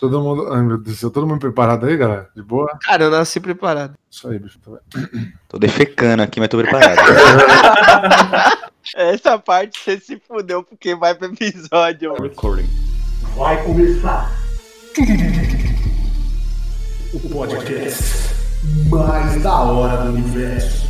Todo mundo. Ai, meu Deus do céu, todo mundo preparado aí, galera? De boa? Cara, eu nasci preparado. Isso aí, bicho. Tá Tô defecando aqui, mas tô preparado. Essa parte você se fudeu porque vai pro episódio. mano. Recording. Vai começar o podcast mais da hora do universo.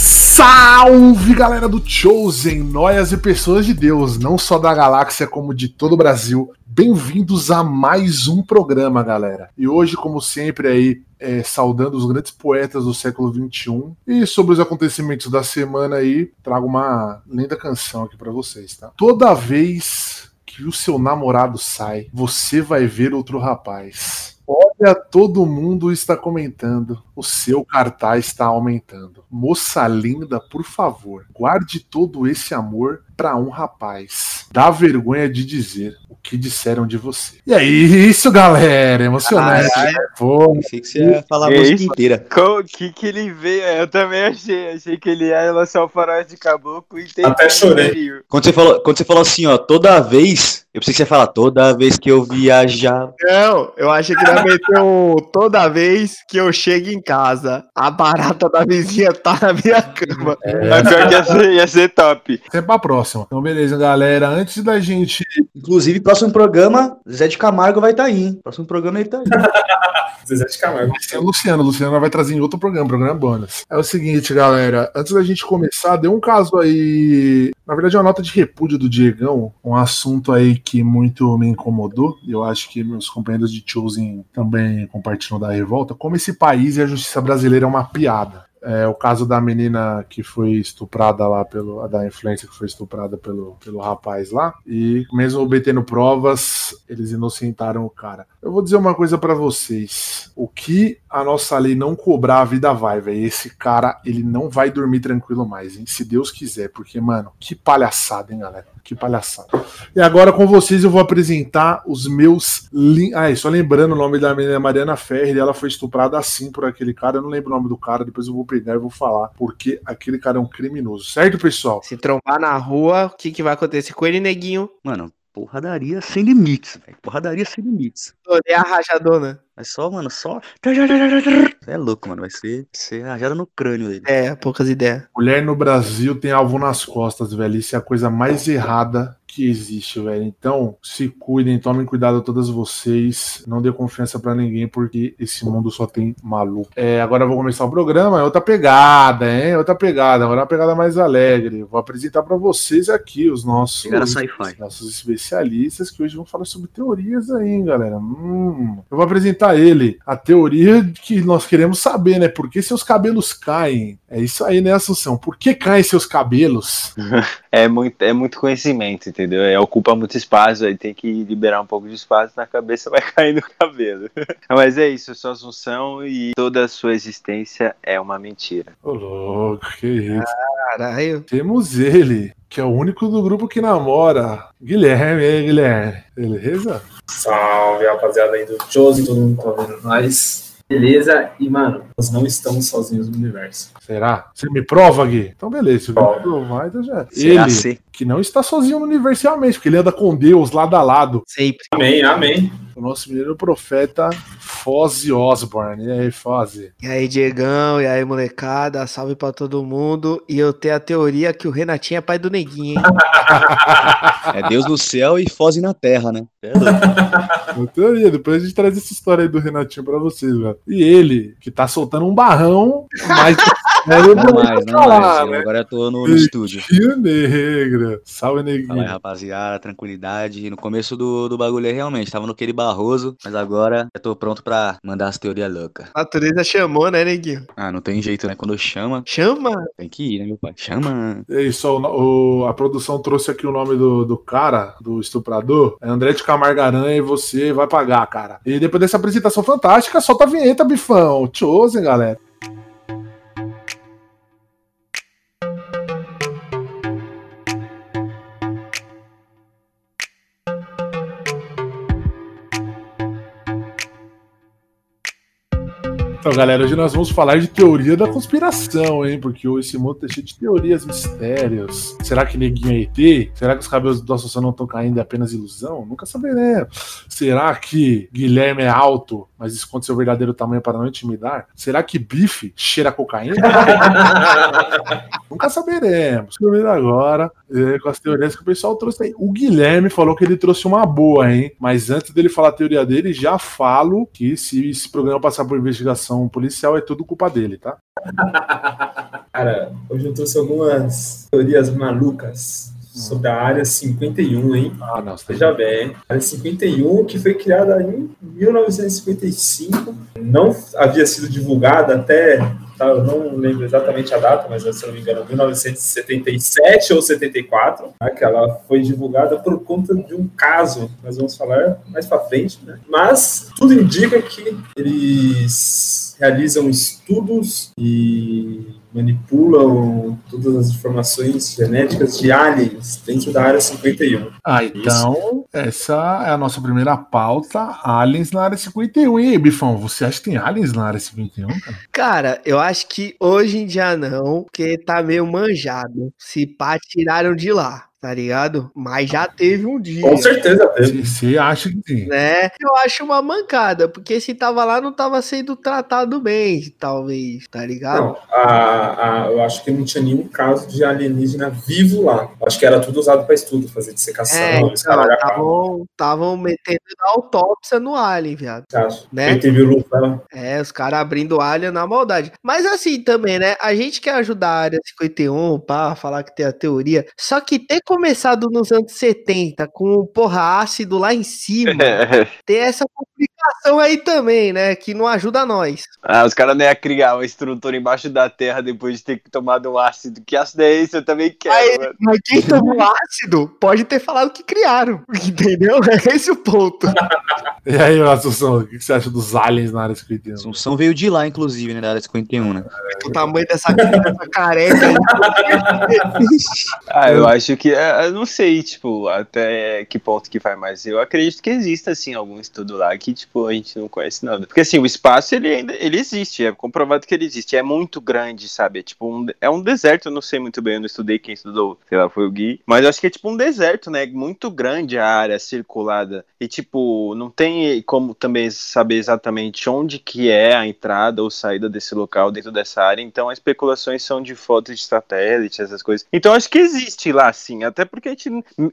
Salve galera do Chosen, noias e pessoas de Deus, não só da galáxia como de todo o Brasil. Bem-vindos a mais um programa, galera. E hoje, como sempre, aí é, saudando os grandes poetas do século XXI e sobre os acontecimentos da semana aí, trago uma linda canção aqui pra vocês, tá? Toda vez que o seu namorado sai, você vai ver outro rapaz. Olha, todo mundo está comentando. O seu cartaz está aumentando. Moça linda, por favor, guarde todo esse amor para um rapaz. Dá vergonha de dizer o que disseram de você. E é isso, galera. Emocionante. Caralho. né? Pô, Pensei que você ia falar a música isso? inteira. O que que ele veio? Eu também achei. Achei que ele ia lançar o faróis de caboclo e tem. Até chorei. Quando você falou, quando você falou assim, ó, toda vez. Eu pensei que você ia falar, toda vez que eu viajar. Não, eu achei que ia meter um toda vez que eu chego em casa, a barata da vizinha tá na minha cama. Mas pior que ia ser, ia ser top. até pra próxima. Então, beleza, galera. Antes da gente. Inclusive, próximo programa, Zé de Camargo vai estar aí, hein? Próximo programa ele tá aí. Zezé de Camargo. É o Luciano. O Luciano vai trazer em outro programa, programa bônus. É o seguinte, galera. Antes da gente começar, deu um caso aí. Na verdade, é uma nota de repúdio do Diegão. Um assunto aí que muito me incomodou. Eu acho que meus companheiros de Chosen também compartilham da revolta. Como esse país e a justiça brasileira é uma piada. É, o caso da menina que foi estuprada lá pelo. da influência que foi estuprada pelo, pelo rapaz lá. E mesmo obtendo provas, eles inocentaram o cara. Eu vou dizer uma coisa pra vocês. O que a nossa lei não cobrar, a vida vai, velho. Esse cara, ele não vai dormir tranquilo mais, hein? Se Deus quiser. Porque, mano, que palhaçada, hein, galera? Que palhaçada. E agora com vocês eu vou apresentar os meus. Ah, e só lembrando o nome da menina é Mariana Ferri, ela foi estuprada assim por aquele cara. Eu não lembro o nome do cara, depois eu vou pegar e vou falar. Porque aquele cara é um criminoso, certo, pessoal? Se trombar na rua, o que, que vai acontecer com ele, neguinho? Mano, porradaria sem limites, velho. Porradaria sem limites. Olhei a rajadona. Mas só, mano, só. É louco, mano. Vai ser, ser rajada no crânio dele. É, poucas ideias. Mulher no Brasil tem alvo nas costas, velho. Isso é a coisa mais errada que existe, velho. Então, se cuidem, tomem cuidado todas vocês. Não dê confiança pra ninguém, porque esse mundo só tem maluco. É, agora eu vou começar o programa. É outra pegada, hein? Outra pegada. Agora é uma pegada mais alegre. Vou apresentar pra vocês aqui os nossos, sci-fi. nossos especialistas que hoje vão falar sobre teorias aí, hein, galera. Hum. Eu vou apresentar ele. A teoria que nós queremos saber, né? Por que seus cabelos caem? É isso aí, né, Assunção? Por que caem seus cabelos? É muito, é muito conhecimento, entendeu? É, ocupa muito espaço, aí tem que liberar um pouco de espaço na cabeça, vai cair no cabelo. Mas é isso, eu sou Assunção e toda a sua existência é uma mentira. Ô, louco, que isso. Caralho. Temos ele, que é o único do grupo que namora. Guilherme, aí, Guilherme? Beleza? Salve, rapaziada aí do Josie, todo mundo tá vendo nós. Beleza? E, mano, nós não estamos sozinhos no universo. Será? Você me prova, Gui? Então, beleza. Se Prova. provar, então já. Será Ele, ser? que não está sozinho no universo realmente, porque ele anda com Deus lado a lado. Sempre. Amém, amém. O nosso menino profeta Fozzy Osborne. E aí, Fozzy? E aí, Diegão, e aí, molecada, salve pra todo mundo. E eu tenho a teoria que o Renatinho é pai do neguinho, hein? É Deus no céu e Foz na terra, né? É louco. Teoria. Depois a gente traz essa história aí do Renatinho pra vocês, velho. E ele, que tá soltando um barrão, mas. é, Não mais, não mais. Eu Agora eu tô no, no estúdio. Rio Negra. Salve, Fala aí, neguinho. rapaziada, tranquilidade. No começo do, do bagulho aí, realmente, tava no aquele Barroso, mas agora eu tô pronto pra mandar as teorias loucas. A natureza chamou, né, neguinho? Ah, não tem jeito, né? Quando chama, Chama! tem que ir, né, meu pai? Chama. É isso, o- o- a produção trouxe aqui o nome do, do cara, do estuprador. É André de Camargo Aranha e você vai pagar, cara. E depois dessa apresentação fantástica, solta a vinheta, bifão. Chosen, galera. Então, galera, hoje nós vamos falar de teoria da conspiração, hein? Porque esse mundo tá cheio de teorias, mistérios. Será que neguinho é ET? Será que os cabelos do Assunção não estão caindo é apenas ilusão? Nunca saberemos. Será que Guilherme é alto, mas esconde seu verdadeiro tamanho para não intimidar? Será que bife cheira cocaína? Nunca saberemos. Comigo agora, é, com as teorias que o pessoal trouxe aí. O Guilherme falou que ele trouxe uma boa, hein? Mas antes dele falar a teoria dele, já falo que se esse programa passar por investigação policial, é tudo culpa dele, tá? Cara, hoje eu trouxe algumas teorias malucas sobre a área 51, hein? Ah, não, você Veja bem, a área 51, que foi criada em 1955, não havia sido divulgada até, tá, eu não lembro exatamente a data, mas se não me engano, 1977 ou 74, tá, que ela foi divulgada por conta de um caso, nós vamos falar mais para frente, né? Mas tudo indica que eles realizam estudos e manipulam todas as informações genéticas de aliens dentro da área 51. Ah, então, essa é a nossa primeira pauta: aliens na área 51. E aí, Bifão, você acha que tem aliens na área 51, cara? Cara, eu acho que hoje em dia não, porque tá meio manjado. Se pá, tiraram de lá. Tá ligado? Mas já teve um dia. Com certeza teve. Você acha que tem? Né? Eu acho uma mancada, porque se tava lá, não tava sendo tratado bem, talvez, tá ligado? Não, a, a- eu acho que não tinha nenhum caso de alienígena vivo lá. Acho que era tudo usado para estudo, fazer dissecação, É, então, já tavam- tavam metendo autópsia no alien, viado. Né? Quem teve o ela- É, os caras abrindo alien na maldade. Mas assim também, né? A gente quer ajudar a área 51, pá, falar que tem a teoria. Só que ter começado nos anos 70 com porra ácido lá em cima, ter essa complicação aí também, né? Que não ajuda nós. ah, os caras não iam criar uma estrutura embaixo da terra depois de ter tomado um ácido. Que ácido é esse? Eu também quero, Aí, mano. mas quem tomou ácido pode ter falado que criaram, entendeu? É esse o ponto. E aí, Assunção, o que você acha dos aliens na área 51? Assunção veio de lá, inclusive, né? Da área 51, né? O tamanho dessa, dessa careca aí. Ah, eu acho que. É, Eu não sei, tipo, até que ponto que faz, mas eu acredito que exista, assim, algum estudo lá que, tipo, a gente não conhece nada. Porque, assim, o espaço, ele ainda ele existe, é comprovado que ele existe. É muito grande, sabe? É tipo um, é um deserto, eu não sei muito bem, eu não estudei, quem estudou, sei lá, foi o Gui. Mas eu acho que é tipo um deserto, né? Muito grande a área circulada. E, tipo, não tem como também saber exatamente onde que é a entrada ou saída desse local dentro dessa área. Então, as especulações são de fotos de satélite, essas coisas. Então, acho que existe lá, sim. Até porque a gente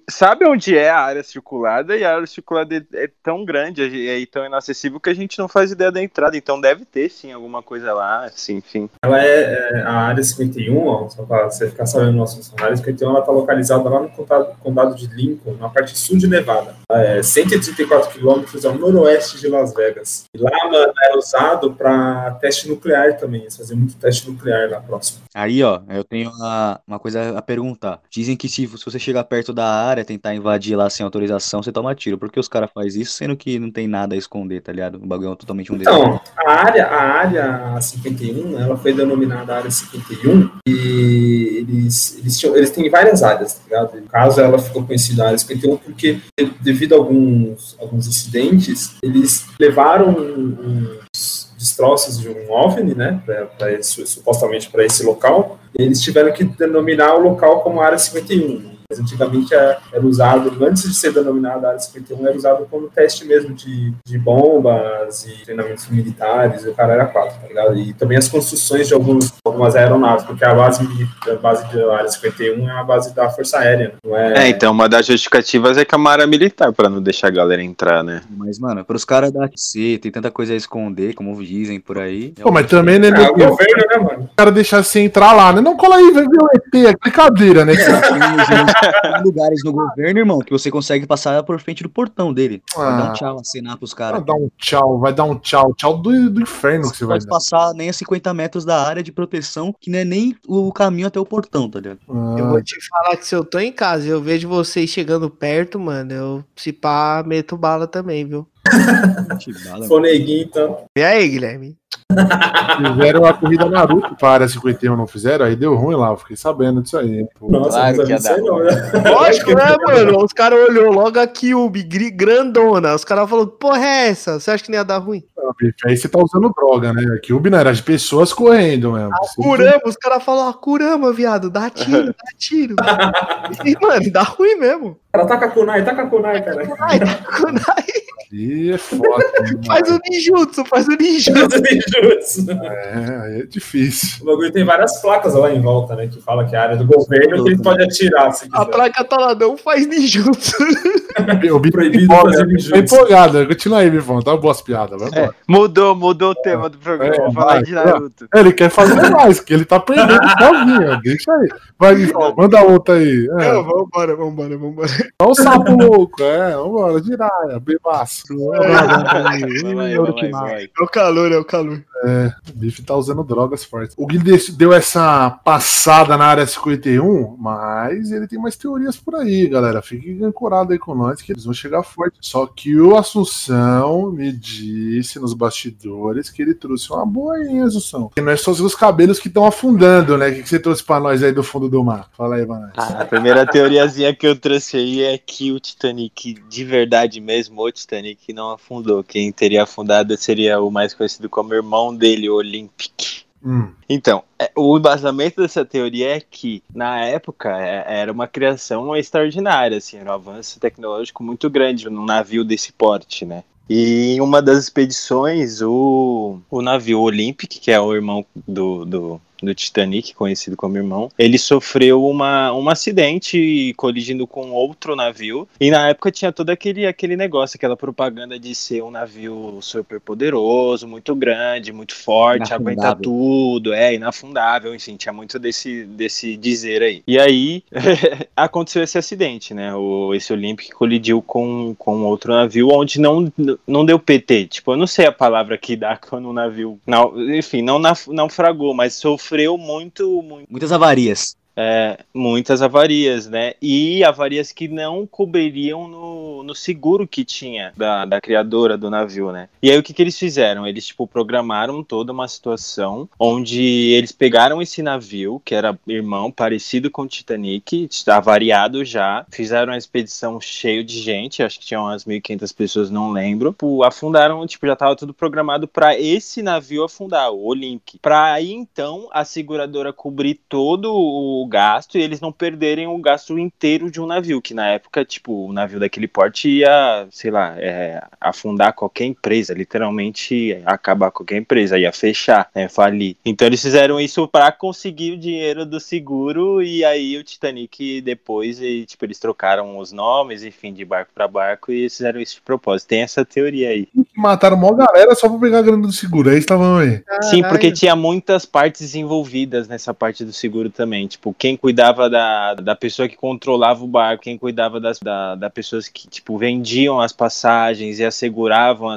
sabe onde é a área circulada e a área circulada é, é tão grande é, é tão inacessível que a gente não faz ideia da entrada. Então, deve ter, sim, alguma coisa lá, assim, enfim. Ela é, é, a área 51, ó, só para você ficar sabendo nosso funcionário, a área 51 ela está localizada lá no condado, condado de Lincoln, na parte sul de Nevada. É 134 quilômetros ao noroeste de Las Vegas. E lá, mano, era usado para teste nuclear também. Eles faziam muito teste nuclear lá próximo. Aí, ó, eu tenho uma, uma coisa a perguntar. Dizem que se, se você chegar perto da área, tentar invadir lá sem autorização, você toma tiro. Por que os caras fazem isso, sendo que não tem nada a esconder, tá ligado? O bagulho é totalmente um. Então, a área, a área 51, ela foi denominada área 51 e eles, eles, tinham, eles têm várias áreas, tá ligado? No caso, ela ficou conhecida área 51 porque, devido a alguns, alguns incidentes, eles levaram uns destroços de um OVNI, né, pra, pra esse, supostamente para esse local, eles tiveram que denominar o local como área 51. Mas antigamente era, era usado, antes de ser denominada área 51, era usado como teste mesmo de, de bombas e treinamentos militares, e o cara era quatro, tá ligado? E também as construções de alguns, algumas aeronaves, porque a base, a base da área 51 é a base da Força Aérea, não é? É, então uma das justificativas é que a Mara militar, pra não deixar a galera entrar, né? Mas, mano, pros caras da AC, tem tanta coisa a esconder, como dizem por aí. Pô, mas também, né, É, o governo, né, mano? O cara entrar lá, né? Não cola aí, vai ver o ET, é brincadeira, né? Tem lugares no governo, irmão, que você consegue passar por frente do portão dele. Vai dar Ah. um tchau, acenar pros Vai caras. dar um tchau, vai dar um tchau. Tchau do, do inferno que você vai dar. passar nem a 50 metros da área de proteção, que não é nem o caminho até o portão, tá ligado? Eu Ah, vou te falar que se eu tô em casa e eu vejo vocês chegando perto, mano, eu se pá, meto bala também, viu? Foneguinho, então. E aí, Guilherme? Fizeram a corrida Naruto para a área 51, não fizeram? Aí deu ruim lá, eu fiquei sabendo disso aí. Pô. Nossa, Claro não que ia dar não, né? Lógico, né, mano? Os caras olhou logo a Cube, grandona. Os caras falaram, porra é essa? Você acha que não ia dar ruim? Aí você tá usando droga, né? Que o não era de pessoas correndo mesmo. Kurama, os caras falaram, ah, Kurama, viado, dá tiro, dá tiro. e, mano, dá ruim mesmo. Cara, taca a kunai, taca a kunai, cara. Ai, kunai, Aí é foda. faz o ninjutsu, faz o ninjutsu. Ninjutsu. É, aí é difícil. O bagulho tem várias placas lá em volta, né? Que fala que é a área do governo que ele pode atirar se A placa tá lá, não faz ninjutsu. O Bicho Proibido empolga, fazer tá empolgado. Continua aí, Bifão. Tá boas piadas. É, mudou, mudou o tema do programa. É, Vou falar de Naruto. É, Ele quer fazer mais, que ele tá perdendo sozinho. Deixa aí. Vai, Bifão. Manda outra aí. É, Não, vambora, vambora, vambora. só o sapo louco. É, vambora. Jiraya, bebaço. É o calor, é o calor. O Bife tá usando drogas fortes. O Gui deu essa passada na área 51, mas ele tem mais teorias por aí, galera. Fique ancorado aí com nós que eles vão chegar forte. Só que o Assunção me disse nos bastidores que ele trouxe uma hein, Assunção. E não é só os cabelos que estão afundando, né? O que que você trouxe pra nós aí do fundo do mar? Fala aí, mano. Ah, a primeira teoriazinha que eu trouxe aí é que o Titanic, de verdade mesmo, o Titanic não afundou. Quem teria afundado seria o mais conhecido como irmão dele, o Olympic. Hum. Então, é, o embasamento dessa teoria é que, na época, é- era uma criação extraordinária, assim, era um avanço tecnológico muito grande num navio desse porte, né? E em uma das expedições, o, o navio Olympic, que é o irmão do, do, do Titanic, conhecido como irmão, ele sofreu uma, um acidente colidindo com outro navio. E na época tinha todo aquele, aquele negócio, aquela propaganda de ser um navio super poderoso, muito grande, muito forte, aguenta Inafundável. tudo, é inafundável, enfim, tinha muito desse, desse dizer aí. E aí aconteceu esse acidente, né? O, esse Olympic colidiu com, com outro navio, onde não, não deu PT. Tipo, eu não sei a palavra que dá quando um navio. Não, enfim, não naufragou, mas sofreu muito, muito Muitas avarias. É, muitas avarias, né? E avarias que não cobririam no, no seguro que tinha da, da criadora do navio, né? E aí o que, que eles fizeram? Eles, tipo, programaram toda uma situação onde eles pegaram esse navio, que era irmão, parecido com o Titanic, avariado já, fizeram uma expedição cheio de gente, acho que tinha umas 1.500 pessoas, não lembro, tipo, afundaram, tipo, já tava tudo programado para esse navio afundar, o Olympic. Pra aí, então, a seguradora cobrir todo o gasto e eles não perderem o gasto inteiro de um navio, que na época, tipo, o navio daquele porte ia, sei lá, é, afundar qualquer empresa, literalmente acabar qualquer empresa, ia fechar, né, falir. Então eles fizeram isso para conseguir o dinheiro do seguro e aí o Titanic depois, e, tipo, eles trocaram os nomes, enfim, de barco para barco e eles fizeram isso de propósito. Tem essa teoria aí. Mataram uma galera só pra pegar a grana do seguro. Aí estavam aí. Sim, porque tinha muitas partes envolvidas nessa parte do seguro também. Tipo, quem cuidava da, da pessoa que controlava o barco, quem cuidava das da, da pessoas que, tipo, vendiam as passagens e asseguravam a,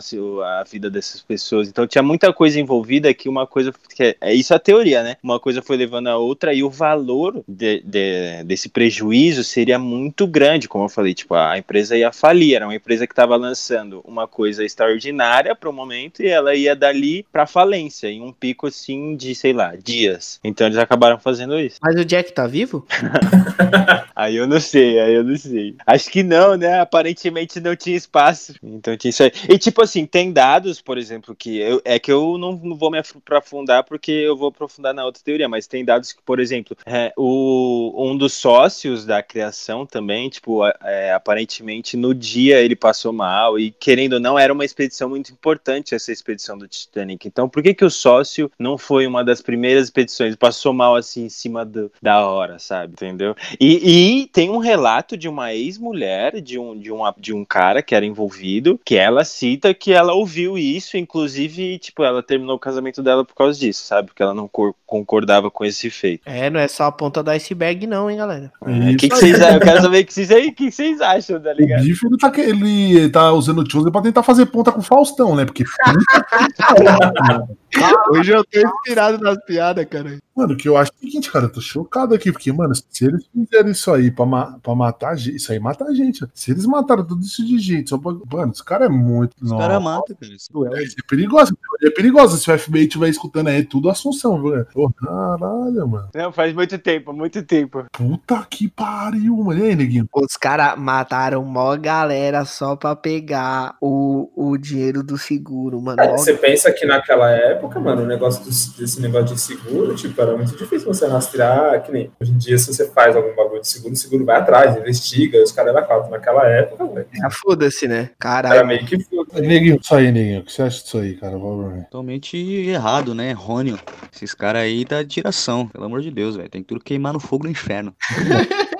a vida dessas pessoas. Então tinha muita coisa envolvida que uma coisa. Que é, é isso a teoria, né? Uma coisa foi levando a outra e o valor de- de- desse prejuízo seria muito grande, como eu falei. Tipo, a empresa ia falir. Era uma empresa que estava lançando uma coisa extraordinária para o momento e ela ia dali para falência, em um pico assim de, sei lá, dias. Então eles acabaram fazendo isso. Mas o Jack tá vivo? Aí eu não sei, aí eu não sei. Acho que não, né? Aparentemente não tinha espaço. Então tinha isso aí. E tipo assim, tem dados, por exemplo, que eu, é que eu não, não vou me aprofundar porque eu vou aprofundar na outra teoria, mas tem dados que, por exemplo, é, o, um dos sócios da criação também, tipo, é, aparentemente no dia ele passou mal e querendo ou não, era uma expedição muito importante essa expedição do Titanic. Então por que que o sócio não foi uma das primeiras expedições? Passou mal assim em cima do, da hora, sabe? Entendeu? E, e tem um relato de uma ex-mulher, de um, de, um, de um cara que era envolvido, que ela cita que ela ouviu isso, inclusive, tipo, ela terminou o casamento dela por causa disso, sabe? Porque ela não cor- concordava com esse feito. É, não é só a ponta do iceberg, não, hein, galera. O que, que vocês Eu quero saber o que vocês, aí, o que vocês acham, tá O ligado? Bife ele tá, que- ele tá usando o Chosen pra tentar fazer ponta com o Faustão, né? Porque Hoje eu tô inspirado nas piadas, cara. Mano, o que eu acho é o seguinte, cara, eu tô chocado aqui, porque, mano, se eles fizeram isso aí pra, ma pra matar a gente, isso aí mata a gente. Se eles mataram tudo isso de gente, só pra... Mano, esse cara é muito. Os caras matam, cara. Isso é É, perigoso, é perigoso. Se o FBI estiver escutando aí, é tudo Assunção, velho. Pô, caralho, mano. Não, faz muito tempo, muito tempo. Puta que pariu, mano. E aí, neguinho? Os caras mataram mó galera só pra pegar o, o dinheiro do seguro, mano. Mó- você pensa que naquela época, mano, o negócio dos- desse negócio de seguro, tipo, era muito difícil você rastrear, que nem hoje em dia, se você faz algum bagulho de seguro, o seguro vai atrás, investiga, os caras eram quatro. Naquela época, velho, Ah, Foda-se, né? era Caralho. meio que foda. Neguinho, isso aí, neguinho. O que você acha disso aí, cara? Totalmente errado, né? Errôneo. Esses caras aí tá de tiração, pelo amor de Deus, velho. Tem que tudo queimar no fogo do inferno.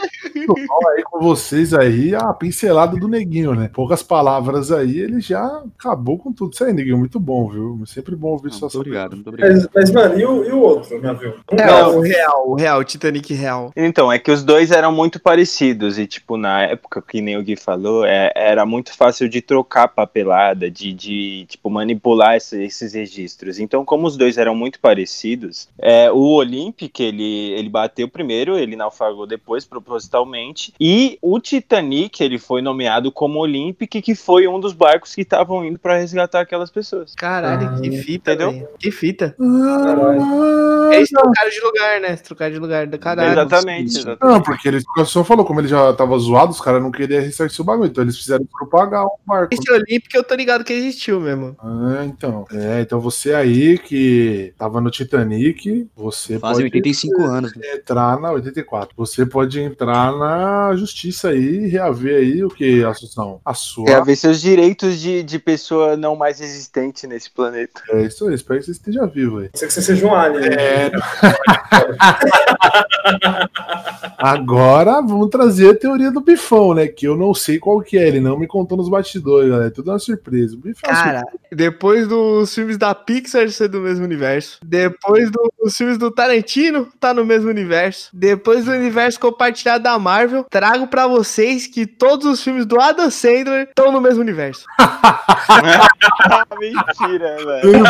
Aí com vocês aí, a pincelada do neguinho, né? Poucas palavras aí, ele já acabou com tudo. Isso aí, neguinho, muito bom, viu? Sempre bom ouvir Não, suas obrigado, muito obrigado. Mas, mas, mano, e o, e o outro navio? É, Não. o real, o real, Titanic real. Então, é que os dois eram muito parecidos e, tipo, na época, que nem o Gui falou, é- era muito fácil de trocar papelada, de, de tipo, manipular esse- esses registros. Então, como os dois eram muito parecidos, é, o Olympic, ele, ele bateu primeiro, ele naufragou depois, propositalmente, e o Titanic, ele foi nomeado como Olympic, que foi um dos barcos que estavam indo para resgatar aquelas pessoas. Caralho, que fita, entendeu? Que fita. Ah, Eles trocaram de lugar, né? Eles trocaram de lugar do caralho. exatamente, exatamente. Não, porque eles, senhor falou, como ele já tava zoado, os caras não queriam ressarcir o bagulho, então eles fizeram propagar o barco. Esse Olímpico eu tô ligado que existiu mesmo. Ah, então. É, então você aí que tava no Titanic, você Fazem pode 85 anos. né? entrar na 84. Você pode entrar na justiça aí e reaver aí o que, Assunção? A sua. É a ver seus direitos de, de pessoa não mais existente nesse planeta. É isso aí, espero que você esteja vivo aí. Ser que você seja um alien. né? É. Agora vamos trazer a teoria do bifão, né? Que eu não sei qual que é, ele não me contou nos bastidores, galera. É tudo uma surpresa. O bifão é Cara, depois dos filmes da Pixar ser do mesmo universo, depois dos filmes do Tarantino tá no mesmo universo, depois do universo compartilhado da Marvel, trago pra vocês que todos os filmes do Adam Sandler estão no mesmo universo. Mentira, velho.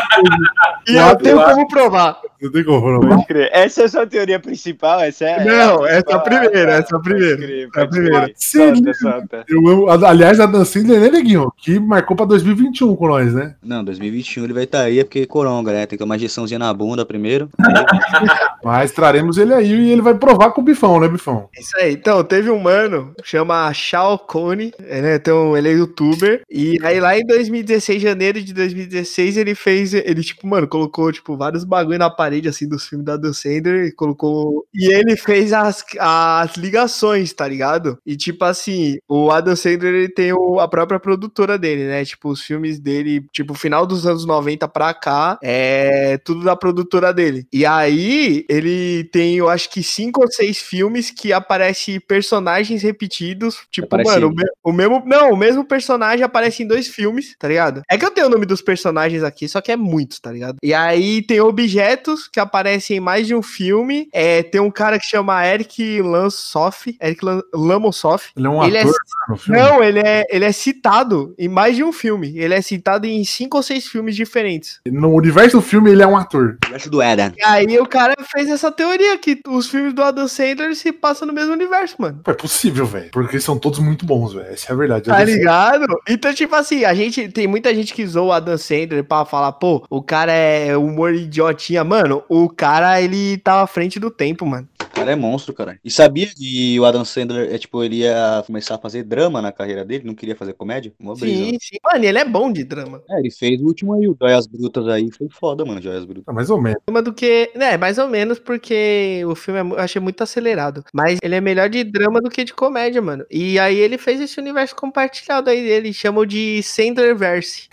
E eu tenho como provar. Não tem como, crer. Essa é a sua teoria principal? Essa é Não, essa é a primeira, Ah, essa é a primeira. crer, É a primeira. Solta, solta. Eu amo, aliás, a Dan Sandler, né, Neguinho? Que marcou pra 2021 com nós, né? Não, 2021 ele vai estar aí, é porque coronga, né? Tem que tomar injeçãozinha na bunda primeiro. Mas traremos ele aí e ele vai provar com o bifão, né, bifão? Isso aí. Então, teve um mano, chama Shao Cone, é, né? Então, ele é youtuber. E aí, lá em 2016, janeiro de 2016, ele fez. Ele, tipo, mano, colocou, tipo, vários bagulho na parede, assim, dos filmes da Dan Sandler. E colocou. E ele fez as, as ligações, tá ligado? E, tipo, assim, o Adam Sandler, ele tem o- a própria produtora dele, né? Tipo, os filmes dele, tipo, final dos anos 90 pra cá, é tudo da produtora dele. E aí, ele tem, eu acho que cinco ou seis filmes que aparece personagens repetidos. Tipo, Aparece mano, o, me- o mesmo. Não, o mesmo personagem aparece em dois filmes, tá ligado? É que eu tenho o nome dos personagens aqui, só que é muitos, tá ligado? E aí tem objetos que aparecem em mais de um filme. É, tem um cara que chama Eric Lansoff. Eric Lan- Lamosoff. Ele é um Ele é ator no filme. Não, ele é, ele é citado em mais de um filme. Ele é citado em cinco ou seis filmes diferentes. No universo do filme, ele é um ator. Verso do Eden. E aí o cara fez essa teoria que os filmes do Adam Sandler se passam no mesmo universo, mano. É possível, velho. Porque são todos muito bons, velho. Essa é a verdade. Tá ligado? Então, tipo assim, a gente tem muita gente que zoa o Adam Sandler pra falar, pô, o cara é humor idiotinha. Mano, o cara, ele tava à frente do tempo, mano. O cara é monstro, cara. E sabia que o Adam Sandler, é tipo, ele ia começar a fazer drama na carreira dele? Não queria fazer comédia? Uma brisa. Sim, sim. Mano, ele é bom de drama. É, ele fez o último aí, o Joias Brutas aí. Foi foda, mano, Joias Brutas. Ah, mais ou menos. Drama do que. Né, mais ou menos, porque o filme é eu achei muito acelerado. Mas ele é melhor de drama do que de comédia, mano. E aí ele fez esse universo compartilhado aí dele. Chamou de Sandlerverse.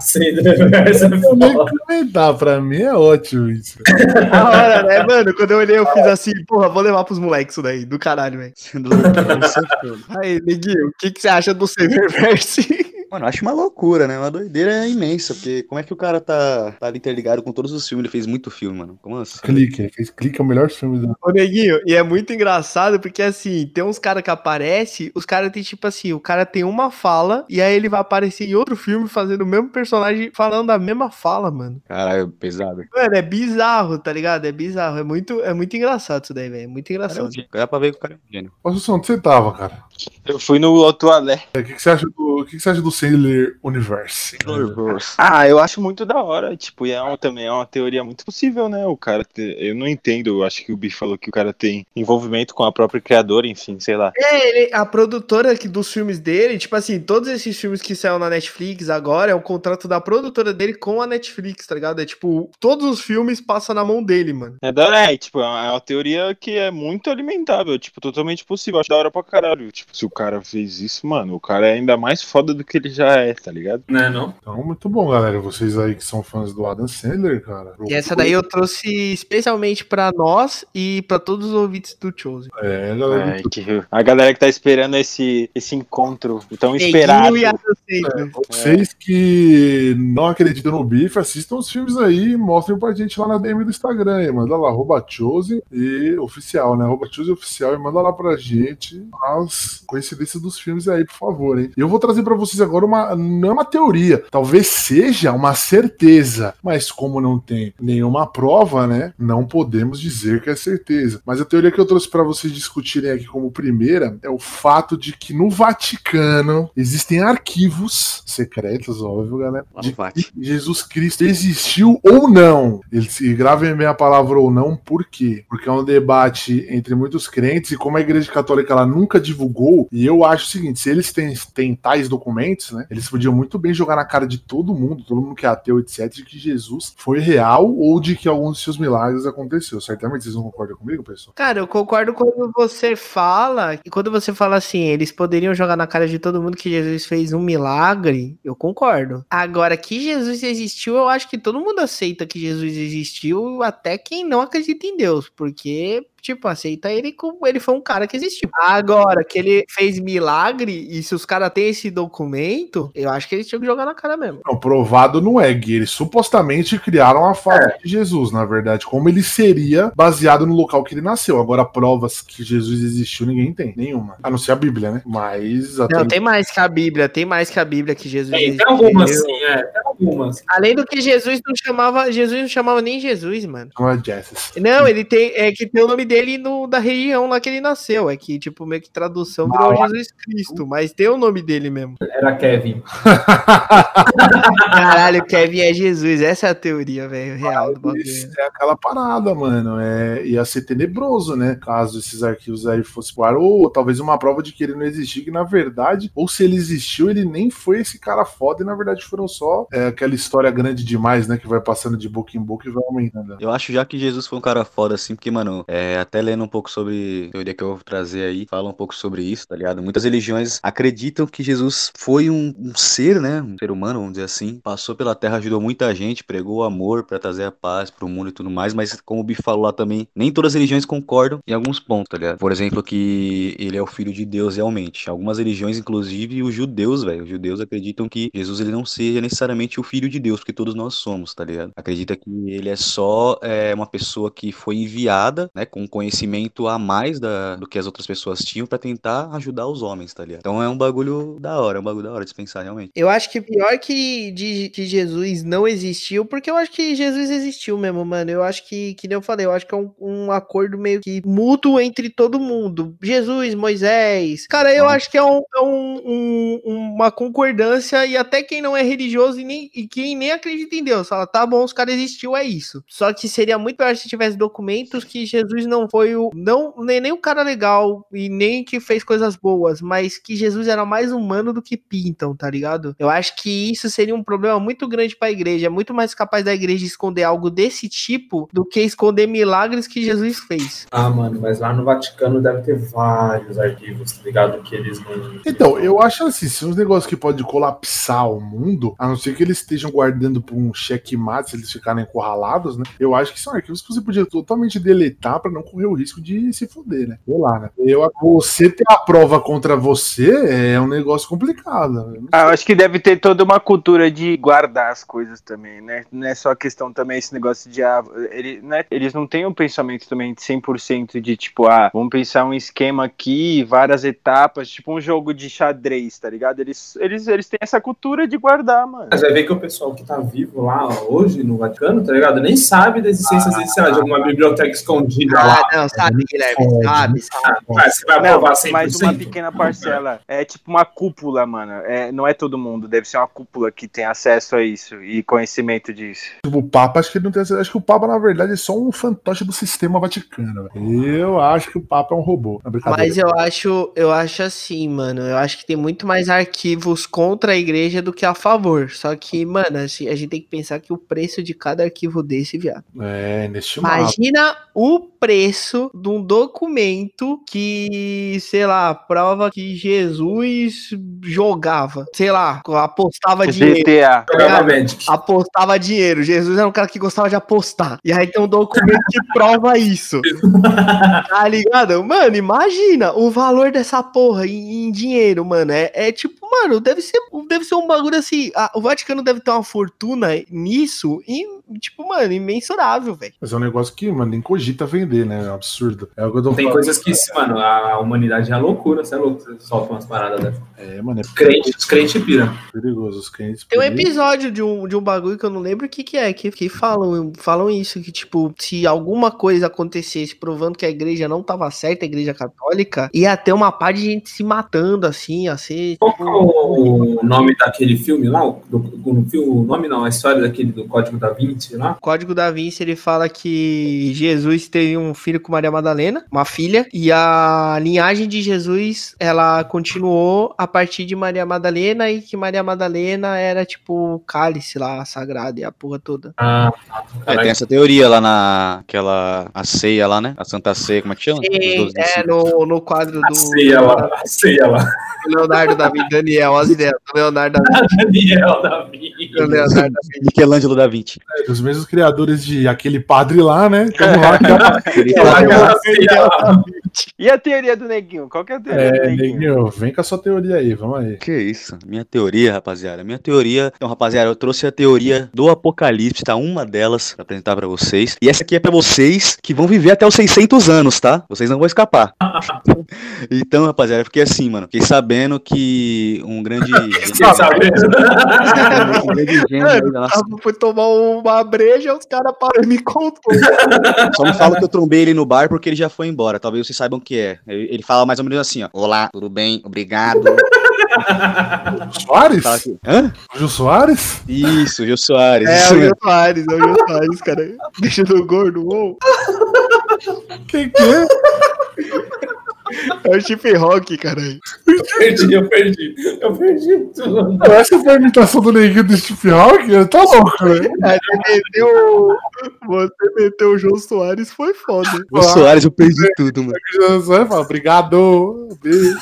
Sim, essa é Eu nem foda. comentar, pra mim é ótimo isso. Hora, né, mano? Quando eu olhei, eu fiz assim, porra, vou levar pros moleques isso daí, do caralho, velho. Aí, Neguinho, o que, que você acha do Sandlerverse? Mano, eu acho uma loucura, né? Uma doideira imensa, porque como é que o cara tá, tá interligado com todos os filmes? Ele fez muito filme, mano. Como assim? Clique, ele fez clique, é o melhor filme do. Ô, Neguinho, e é muito engraçado porque, assim, tem uns caras que aparecem, os caras tem tipo assim, o cara tem uma fala e aí ele vai aparecer em outro filme fazendo o mesmo personagem, falando a mesma fala, mano. Caralho, pesado. Mano, é bizarro, tá ligado? É bizarro. É muito, é muito engraçado isso daí, velho. É muito Cara, é engraçado. um gênio. Dá pra ver que o cara é um gênio. Onde você tava, cara? Eu fui no toalete. É, O que, que você acha do, o que, que você acha do Sailor Universe? Ah, eu acho muito da hora. Tipo, e é um, também é uma teoria muito possível, né? O cara ter, Eu não entendo. Eu acho que o Bi falou que o cara tem envolvimento com a própria criadora, enfim, sei lá. É, ele, a produtora aqui dos filmes dele, tipo assim, todos esses filmes que saíram na Netflix agora é o contrato da produtora dele com a Netflix, tá ligado? É tipo, todos os filmes passam na mão dele, mano. É, da, é, tipo, é uma, é uma teoria que é muito alimentável, tipo, totalmente possível. Acho da hora pra caralho. Tipo, se o cara fez isso, mano, o cara é ainda mais foda do que ele já é, tá ligado? Né, não? Então, muito bom, galera. Vocês aí que são fãs do Adam Sandler, cara. E essa daí eu trouxe especialmente pra nós e pra todos os ouvintes do Chosen. É, galera. É, que, a galera que tá esperando esse, esse encontro tão esperado. E Adam Sandler. Vocês que não acreditam no bife, assistam os filmes aí e mostrem pra gente lá na DM do Instagram. Aí. Manda lá, arroba Chose e oficial, né? Arroba Chose oficial e manda lá pra gente as coincidências dos filmes aí, por favor, hein? E eu vou trazer pra vocês agora uma. Não é uma teoria, talvez seja uma certeza, mas como não tem nenhuma prova, né? Não podemos dizer que é certeza. Mas a teoria que eu trouxe pra vocês discutirem aqui como primeira é o fato de que no Vaticano existem arquivos secretos, óbvio, galera. De que Jesus Cristo existiu ou não. Ele se gravem bem a palavra ou não, por quê? Porque é um debate entre muitos crentes e como a Igreja Católica ela nunca divulgou, e eu acho o seguinte, se eles têm, têm tais documentos, né, eles podiam muito bem jogar na cara de todo mundo, todo mundo que é ateu, etc, de que Jesus foi real ou de que alguns de seus milagres aconteceu. Certamente vocês não concordam comigo, pessoal? Cara, eu concordo quando você fala, e quando você fala assim, eles poderiam jogar na cara de todo mundo que Jesus fez um milagre, eu concordo. Agora, que Jesus existiu, eu acho que todo mundo aceita que Jesus existiu, até quem não acredita em Deus, porque tipo, aceita ele como ele foi um cara que existiu. Agora, que ele fez milagre, e se os caras têm esse documento, eu acho que eles tinham que jogar na cara mesmo. Não, provado não é, Gui. Eles supostamente criaram a fala de Jesus, na verdade. Como ele seria baseado no local que ele nasceu. Agora, provas que Jesus existiu, ninguém tem. Nenhuma. A não ser a Bíblia, né? Mas. até Não, tem mais que a Bíblia, tem mais que a Bíblia que Jesus Tem, existiu. tem algumas sim, é. Tem algumas. Além do que Jesus não chamava, Jesus não chamava nem Jesus, mano. Não é Jesus. Não, ele tem, é que tem o nome dele no, da região lá que ele nasceu, é que tipo meio que tradução virou Jesus Cristo, mas tem o nome dele mesmo. Era Kevin. Caralho, Kevin é Jesus, essa é a teoria, velho, real do bagulho. Isso é aquela parada, mano. É, ia ser tenebroso, né? Caso esses arquivos aí fossem ar, ou talvez uma prova de que ele não existiu, que na verdade, ou se ele existiu, ele nem foi esse cara foda, e na verdade foram só é, aquela história grande demais, né? Que vai passando de boca em boca e vai aumentando. Eu acho já que Jesus foi um cara foda, assim, porque, mano, é, até lendo um pouco sobre a teoria que eu vou trazer aí, fala um pouco sobre isso, tá ligado? Muitas religiões acreditam que Jesus foi um, um ser, né? Um ser humano, vamos dizer assim. Passou pela terra, ajudou muita gente, pregou o amor pra trazer a paz pro mundo e tudo mais, mas como o Bi falou lá também, nem todas as religiões concordam em alguns pontos, tá ligado? Por exemplo, que ele é o filho de Deus realmente. Algumas religiões, inclusive os judeus, velho, os judeus acreditam que Jesus ele não seja necessariamente o filho de Deus, porque todos nós somos, tá ligado? Acredita que ele é só é, uma pessoa que foi enviada, né, com conhecimento a mais da, do que as outras pessoas tinham pra tentar ajudar os homens, tá ligado? Então é um bagulho da hora, é um bagulho da hora de se pensar realmente. Eu acho que pior que, de, que Jesus não existiu, porque eu acho que Jesus existiu mesmo, mano. Eu acho que, que nem eu falei, eu acho que é um, um acordo meio que mútuo entre todo mundo. Jesus, Moisés. Cara, eu Ah. acho que é, um, é um- um- uma concordância e até quem não é religioso e, nem, e quem nem acredita em Deus fala, tá bom, os caras existiu, é isso. Só que seria muito pior se tivesse documentos que Jesus não foi o. Não, nem, nem o cara legal e nem que fez coisas boas, mas que Jesus era mais humano do que pintam, tá ligado? Eu acho que isso seria um problema muito grande pra igreja. É muito mais capaz da igreja esconder algo desse tipo do que esconder milagres que Jesus fez. Ah, mano, mas lá no Vaticano deve ter vários arquivos, tá ligado? Que eles não. Então, eu acho assim, se uns negócios que pode colapsar o mundo, a não ser que eles eles estejam guardando por um checkmate, se eles ficarem encurralados, né? Eu acho que são arquivos que você podia totalmente deletar pra não correr o risco de se fuder, né? Sei lá, né? Eu, você ter a prova contra você é um negócio complicado. né? Ah, eu acho que deve ter toda uma cultura de guardar as coisas também, né? Não é só questão também esse negócio de ah, ele, né? eles não têm um pensamento também de 100% de tipo, ah, vamos pensar um esquema aqui, várias etapas, tipo um jogo de xadrez, tá ligado? Eles eles eles têm essa cultura de guardar, mano. Mas vai que o pessoal que tá vivo lá hoje no Vaticano, tá ligado? Nem sabe da existência, vezes, sei lá, de alguma biblioteca escondida Ah, lá. não, sabe, Guilherme, sabe, sabe. Ah, você vai Não, aprovar 100%? mas uma pequena parcela. É tipo uma cúpula, mano. É, não é todo mundo. Deve ser uma cúpula que tem acesso a isso e conhecimento disso. Tipo, o Papa, acho que ele não tem. Acho que o Papa, na verdade, é só um fantoche do sistema Vaticano. Eu acho que o Papa é um robô. É. Mas eu acho, eu acho assim, mano. Eu acho que tem muito mais arquivos contra a igreja do que a favor. Só que, mano, assim, a gente tem que pensar que o preço de cada arquivo desse, viado. É, inestimável. Imagina o preço de um documento que, sei lá, prova que Jesus jogava. Sei lá, apostava dinheiro. GTA. Jogava Magic. Apostava dinheiro. Jesus era um cara que gostava de apostar. E aí tem um documento que prova isso. Tá ligado? Mano, imagina o valor dessa porra em, em dinheiro, mano. É, é tipo, mano, deve ser, deve ser um bagulho assim. ah, o Vaticano deve ter uma fortuna nisso e, tipo, mano, imensurável, velho. Mas é um negócio que, mano, nem cogita vender, né? É um absurdo. É o que eu tô Tem falando. coisas que, mano, a humanidade é loucura, você é louco, você solta umas paradas dessas. É, mano, é Crente, os crentes piram. perigoso. Os clientes. Tem um episódio de um, de um bagulho que eu não lembro o que, que é, que, que falam, falam isso, que, tipo, se alguma coisa acontecesse provando que a igreja não tava certa, a igreja católica, ia ter uma par de gente se matando, assim, ser, Qual que é o nome daquele filme lá? O, do, o, filme- o nome não, a história daquele do Código da Vinci lá? O Código da Vinci ele fala que Jesus teve um filho com Maria Madalena, uma filha, e a linhagem de Jesus ela continuou a partir de Maria Madalena e que Maria Madalena era tipo o cálice lá sagrado e a porra toda. Ah, É, tem essa teoria lá na aquela a ceia lá, né? A Santa Ceia, como é que chama? Sim, é no, no quadro do a ceia lá, a ceia lá. do Leonardo da Vinci, Daniel, as ideias do Leonardo da Vinci, Daniel da Vinci. do Leonardo. Michelangelo da Vinci. É, dos mesmos criadores de aquele padre lá, né? Tamo lá, cara. Lá. E a teoria do neguinho? Qual que é a teoria do É, neguinho? neguinho, vem com a sua teoria aí, vamos aí. Que isso? Minha teoria, rapaziada. Minha teoria. Então, rapaziada, eu trouxe a teoria do apocalipse, tá? Uma delas pra apresentar pra vocês. E essa aqui é pra vocês que vão viver até os 600 anos, tá? Vocês não vão escapar. então, rapaziada, porque assim, mano. Fiquei sabendo que um grande. Fiquei sabendo. aí nossa Eu fui tomar uma breja, os caras pararam e me contou. Só não falo que eu trombei ele no bar porque ele já foi embora. Talvez vocês saibam o que é. Ele fala mais ou menos assim, ó. Olá, tudo bem? Obrigado. Soares? Hã? Gil Soares? Isso, Jô Soares. É, isso o. Jô Soares, é o Jô Soares, cara. Deixa do gordo, uou. Quem que é? É o Chip Rock, caralho. perdi, eu perdi. Eu perdi tudo. Essa foi a imitação do neguinho do Steve Hawking? Ele tá louco, né? Você meteu, você meteu o Jô Soares, foi foda. Jô Soares, eu perdi tudo, mano. Você fala, obrigado. Beijo.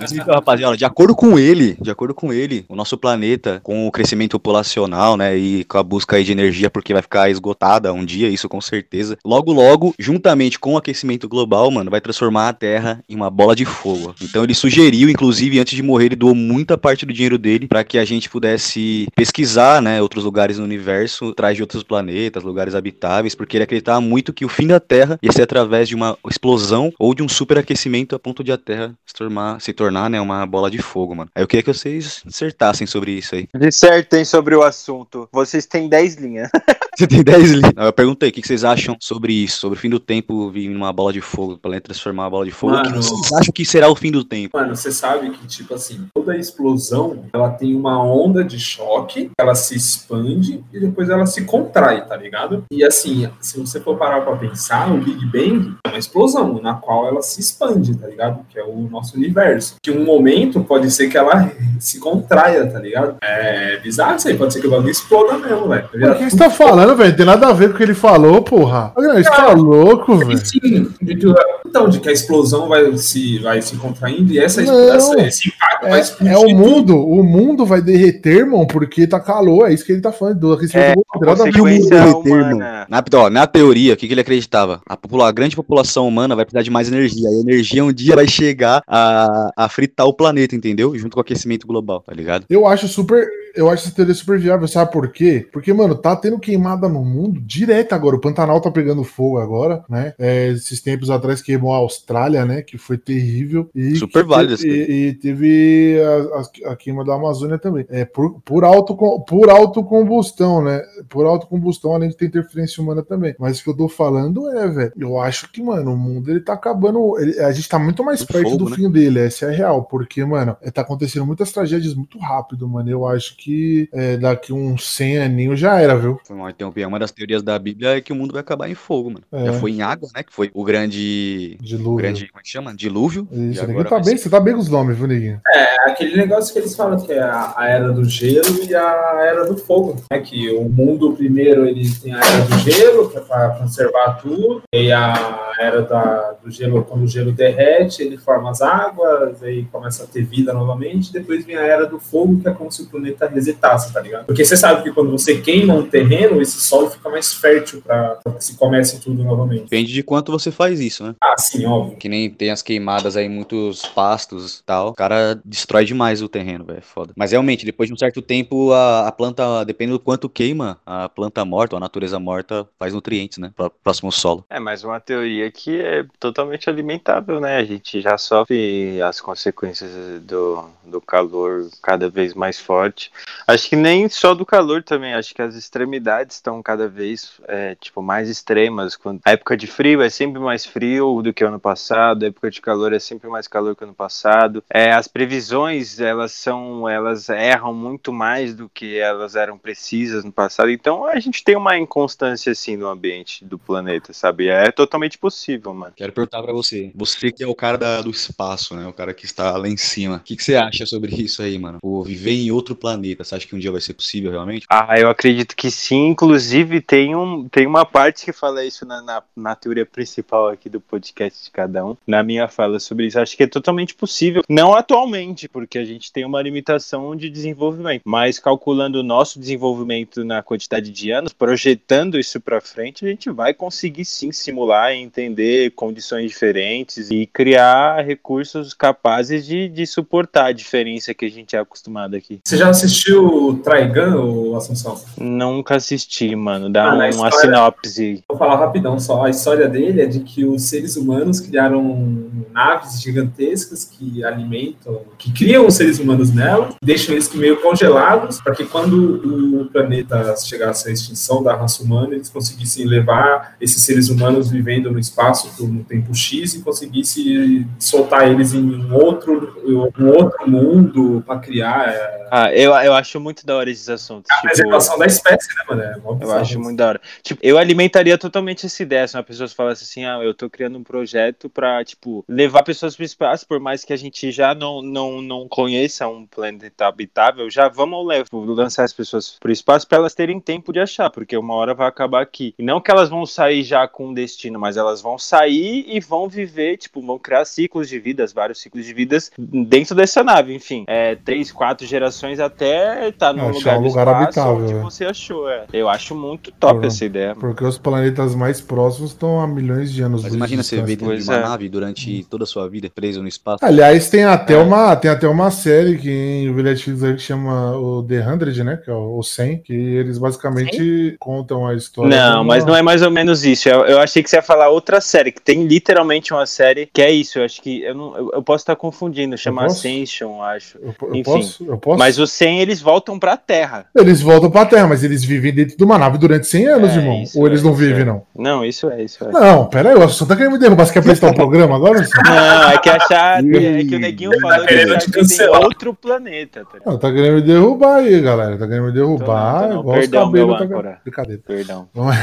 Mas então, rapaziada, de acordo com ele, de acordo com ele, o nosso planeta, com o crescimento populacional, né, e com a busca aí de energia, porque vai ficar esgotada um dia, isso com certeza. Logo, logo, juntamente com o aquecimento global, mano, vai transformar a Terra em uma bola de fogo. Então ele sugeriu, inclusive, antes de morrer, ele doou muita parte do dinheiro dele para que a gente pudesse pesquisar, né, outros lugares no universo, atrás de outros planetas, lugares habitáveis, porque ele acreditava muito que o fim da Terra ia ser através de uma explosão ou de um superaquecimento a ponto de a Terra se tornar, se tornar né, uma bola de fogo, mano. Aí eu queria que vocês dissertassem sobre isso aí. Dissertem sobre o assunto. Vocês têm 10 linhas. Você tem 10 linhas. Eu perguntei o que que vocês acham sobre isso, sobre o fim do tempo vir numa bola de fogo, o planeta transformar uma bola de fogo. O que Mano. vocês acham que será o fim do tempo? Mano, você sabe que, tipo assim, toda explosão, ela tem uma onda de choque, ela se expande e depois ela se contrai, tá ligado? E assim, se você for parar pra pensar, o Big Bang é uma explosão na qual ela se expande, tá ligado? Que é o nosso universo. Que um momento pode ser que ela se contraia, tá ligado? É bizarro isso aí, pode ser que o bagulho exploda mesmo, velho. tá ligado? que você tá falando, velho? Tem nada a ver com o que ele falou, porra. Olha, Você tá louco, velho. Então, de que a explosão vai se, vai se contraindo e essa, essa- esse impacto É, é o mundo, o mundo vai derreter, irmão, porque tá calor, é isso que ele tá falando. Do É, consequência derreter. Na, ó, na teoria, o que, que ele acreditava? A, popula- a grande população humana vai precisar de mais energia. E a energia um dia vai chegar a, a fritar o planeta, entendeu? Junto com o aquecimento global, tá ligado? Eu acho super. Eu acho essa teoria super viável, sabe por quê? Porque, mano, tá tendo queimada no mundo direto agora. O Pantanal tá pegando fogo agora, né? É, esses tempos atrás queimou a Austrália, né? Que foi terrível. E Super válido te- essa E, e teve a, a- a queima da Amazônia também. É por, por, auto, por autocombustão, né? Por autocombustão, além de ter interferência humana também. Mas o que eu tô falando é, velho, eu acho que, mano, o mundo ele tá acabando. ele- a gente tá muito mais perto fogo, do né? fim dele, essa é a real. Porque, mano, é, tá acontecendo muitas tragédias muito rápido, mano. Eu acho que é, daqui uns 100 aninhos já era, viu? Interromper. Uma das teorias da Bíblia é que o mundo vai acabar em fogo, mano. É. Já foi em água, né? Que foi o grande. Dilúvio. grande. Como é que chama? Dilúvio. Isso, neguinho tá bem, ser- você tá bem com os nomes, viu, neguinho? É aquele negócio que eles falam que é a, a era do gelo e a era do fogo. Né? Que o mundo, primeiro, ele tem a era do gelo, que é para conservar tudo. E a era da, do gelo, quando o gelo derrete, ele forma as águas, aí começa a ter vida novamente. Depois vem a era do fogo, que é como se o planeta resetasse, tá ligado? Porque você sabe que quando você queima um terreno, esse solo fica mais fértil para que se comece tudo novamente. Depende de quanto você faz isso, né? Ah, sim, óbvio. Que nem tem as queimadas aí, muitos pastos e tal. O cara destrói demais o terreno, velho. é Foda. Mas realmente, depois de um certo tempo, a, a planta, dependendo do quanto queima, a planta morta, ou a natureza morta, faz nutrientes, né? Pra próximo solo. É mais uma teoria que é totalmente alimentável, né? A gente já sofre as consequências do, do calor cada vez mais forte. Acho que nem só do calor também, acho que as extremidades estão cada vez é, tipo, mais extremas. Quando... A época de frio é sempre mais frio do que o ano passado, a época de calor é sempre mais calor que ano passado. É, as previsões, elas são, elas erram muito mais do que elas eram precisas no passado. Então a gente tem uma inconstância assim no ambiente do planeta, sabe? É totalmente possível, mano. Quero perguntar pra você. Você que é o cara da- do espaço, né? O cara que está lá em cima. O que, que você acha sobre isso aí, mano? O viver em outro planeta. Você acha que um dia vai ser possível realmente? Ah, eu acredito que sim. Inclusive, tem, um, tem uma parte que fala isso na, na, na teoria principal aqui do podcast de cada um. Na minha fala sobre isso. Acho que é totalmente possível. Não atualmente, porque a gente tem uma limitação de desenvolvimento. Mas calculando o nosso desenvolvimento na quantidade de anos, projetando isso para frente, a gente vai conseguir sim simular e entender condições diferentes e criar recursos capazes de, de suportar a diferença que a gente é acostumado aqui. Você já assistiu Trigun, ou Assunção? Nunca assisti, mano. Dá Ah, uma história- sinopse. Vou falar rapidão só. A história dele é de que os seres humanos criaram naves gigantescas que alimentam, que criam os seres humanos nela, deixam eles meio congelados, para que quando o planeta chegasse à extinção da raça humana, eles conseguissem levar esses seres humanos vivendo no espaço por um tempo X e conseguisse soltar eles em um outro, um outro mundo para criar é, Ah, eu, eu acho muito da hora esses assuntos. a tipo, preservação da espécie, né, mano? É Eu acho muito da hora. Tipo, eu alimentaria totalmente essa ideia. Se uma pessoa falasse assim, ah, eu tô criando um projeto pra, tipo, levar pessoas pro espaço, por mais que a gente já não, não, não conheça um planeta habitável, já vamos levar, lançar as pessoas pro espaço pra elas terem tempo de achar, porque uma hora vai acabar aqui. E não que elas vão sair já com um destino, mas elas vão sair e vão viver, tipo, vão criar ciclos de vidas, vários ciclos de vidas dentro dessa nave, enfim. É, três, quatro gerações até tá num Achar lugar, um lugar habitável, onde é. você achou, é. Eu acho muito top Por- essa ideia. Porque os planetas mais próximos estão a milhões de anos. Mas imagina você viver Pois uma é. nave durante toda a sua vida preso no espaço. Aliás, tem até, É. uma, tem até uma série que em o Netflix aí que chama o The 100, né? Que é o o 100, que eles basicamente contam a história. Não, uma- mas não é mais ou menos isso. Eu, eu achei que você ia falar outra série, que tem literalmente uma série que é isso. Eu acho que. Eu, não, eu, eu posso estar confundindo, chama? Ascension, acho. Eu, eu enfim. posso? Eu posso? Mas os 100 eles voltam pra Terra. Eles voltam pra Terra, mas eles vivem dentro de uma nave durante 100 anos, É, irmão. isso Ou eles é, não vivem, é. não? Não, isso é, isso é. Não, pera aí, o Assunção tá querendo me derrubar. Você quer prestar um programa agora? Não, é que achar. É que o neguinho falou que querendo eles te vivem em cancelar. outro planeta. Tá? Não, tá querendo me derrubar aí, galera. Tá querendo me derrubar. Tô não, tô não. igual os Perdão, meu cabelos. Tá... âncora. Brincadeira. Perdão. Vamos.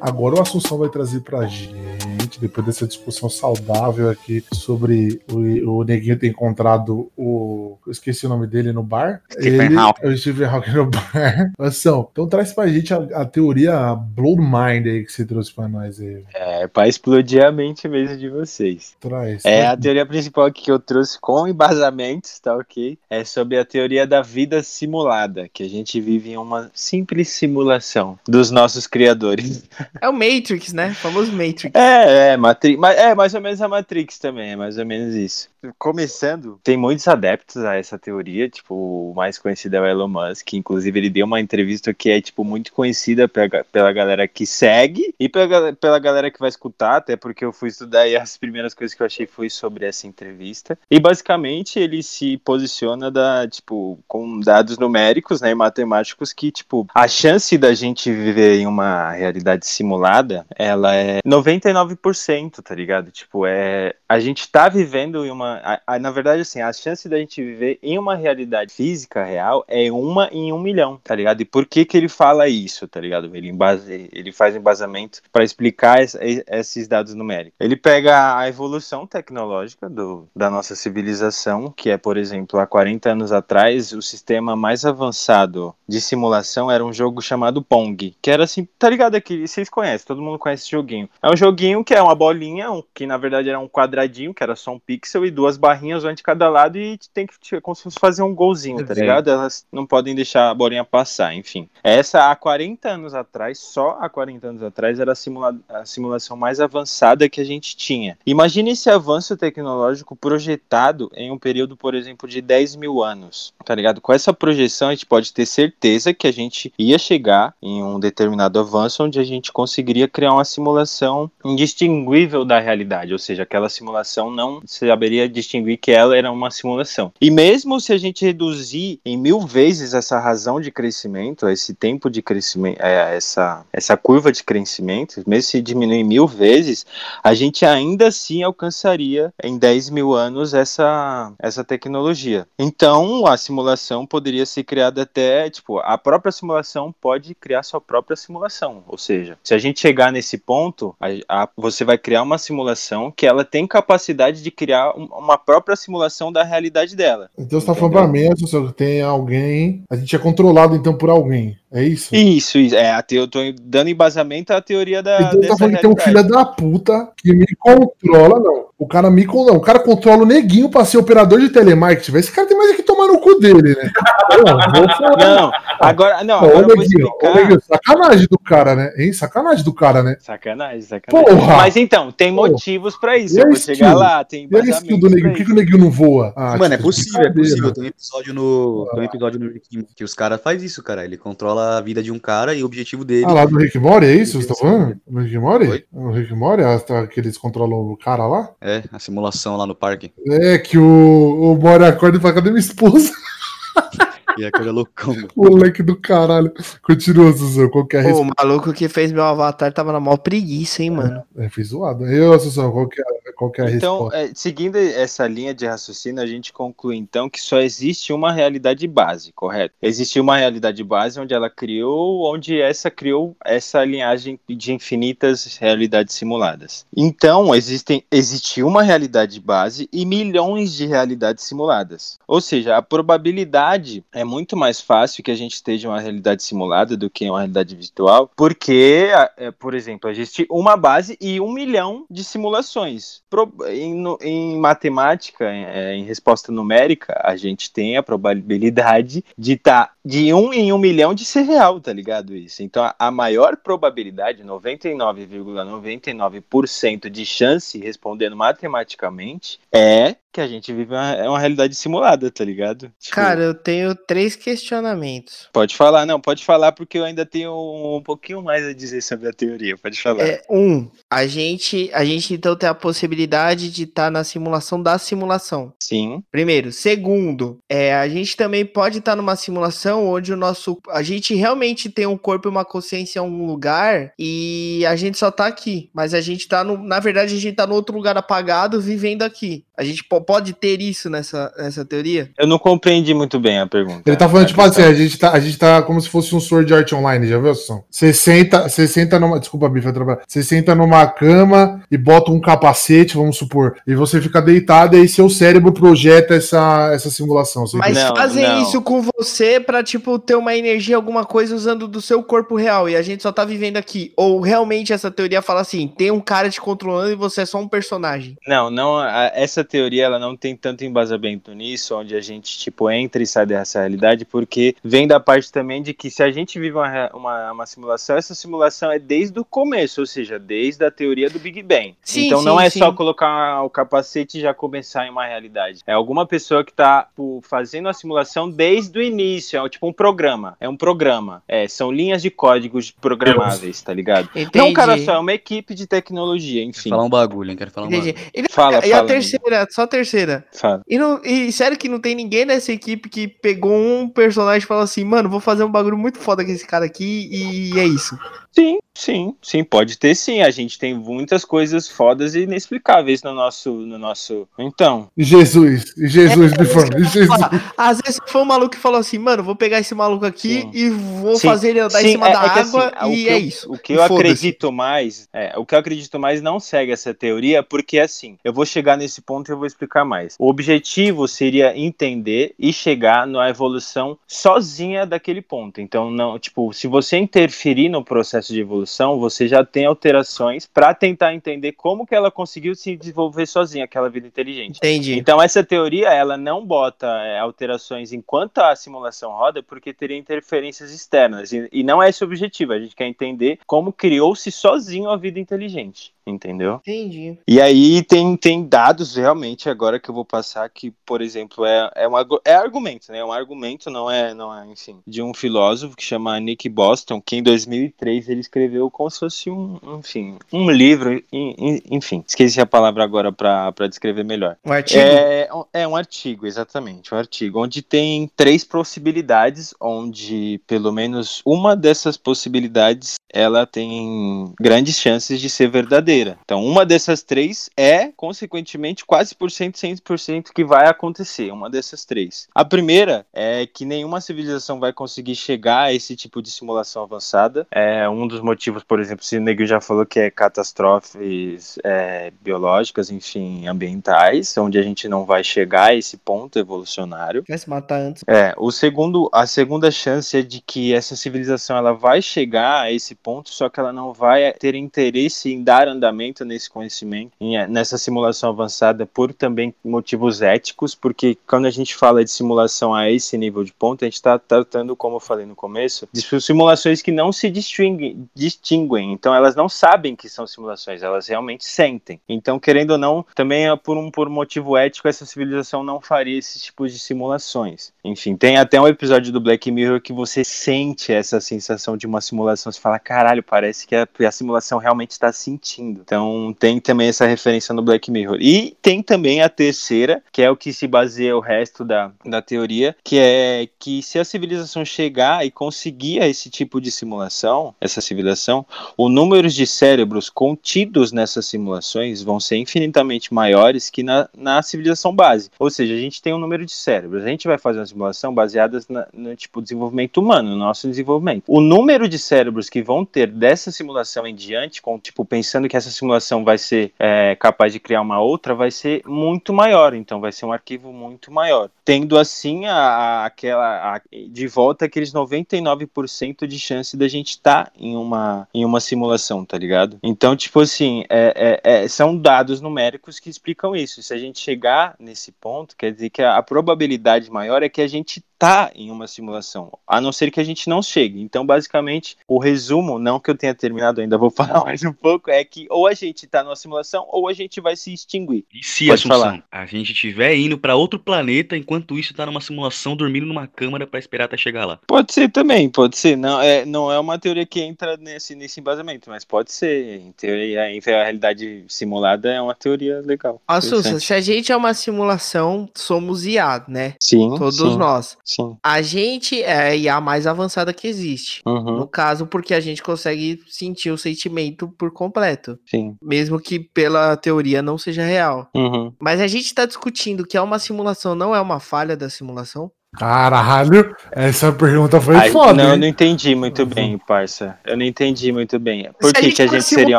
Agora o Assunção vai trazer pra gente, depois dessa discussão saudável aqui sobre o, o Neguinho ter encontrado o, eu esqueci o nome dele no bar. Stephen ele, Hawking. O Stephen Hawking no bar. Ação, então traz pra gente a, a teoria Blow Mind aí que você trouxe pra nós aí. É, pra explodir a mente mesmo de vocês. Traz. É, a teoria principal aqui que eu trouxe com embasamentos, tá ok? É sobre a teoria da vida simulada, que a gente vive em uma simples simulação dos nossos criadores. É o Matrix, né? O famoso Matrix. É, é, Matrix, é mais ou menos a Matrix também, é mais ou menos isso. Começando, tem muitos adeptos a essa teoria, tipo, o mais conhecido é o Elon Musk, inclusive ele deu uma entrevista que é, tipo, muito conhecida pela, pela galera que segue e pela, pela galera que vai escutar, até porque eu fui estudar e as primeiras coisas que eu achei foi sobre essa entrevista. E basicamente ele se posiciona da, tipo, com dados numéricos, né, e matemáticos que, tipo, a chance da gente viver em uma realidade simulada, ela é 99%, tá ligado? Tipo, é a gente tá vivendo em uma, a- a- na verdade assim, a chance da gente viver em uma realidade física real é uma em um milhão, tá ligado? E por que que ele fala isso, tá ligado? Ele embase, ele faz embasamento para explicar es- esses dados numéricos. Ele pega a evolução tecnológica do, da nossa civilização, que é, por exemplo, há 40 anos atrás, o sistema mais avançado de simulação era um jogo chamado Pong, que era assim, tá ligado aqui, vocês conhecem, todo mundo conhece esse joguinho. É um joguinho que é uma bolinha, que na verdade era um quadradinho, que era só um pixel, e duas barrinhas, uma de cada lado, e tem que como se fosse fazer um golzinho, tá É. ligado? Elas não podem deixar a bolinha passar, enfim. Essa, há 40 anos atrás, só há 40 anos atrás, era a, simula- a simulação mais avançada que a gente tinha. Imagine esse avanço tecnológico projetado em um período, por exemplo, de 10 mil anos, tá ligado? Com essa projeção, a gente pode ter certeza que a gente ia chegar em um determinado avanço onde a gente conseguiria criar uma simulação indistinguível da realidade, ou seja, aquela simulação não saberia distinguir que ela era uma simulação. E mesmo se a gente reduzir em mil vezes essa razão de crescimento, esse tempo de crescimento, é, essa, essa curva de crescimento, mesmo se diminuir mil vezes, a gente ainda assim alcançaria em 10 mil anos essa, essa tecnologia. Então, a simulação poderia ser criada até, tipo, a própria simulação pode criar sua própria simulação. Ou seja, se a gente chegar nesse ponto, a- a- você vai criar uma simulação que ela tem capacidade de criar uma própria simulação da realidade dela. Então você tá falando pra mim, que tem alguém. A gente é controlado então por alguém. É isso? Isso, isso. É, a te- eu tô dando embasamento à teoria da. Então você tá falando que tem um filho da puta que me controla, não. O cara me controla. O cara controla o neguinho pra ser operador de telemarketing. Esse cara tem mais é que tomar no cu dele, né? Não, vou falar. Não, agora, não, Ô, agora neguinho, ô, explicar. neguinho, sacanagem do cara, né? Hein? Sacanagem do cara, né? Sacanagem, sacanagem. Porra! Mas então, tem Porra. motivos pra isso. E a Eu vou skill? chegar lá, tem E a skill do embasamento neguinho? Por que, que o neguinho não voa? Ah, Mano, é tipo, possível, é possível. Tem um episódio no. Tem um episódio no Rick Morty que os caras fazem isso, cara. Ele controla a vida de um cara e o objetivo dele. Ah, lá do Rick Mori, é isso? Você tá Sim. falando? Do Rick Mori? Oi? O Rick Mori, ah, tá, que eles controlam o cara lá? É, a simulação lá no parque. É, que o, o Mori acorda e fala, cadê minha esposa? E é coisa loucão. Moleque do caralho. Continua, Suzão, qual que é a Pô, o resposta? maluco que fez meu avatar tava na maior preguiça, hein, mano. É, fiz zoado. Eu, Suzão, qual que é, qual que é a Então, resposta? é, seguindo essa linha de raciocínio, a gente conclui então que só existe uma realidade base, correto? Existe uma realidade base onde ela criou, onde essa criou essa linhagem de infinitas realidades simuladas. Então, existem, existe uma realidade base e milhões de realidades simuladas. Ou seja, a probabilidade é muito mais fácil que a gente esteja em uma realidade simulada do que em uma realidade virtual, porque, é, por exemplo, existe uma base e um milhão de simulações. Em, em matemática, em, é, em resposta numérica, a gente tem a probabilidade de estar de um em um milhão de ser real, tá ligado? Isso. Então, a, a maior probabilidade, 99,99% de chance, respondendo matematicamente, é que a gente vive uma, é uma realidade simulada, tá ligado? Tipo, Cara, eu tenho três questionamentos. Pode falar, não, pode falar, porque eu ainda tenho um, pouquinho mais a dizer sobre a teoria, pode falar. É, um, a gente, a gente então tem a possibilidade de estar na simulação da simulação. Sim, Primeiro. Segundo, é, a gente também pode estar numa simulação onde o nosso. A gente realmente tem um corpo e uma consciência em algum lugar e a gente só tá aqui. Mas a gente tá no. Na verdade, a gente tá no outro lugar apagado vivendo aqui. A gente po- pode ter isso nessa, nessa teoria? Eu não compreendi muito bem a pergunta. Ele tá falando, tipo assim, a gente, tá, a gente tá como se fosse um Sword Art Online, já viu, São? Você senta, você senta numa. Desculpa, Bifa, atrapalhar. Você senta numa cama e bota um capacete, vamos supor, e você fica deitado, e aí seu cérebro projeta essa, essa simulação. Você Mas Não, fazem não. isso com você pra, tipo, ter uma energia, alguma coisa usando do seu corpo real e a gente só tá vivendo aqui. Ou realmente essa teoria fala assim: tem um cara te controlando e você é só um personagem. Não, não, a- essa teoria ela não tem tanto embasamento nisso, onde a gente tipo entra e sai dessa realidade, porque vem da parte também de que se a gente vive uma, uma, uma simulação, essa simulação é desde o começo, ou seja, desde a teoria do Big Bang. Sim, então sim, não é sim. só colocar o capacete e já começar em uma realidade. É alguma pessoa que tá tipo, fazendo a simulação desde o início, é tipo um programa, é um programa, é, são linhas de códigos programáveis, tá ligado? Não um cara só, é uma equipe de tecnologia, Quero enfim. falar um bagulho, hein? Quero falar um Entendi. bagulho. E, Fala, e a fala, terceira, só a terceira. Fala. E, não, e sério que não tem ninguém nessa equipe que pegou um personagem e falou assim, mano, vou fazer um bagulho muito foda com esse cara aqui e é isso. Sim, sim, sim, pode ter sim. A gente tem muitas coisas fodas e inexplicáveis no nosso, no nosso. Então, Jesus, Jesus, É, me fala, Jesus. Às vezes foi um maluco que falou assim, mano, vou pegar esse maluco aqui Sim. e vou Sim, fazer ele andar em sim, cima é- da é que água assim, e é eu- isso. O que eu acredito mais, é, o que eu acredito mais não segue essa teoria, porque assim, eu vou chegar nesse ponto e eu vou explicar mais. O objetivo seria entender e chegar na evolução sozinha daquele ponto. Então, não, tipo, se você interferir no processo de evolução, você já tem alterações para tentar entender como que ela conseguiu se desenvolver sozinha, aquela vida inteligente. Entendi. Então essa teoria ela não bota é, alterações enquanto a simulação roda, porque teria interferências externas e, e não é esse o objetivo. A gente quer entender como criou-se sozinho a vida inteligente, entendeu? Entendi. E aí tem, tem dados realmente agora que eu vou passar que, por exemplo, é, é, um, é argumento, né? É um argumento, não é, não é, enfim, de um filósofo que chama Nick Boston, que em 2003 ele escreveu como se fosse um, enfim, um livro, en- en- enfim, esqueci a palavra agora para descrever melhor. Um artigo? É, é um artigo, exatamente, um artigo, onde tem três possibilidades, onde pelo menos uma dessas possibilidades ela tem grandes chances de ser verdadeira. Então, uma dessas três é, consequentemente, quase por cento, 100% que vai acontecer, uma dessas três. A primeira é que nenhuma civilização vai conseguir chegar a esse tipo de simulação avançada. É um dos motivos, por exemplo, se o Nego já falou que é catástrofes é, biológicas, enfim, ambientais, onde a gente não vai chegar a esse ponto evolucionário. Vai se matar antes. É, o segundo, a segunda chance é de que essa civilização ela vai chegar a esse ponto, só que ela não vai ter interesse em dar andamento nesse conhecimento, em- nessa simulação avançada por também motivos éticos, porque quando a gente fala de simulação a esse nível de ponto, a gente está tratando, como eu falei no começo, de simulações que não se distinguem, distinguem, então elas não sabem que são simulações, elas realmente sentem. Então, querendo ou não, também é por um por motivo ético essa civilização não faria esses tipos de simulações. Enfim, tem até um episódio do Black Mirror que você sente essa sensação de uma simulação, você fala, caralho, parece que a, a simulação realmente está sentindo. Então, tem também essa referência no Black Mirror. E tem também a terceira, que é o que se baseia o resto da, da teoria, que é que se a civilização chegar e conseguir esse tipo de simulação, essa civilização, o número de cérebros contidos nessas simulações vão ser infinitamente maiores que na, na civilização base. Ou seja, a gente tem um número de cérebros. A gente vai fazer uma simulação baseada no tipo desenvolvimento humano, no nosso desenvolvimento. O número de cérebros que vão ter dessa simulação em diante, com, tipo, pensando que essa simulação vai ser é, capaz de criar uma outra, vai ser muito maior. Então vai ser um arquivo muito maior. Tendo assim a, a- aquela a- de volta aqueles 99% de chance da gente estar em uma em uma simulação, tá ligado? Então, tipo assim, é, é- é- são dados numéricos que explicam isso. Se a gente chegar nesse ponto, quer dizer que a, a probabilidade maior é que a gente tá em uma simulação, a não ser que a gente não chegue. Então, basicamente, o resumo, não que eu tenha terminado ainda, vou falar mais um pouco, é que ou a gente tá numa simulação ou a gente vai se extinguir. E se, Pode Assunção, falar. a gente estiver indo pra outro planeta, enquanto isso tá numa simulação, dormindo numa câmara pra esperar até chegar lá? Pode ser também, pode ser. Não é, não é uma teoria que entra nesse, nesse embasamento, mas pode ser. Em teoria, em a realidade simulada é uma teoria legal. Interessante. se a gente é uma simulação, somos IA, né? Sim, Todos sim, nós. Sim. A gente é a IA mais avançada que existe. Uhum. No caso, porque a gente consegue sentir o sentimento por completo. Sim. Mesmo que pela teoria não seja real. Uhum. Mas a gente tá discutindo que é uma simulação, não é uma falha da simulação? Caralho, essa pergunta foi Ai, foda. não, eu hein? não entendi muito bem, parça. Eu não entendi muito bem. Por Se que, que a é uma gente seria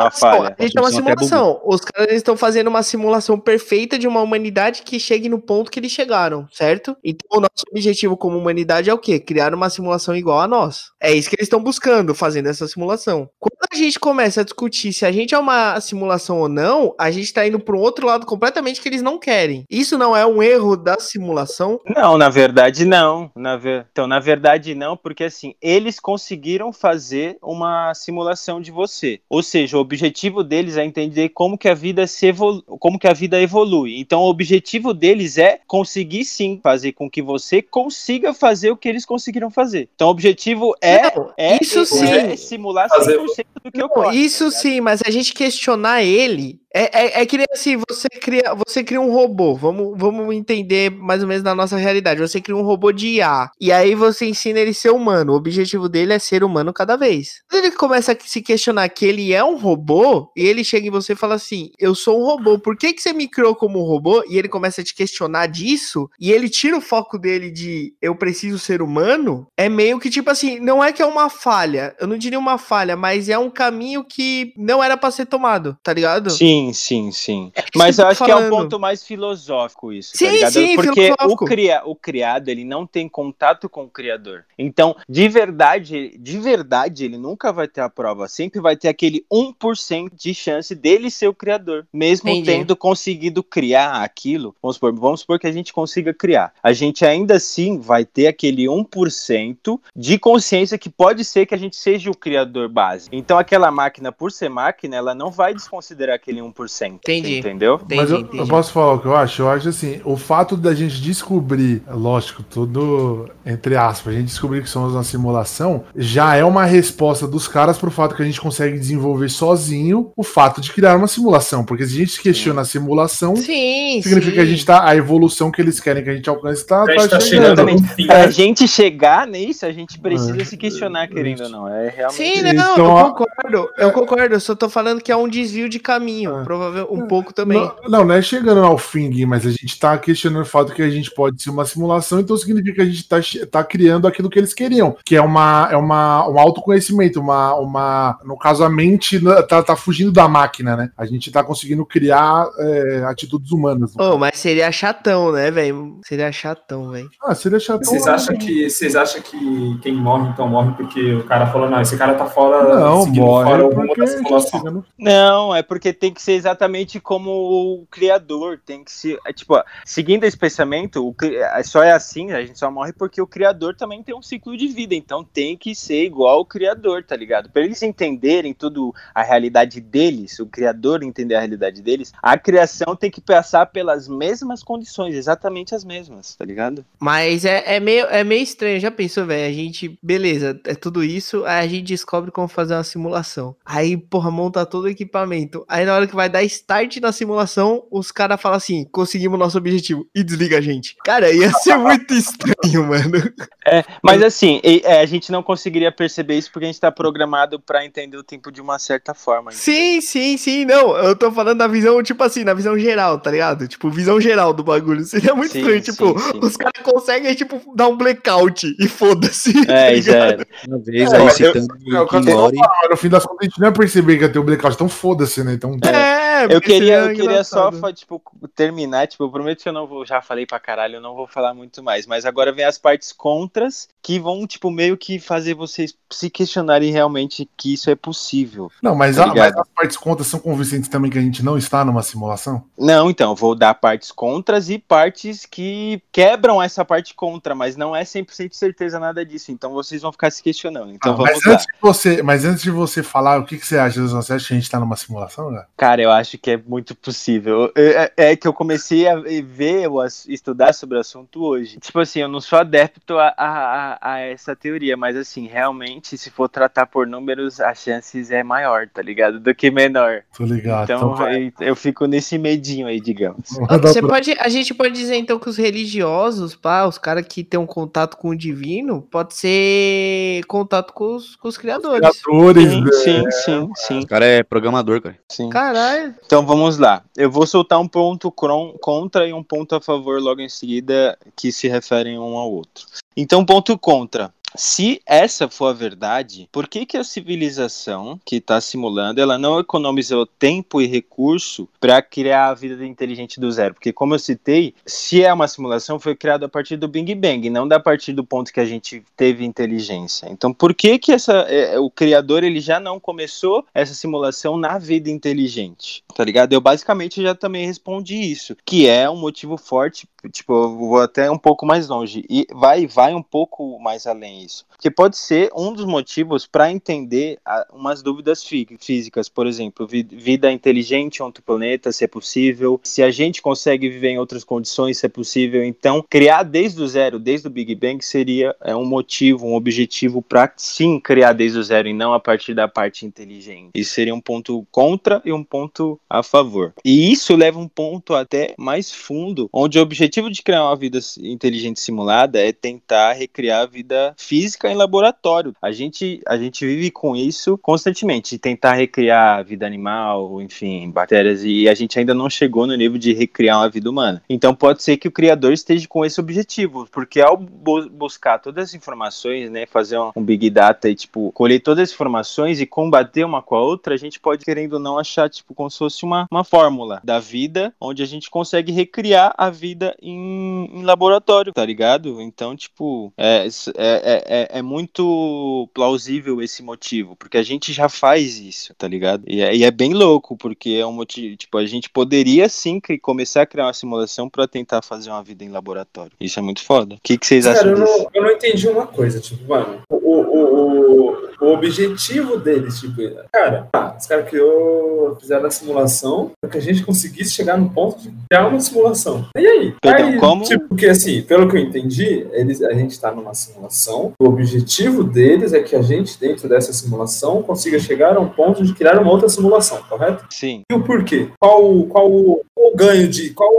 uma falha? A gente é uma A gente simulação. Os caras estão fazendo uma simulação perfeita de uma humanidade que chegue no ponto que eles chegaram, certo? Então o nosso objetivo como humanidade é o quê? Criar uma simulação igual a nós. É isso que eles estão buscando, fazendo essa simulação. Quando a gente começa a discutir se a gente é uma simulação ou não, a gente tá indo para um outro lado completamente que eles não querem. Isso não é um erro da simulação? Não, na verdade não. Na ver- Então, na verdade não, porque assim, eles conseguiram fazer uma simulação de você. Ou seja, o objetivo deles é entender como que a vida se evolu... como que a vida evolui. Então, o objetivo deles é conseguir sim fazer com que você consiga fazer o que eles conseguiram fazer. Então, o objetivo é, Não, é, isso é sim. simular Fazer- 100% do que Não, ocorre. isso tá sim, mas a gente questionar ele é, é, é que nem assim, você cria, você cria um robô, vamos, vamos entender mais ou menos na nossa realidade. Você cria um robô de IA, e aí você ensina ele ser humano. O objetivo dele é ser humano cada vez. Quando ele começa a se questionar que ele é um robô, e ele chega em você e fala assim: Eu sou um robô, por que, que você me criou como um robô? E ele começa a te questionar disso, e ele tira o foco dele de eu preciso ser humano, é meio que tipo assim, não é que é uma falha, eu não diria uma falha, mas é um caminho que não era pra ser tomado, tá ligado? Sim, sim, sim. É isso Mas eu acho que é um falando. ponto mais filosófico isso, Sim, tá ligado? sim, Porque o, cria, o criado, ele não tem contato com o criador. Então, de verdade, de verdade, ele nunca vai ter a prova. Sempre vai ter aquele 1% de chance dele ser o criador. Mesmo Entendi. tendo conseguido criar aquilo, vamos supor, vamos supor que a gente consiga criar. A gente ainda assim vai ter aquele 1% de consciência que pode ser que a gente seja o criador base. Então, aquela máquina, por ser máquina, ela não vai desconsiderar aquele 1%. Entendi. Entendeu? Entendi, Mas eu, entendi. eu posso falar o que eu acho? Eu acho assim, o fato da gente descobrir, lógico, tudo entre aspas, a gente descobrir que somos uma simulação, já é uma resposta dos caras pro fato que a gente consegue desenvolver sozinho o fato de criar uma simulação. Porque se a gente questiona a simulação, Sim, significa sim. que a gente tá. A evolução que eles querem que a gente alcance tá, A gente tá tá chegando. fim. Pra gente chegar nisso, a gente precisa É. se questionar, querendo ou não. É realmente. Sim, não, Então, eu concordo. Eu concordo, eu só tô falando que é um desvio de caminho. É. Provavelmente um pouco também. Não, não, não é chegando ao fim, Gui, mas a gente tá questionando o fato que a gente pode ser uma simulação, então significa que a gente tá, che- tá criando aquilo que eles queriam, que é uma é uma, um autoconhecimento, uma, uma. No caso, a mente né, tá, tá fugindo da máquina, né? A gente tá conseguindo criar é, atitudes humanas. Oh, mas seria chatão, né, velho? Seria chatão, velho. Ah, seria chato. Vocês acham que vocês acham que quem morre então morre porque o cara falou não, esse cara tá fora, Não, morre fora porque da simulação. no- Não, é porque tem que ser exatamente como o criador. Tem que ser. É, tipo, seguindo esse pensamento, o, é, só é assim, a gente só morre porque o criador também tem um ciclo de vida. Então tem que ser igual o criador, tá ligado? Pra eles entenderem tudo a realidade deles, o criador entender a realidade deles, a criação tem que passar pelas mesmas condições, exatamente as mesmas, tá ligado? Mas é, é, meio, é meio estranho, já pensou, velho? A gente, beleza, é tudo isso, aí a gente descobre como fazer uma simulação. Aí, porra, monta todo o equipamento. Aí na hora que vai dar start na simulação, os caras falam assim: conseguimos nosso objetivo e desliga a gente. Cara, ia ser muito estranho, mano. É, mas assim, e- é, a gente não conseguiria perceber isso porque a gente tá programado pra entender o tempo de uma certa forma. Sim, sim, sim, não. Eu tô falando da visão, tipo assim, na visão geral, tá ligado? Tipo, visão geral do bagulho. Seria muito Sim, estranho, sim, tipo, sim. os caras conseguem, tipo, dar um blackout e foda-se. tá É, é. Uma vez É, aí eu- citando é o que eu and Morty, Mas no fim das contas a gente não ia perceber que ia ter o blackout, então foda-se, né? Então, É, Yeah. Eu porque queria, eu queria só engraçado. tipo, terminar, tipo, eu prometo que eu não vou, já falei pra caralho, eu não vou falar muito mais, mas agora vem as partes contras que vão, tipo, meio que fazer vocês se questionarem realmente que isso é possível. Não, mas, Tá a- mas as partes contas são convincentes também que a gente não está numa simulação? Não, então, eu vou dar partes contras e partes que quebram essa parte contra, mas não é 100% certeza nada disso, então vocês vão ficar se questionando. Então Ah, vamos mas, lá. antes de você, mas antes de você falar, o que, que você acha? Você acha que a gente está numa simulação, né? Cara, eu acho acho que é muito possível. É, é que eu comecei a ver, ou a estudar sobre o assunto hoje. Tipo assim, eu não sou adepto a, a, a, essa teoria, mas assim, realmente, se for tratar por números, as chances é maior, tá ligado? Do que menor. Tô ligado. Então, então eu, eu, fico nesse medinho aí, digamos. Você pode, a gente pode dizer então que os religiosos, pá, os caras que têm um contato com o divino, pode ser contato com os, com os criadores. Os criadores, sim, né? sim, sim, sim. O cara é programador, cara. Sim. Caralho. Então vamos lá. Eu vou soltar um ponto contra e um ponto a favor logo em seguida que se referem um ao outro. Então, ponto contra. Se essa for a verdade, por que, que a civilização que está simulando ela não economizou tempo e recurso para criar a vida inteligente do zero? Porque, como eu citei, se é uma simulação, foi criada a partir do Big Bang, não da partir do ponto que a gente teve inteligência. Então, por que, que essa, é, o criador ele já não começou essa simulação na vida inteligente? Tá ligado? Eu basicamente já também respondi isso, que é um motivo forte. Tipo, eu vou até um pouco mais longe e vai, vai um pouco mais além isso. Que pode ser um dos motivos para entender a, umas dúvidas fí físicas, por exemplo, vi vida inteligente em outro planeta, se é possível, se a gente consegue viver em outras condições, se é possível. Então, criar desde o zero, desde o Big Bang, seria é, um motivo, um objetivo para sim criar desde o zero e não a partir da parte inteligente. Isso seria um ponto contra e um ponto a favor. E isso leva um ponto até mais fundo, onde o objetivo de criar uma vida inteligente simulada é tentar recriar a vida física em laboratório. A gente, a gente vive com isso constantemente, tentar recriar vida animal, enfim, bactérias, e a gente ainda não chegou no nível de recriar uma vida humana. Então pode ser que o criador esteja com esse objetivo, porque ao bu buscar todas as informações, né, fazer um, um big data e tipo colher todas as informações e combater uma com a outra, a gente pode querendo ou não achar tipo como se fosse uma, uma fórmula da vida, onde a gente consegue recriar a vida em, em laboratório, tá ligado? Então, tipo, é, é, é é, muito plausível esse motivo, porque a gente já faz isso, tá ligado? E é, e é bem louco, porque é um motivo, tipo, a gente poderia sim começar a criar uma simulação para tentar fazer uma vida em laboratório. Isso é muito foda. O que, que vocês Cara, acham eu disso? Eu não entendi uma coisa, tipo, mano, o, o, o, o objetivo deles, tipo, cara, os caras criou, fizeram a simulação para que a gente conseguisse chegar no ponto de criar uma simulação. E aí? Perdão, aí, como? Tipo, porque assim, pelo que eu entendi, eles, a gente tá numa simulação, o objetivo deles é que a gente, dentro dessa simulação, consiga chegar a um ponto de criar uma outra simulação, correto? Sim. E o porquê? Qual, qual, qual o ganho de. Qual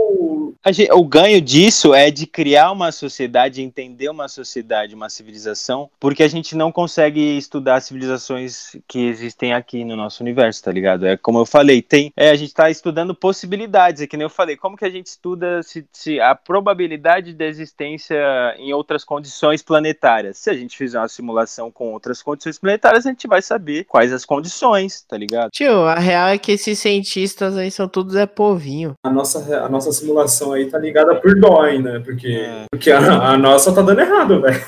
Gente, o ganho disso é de criar uma sociedade, entender uma sociedade, uma civilização, porque a gente não consegue estudar civilizações que existem aqui no nosso universo, tá ligado? É como eu falei, tem, é, a gente está estudando possibilidades, é que nem eu falei, como que a gente estuda se, se a probabilidade da existência em outras condições planetárias? Se a gente fizer uma simulação com outras condições planetárias, a gente vai saber quais as condições, tá ligado? Tio, a real é que esses cientistas aí são todos é povinho. A nossa, a nossa simulação aí tá ligada por dói, né? Porque, é. porque a, a, nossa tá dando errado, velho.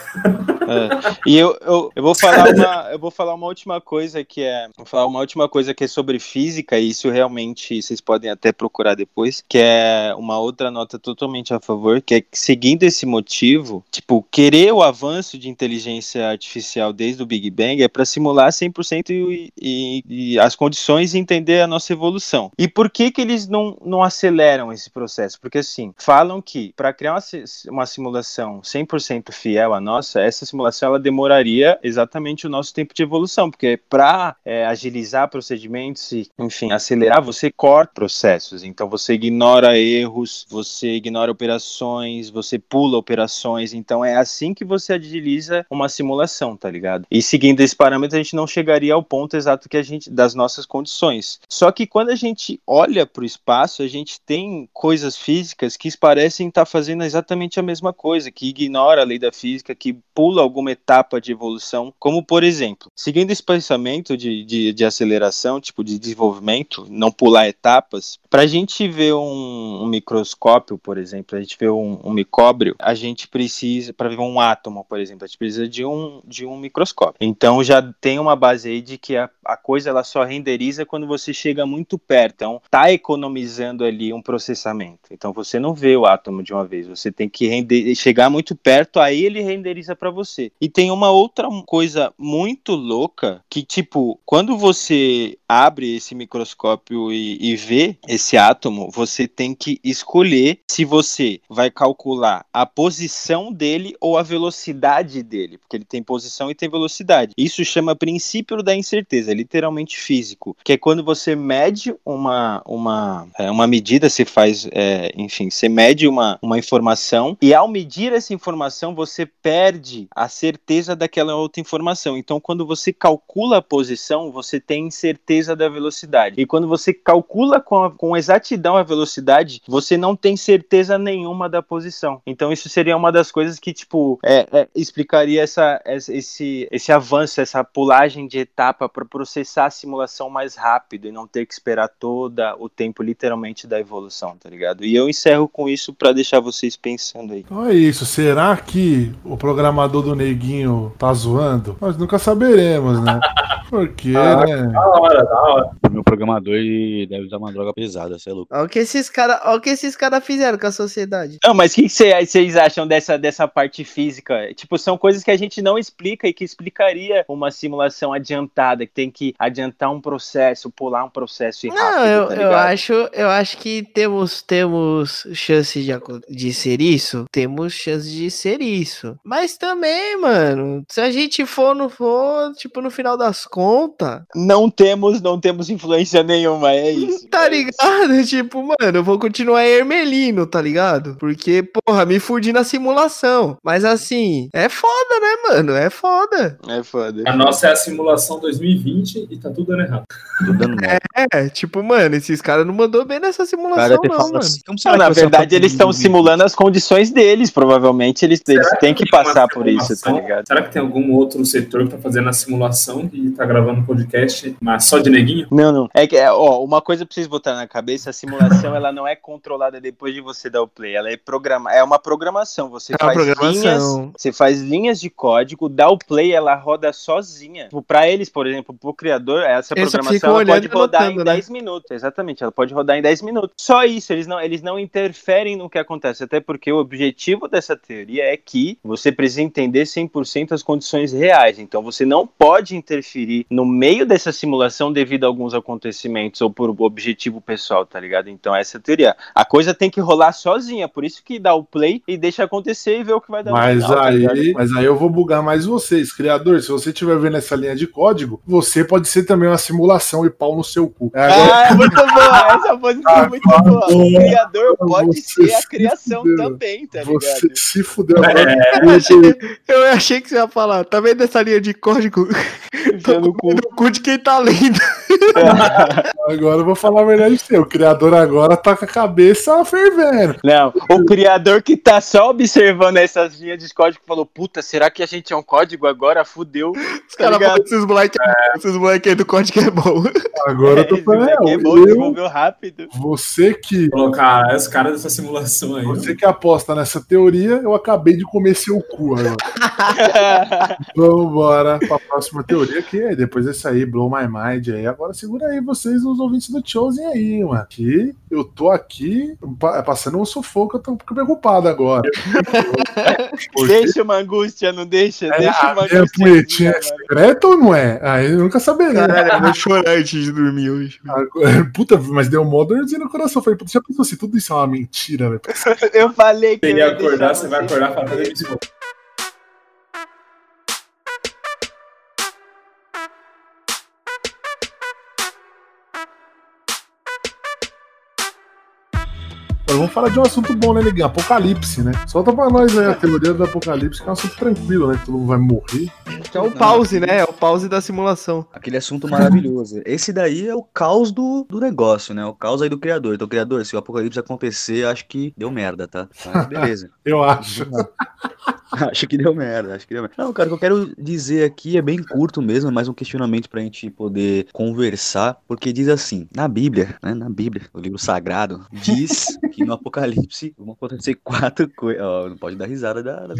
É. E eu, eu, eu, vou falar uma, eu vou falar uma última coisa que é. Vou falar uma última coisa que é sobre física, e isso realmente vocês podem até procurar depois, que é uma outra nota totalmente a favor, que é que seguindo esse motivo, tipo, querer o avanço de inteligência artificial desde o Big Bang é para simular 100% e, e, e as condições e entender a nossa evolução. E por que que eles não, não aceleram esse processo? Porque assim, falam que para criar uma, uma simulação 100% fiel à nossa, essa simulação ela demoraria exatamente o nosso tempo de evolução, porque para é, agilizar procedimentos e, enfim, acelerar, você corta processos. Então você ignora erros, você ignora operações, você pula operações. Então é assim que você agiliza uma simulação, tá ligado? E seguindo esse parâmetro, a gente não chegaria ao ponto exato que a gente das nossas condições. Só que quando a gente olha para o espaço, a gente tem coisas físicas que parecem estar fazendo exatamente a mesma coisa, que ignora a lei da física, que pula alguma etapa de evolução, como por exemplo, seguindo esse pensamento de, de, de aceleração, tipo de desenvolvimento, não pular etapas, para a gente ver um, um, microscópio, por exemplo, a gente ver um, um micóbrio, a gente precisa, para ver um átomo, por exemplo, a gente precisa de um, de um microscópio. Então já tem uma base aí de que a, a coisa ela só renderiza quando você chega muito perto. Então tá economizando ali um processamento. Então você não vê o átomo de uma vez, você tem que render, chegar muito perto, aí ele renderiza para você. E tem uma outra coisa muito louca que, tipo, quando você abre esse microscópio e, e vê esse átomo, você tem que escolher se você vai calcular a posição dele ou a velocidade dele, porque ele tem posição e tem velocidade. Isso chama princípio da incerteza, literalmente físico, que é quando você mede uma, uma, é, uma medida, se faz, é, enfim, você mede uma, uma informação e ao medir essa informação você perde a certeza daquela outra informação. Então, quando você calcula a posição, você tem certeza da velocidade. E quando você calcula com, a, com exatidão a velocidade, você não tem certeza nenhuma da posição. Então, isso seria uma das coisas que, tipo, é, é, explicaria essa, esse, esse avanço, essa pulagem de etapa para processar a simulação mais rápido e não ter que esperar todo o tempo, literalmente, da evolução, tá ligado? E eu encerro com isso para deixar vocês pensando aí. Então é isso. Será que o programador do Neguinho tá zoando? Nós nunca saberemos, né? Porque, Ah, né? Da hora, da hora. Meu programador ele deve usar uma droga pesada, você é louco. Olha o que esses caras que esses cara fizeram com a sociedade. Não, mas o que vocês acham dessa, dessa parte física? Tipo, são coisas que a gente não explica e que explicaria uma simulação adiantada, que tem que adiantar um processo, pular um processo e rápido, Não, eu, tá eu acho, eu acho que temos temos chance de, de ser isso, temos chance de ser isso. Mas também, mano, se a gente for não for, tipo no final das contas, Não temos, não temos influência nenhuma, é isso. tá é isso. ligado? Tipo, mano, eu vou continuar ermelino, tá ligado? Porque, porra, me fudi na simulação. Mas assim, é foda, né, mano? É foda. É foda. A nossa é a simulação 2020 e tá tudo dando errado. Tô dando mal. É, tipo, mano, esses caras não mandou bem nessa simulação, Cara, não, mano. assim, Não, na que verdade, eles estão simulando as condições deles. Provavelmente eles, eles têm que uma passar por isso, tá ligado? Será que tem algum outro setor que tá fazendo a simulação e tá gravando um podcast, mas só de neguinho? Não, não. É que, é, ó, uma coisa pra vocês botar na cabeça, a simulação, ela não é controlada depois de você dar o play, ela é programa, é uma programação, você É uma faz programação. linhas, você faz linhas de código, dá o play, ela roda sozinha. Tipo, pra eles, por exemplo, pro criador, essa programação pode rodar em anotando, né? 10 minutos, exatamente, ela pode rodar em 10 minutos. Só isso, eles não, eles não interferem no que acontece, até porque o objetivo dessa teoria é que você precisa entender 100% as condições reais, então você não pode interferir no meio dessa simulação devido a alguns acontecimentos ou por objetivo pessoal, tá ligado? Então essa é a teoria. A coisa tem que rolar sozinha, por isso que dá o play e deixa acontecer e vê o que vai dar Mas final, tá aí, mas aí eu vou bugar mais vocês, criador. Se você estiver vendo essa linha de código, você pode ser também uma simulação e pau no seu cu. É, agora, Ah, muito boa! Essa posição é muito boa. O criador pode Você ser a criação fudeu. também, tá ligado? você se fudeu agora. É, Eu achei, eu achei que você ia falar, tá vendo essa linha de código? Enfia no cu. No cu de quem tá lendo. Agora eu vou falar a verdade pra você. O criador agora tá com a cabeça fervendo. Não, o criador que tá só observando essas linhas de código falou: Puta, será que a gente é um código agora? Fudeu. Os Tá caras falam esses moleques esses moleque aí do código é bom. Agora eu tô esse falando. é é, bom, eu- desenvolveu rápido. você que colocar os caras dessa simulação aí. você que aposta nessa teoria, eu acabei de comer seu cu agora. Vamos embora pra próxima teoria, que é depois desse aí, Blow My Mind aí. Agora segura aí vocês, os ouvintes do Chosen aí, mano. Que eu tô aqui pa- passando um sufoco, eu tô preocupado agora. Deixa uma angústia, não deixa? é deixa a uma minha angústia. punhetinha é secreta ou não é? Aí eu nunca saberia. Caralho, eu vou chorar antes de dormir hoje. Agora- Puta, mas deu mó dorzinha no coração. Falei, puta, já pensou se tudo isso é uma mentira, velho? Eu falei que ia ia acordar, você vai acordar fazer isso. Vamos falar de um assunto bom, né, Neguinho? Apocalipse, né? Solta pra nós aí a teoria do apocalipse, que é um assunto tranquilo, né? Que todo mundo vai morrer. Que é o pause, né? É o pause da simulação. Aquele assunto maravilhoso. Esse daí é o caos do, do negócio, né? O caos aí do criador. Então, criador, se o apocalipse acontecer, acho que deu merda, tá? Mas beleza. Eu acho. acho que deu merda, acho que deu merda. Não, cara, o que eu quero dizer aqui é bem curto mesmo, é mais um questionamento pra gente poder conversar, porque diz assim, na Bíblia, né, na Bíblia, o livro sagrado, diz que no Apocalipse vão acontecer quatro coisas, não pode dar risada da...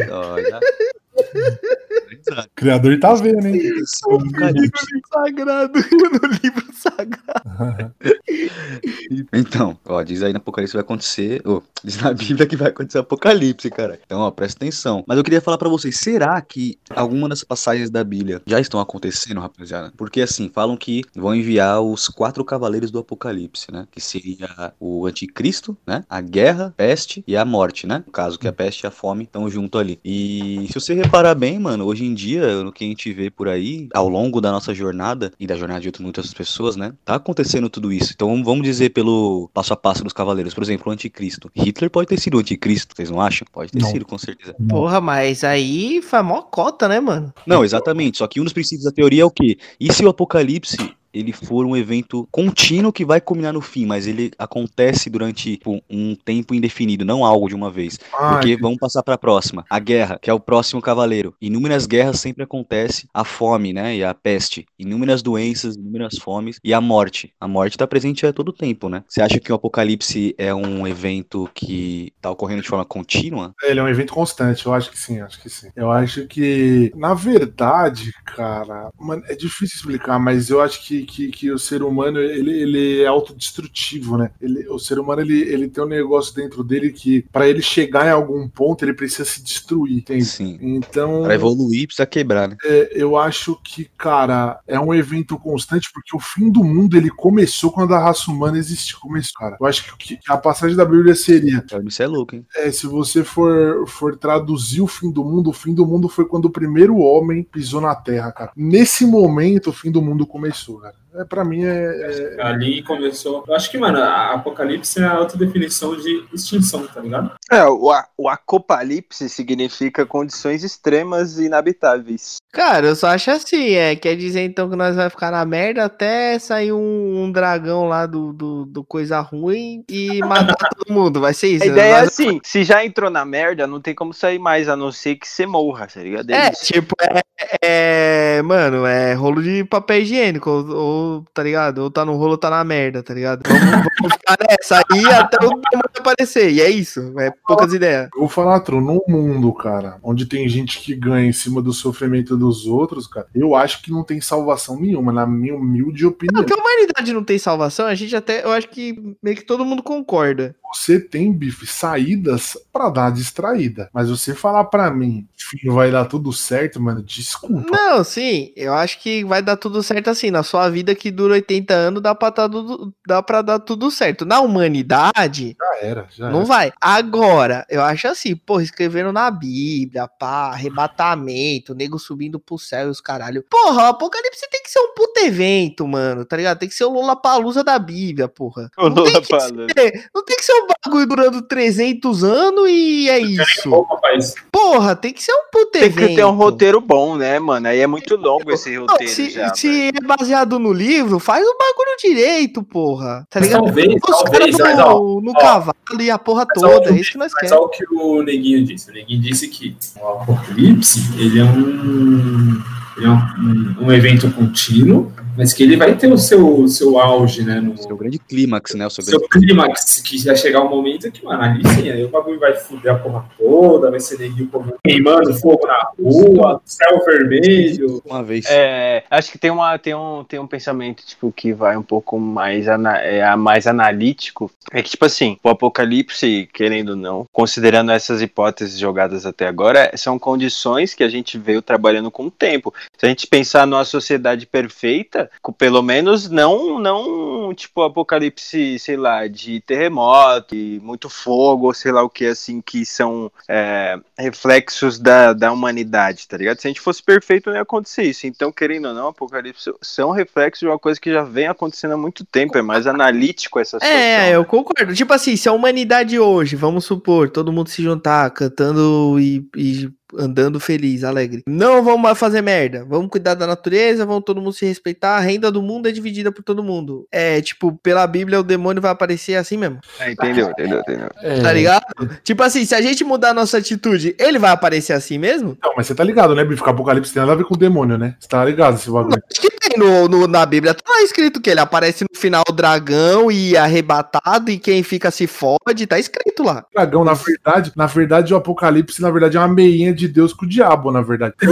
Risada. O criador tá vendo, hein? O Apocalipse Sagrado, no livro sagrado. Então, ó, diz aí no Apocalipse vai acontecer. ô, diz na Bíblia que vai acontecer Apocalipse, cara. Então, ó, presta atenção. Mas eu queria falar pra vocês, será que alguma das passagens da Bíblia já estão acontecendo, rapaziada? Porque assim, falam que vão enviar os quatro cavaleiros do Apocalipse, né? Que seria o anticristo, né? A guerra, peste e a morte, né? No caso que a peste e a fome estão junto ali. E se você reparar bem, mano, hoje em dia, no que a gente vê por aí, ao longo da nossa jornada e da jornada de outras muitas pessoas, né? Tá acontecendo tudo isso. Então vamos dizer pelo passo a passo dos cavaleiros. Por exemplo, o anticristo. Hitler pode ter sido o anticristo, vocês não acham? Pode ter Não. sido, com certeza. Porra, mas aí foi mó cota, né, mano? Não, exatamente. Só que um dos princípios da teoria é o quê? E se o apocalipse ele for um evento contínuo que vai culminar no fim, mas ele acontece durante tipo, um tempo indefinido, não algo de uma vez. Ah, Porque vamos passar para a próxima. A guerra, que é o próximo cavaleiro. Inúmeras guerras sempre acontece a fome, né? E a peste. Inúmeras doenças, inúmeras fomes e a morte. A morte está presente a todo tempo, né? Você acha que o apocalipse é um evento que tá ocorrendo de forma contínua? Ele é um evento constante, eu acho que sim, acho que sim. Eu acho que, na verdade, cara, mano, é difícil explicar, mas eu acho que, que, que o ser humano, ele, ele é autodestrutivo, né? Ele, o ser humano, ele, ele tem um negócio dentro dele que, pra ele chegar em algum ponto, ele precisa se destruir, entende? Sim. Então, Para evoluir precisa quebrar, né? é, eu acho que, cara, é um evento constante, porque o fim do mundo, ele começou quando a raça humana existiu, começou, cara. Eu acho que, que a passagem da Bíblia seria, Isso é louco, hein? é, se você for, for traduzir o fim do mundo, o fim do mundo foi quando o primeiro homem pisou na Terra, cara. Nesse momento, o fim do mundo começou, cara. É, pra mim, é, é- Ali começou. Eu acho que, mano, a apocalipse é a autodefinição de extinção, tá ligado? É, o, a- o acopalipse significa condições extremas e inabitáveis. Cara, eu só acho assim, é. Quer dizer então que nós vai ficar na merda até sair um, um dragão lá do, do, do coisa ruim e matar todo mundo. Vai ser isso. A ideia é Nós- assim, se já entrou na merda, não tem como sair mais, a não ser que você morra, tá ligado? É, isso. tipo, é, é- Mano, é rolo de papel higiênico, ou, ou, tá ligado? Ou tá no rolo ou tá na merda, tá ligado? Vamos, vamos ficar nessa aí até o demônio aparecer. E é isso, é poucas ideias. Eu vou falar, Tro, num mundo, cara, onde tem gente que ganha em cima do sofrimento dos outros, cara, eu acho que não tem salvação nenhuma, na minha humilde opinião. Porque a humanidade não tem salvação, a gente até. Eu acho que meio que todo mundo concorda. Você tem, bife, saídas pra dar distraída. Mas você falar pra mim, filho, vai dar tudo certo, mano, desculpa. Não, sim, eu acho que vai dar tudo certo assim. Na sua vida que dura 80 anos, dá pra, tá tudo, dá pra dar tudo certo. Na humanidade, Já era, já não era. vai. Agora, eu acho assim, porra, escrevendo na Bíblia, pá, arrebatamento, nego subindo pro céu e os caralho. Porra, o Apocalipse tem que ser um puto evento, mano, tá ligado? Tem que ser o Lollapalooza da Bíblia, porra. O Não tem, que ser, não tem que ser um bagulho durando 300 anos e é isso. Porra, tem que ser um puto Tem evento. que ter um roteiro bom, né, mano? Aí é muito longo esse Não, roteiro se, já. se é baseado no livro, faz o bagulho direito, porra. Tá ligado? talvez, Os talvez, caras mas, ó, no, no ó, cavalo e a porra toda, é isso que nós Mas queremos. olha o que o Neguinho disse. O Neguinho disse que o Apocalipse ele é um, ele é um, um evento contínuo, mas que ele vai ter o seu, seu auge, né? No, Seu grande clímax, né? O seu seu clímax, que vai chegar um momento que, mano, ali sim, aí o bagulho vai fuder a porra toda, vai ser neguinho queimando fogo na rua, céu vermelho. Uma vez. É, acho que tem, uma, tem, um, tem um pensamento tipo, que vai um pouco mais, ana, é, mais analítico. É que, tipo assim, o apocalipse, querendo ou não, considerando essas hipóteses jogadas até agora, são condições que a gente veio trabalhando com o tempo. Se a gente pensar numa sociedade perfeita, pelo menos não, não tipo, apocalipse, sei lá, de terremoto, e muito fogo, ou sei lá o que, assim, que são é, reflexos da, da humanidade, tá ligado? Se a gente fosse perfeito, não ia acontecer isso. Então, querendo ou não, Apocalipse são reflexos de uma coisa que já vem acontecendo há muito tempo. É mais analítico essa situação. É, eu concordo. Tipo assim, se a humanidade hoje, vamos supor, todo mundo se juntar, cantando e, e andando feliz, alegre. Não vamos mais fazer merda. Vamos cuidar da natureza, vamos todo mundo se respeitar. A renda do mundo é dividida por todo mundo. É, tipo, pela Bíblia, o demônio vai aparecer assim mesmo. É, entendeu, entendeu, entendeu. É, Tá ligado? Tipo assim, se a gente mudar a nossa atitude, ele vai aparecer assim mesmo? Não, mas você tá ligado, né? Que Apocalipse tem nada a ver com o demônio, né? Você tá ligado esse bagulho? Acho que no, no- na Bíblia tá lá escrito que ele aparece no final o dragão e arrebatado e quem fica se fode, tá escrito lá. Dragão, na verdade, na verdade, o Apocalipse, na verdade, é uma meinha de Deus com o diabo, na verdade.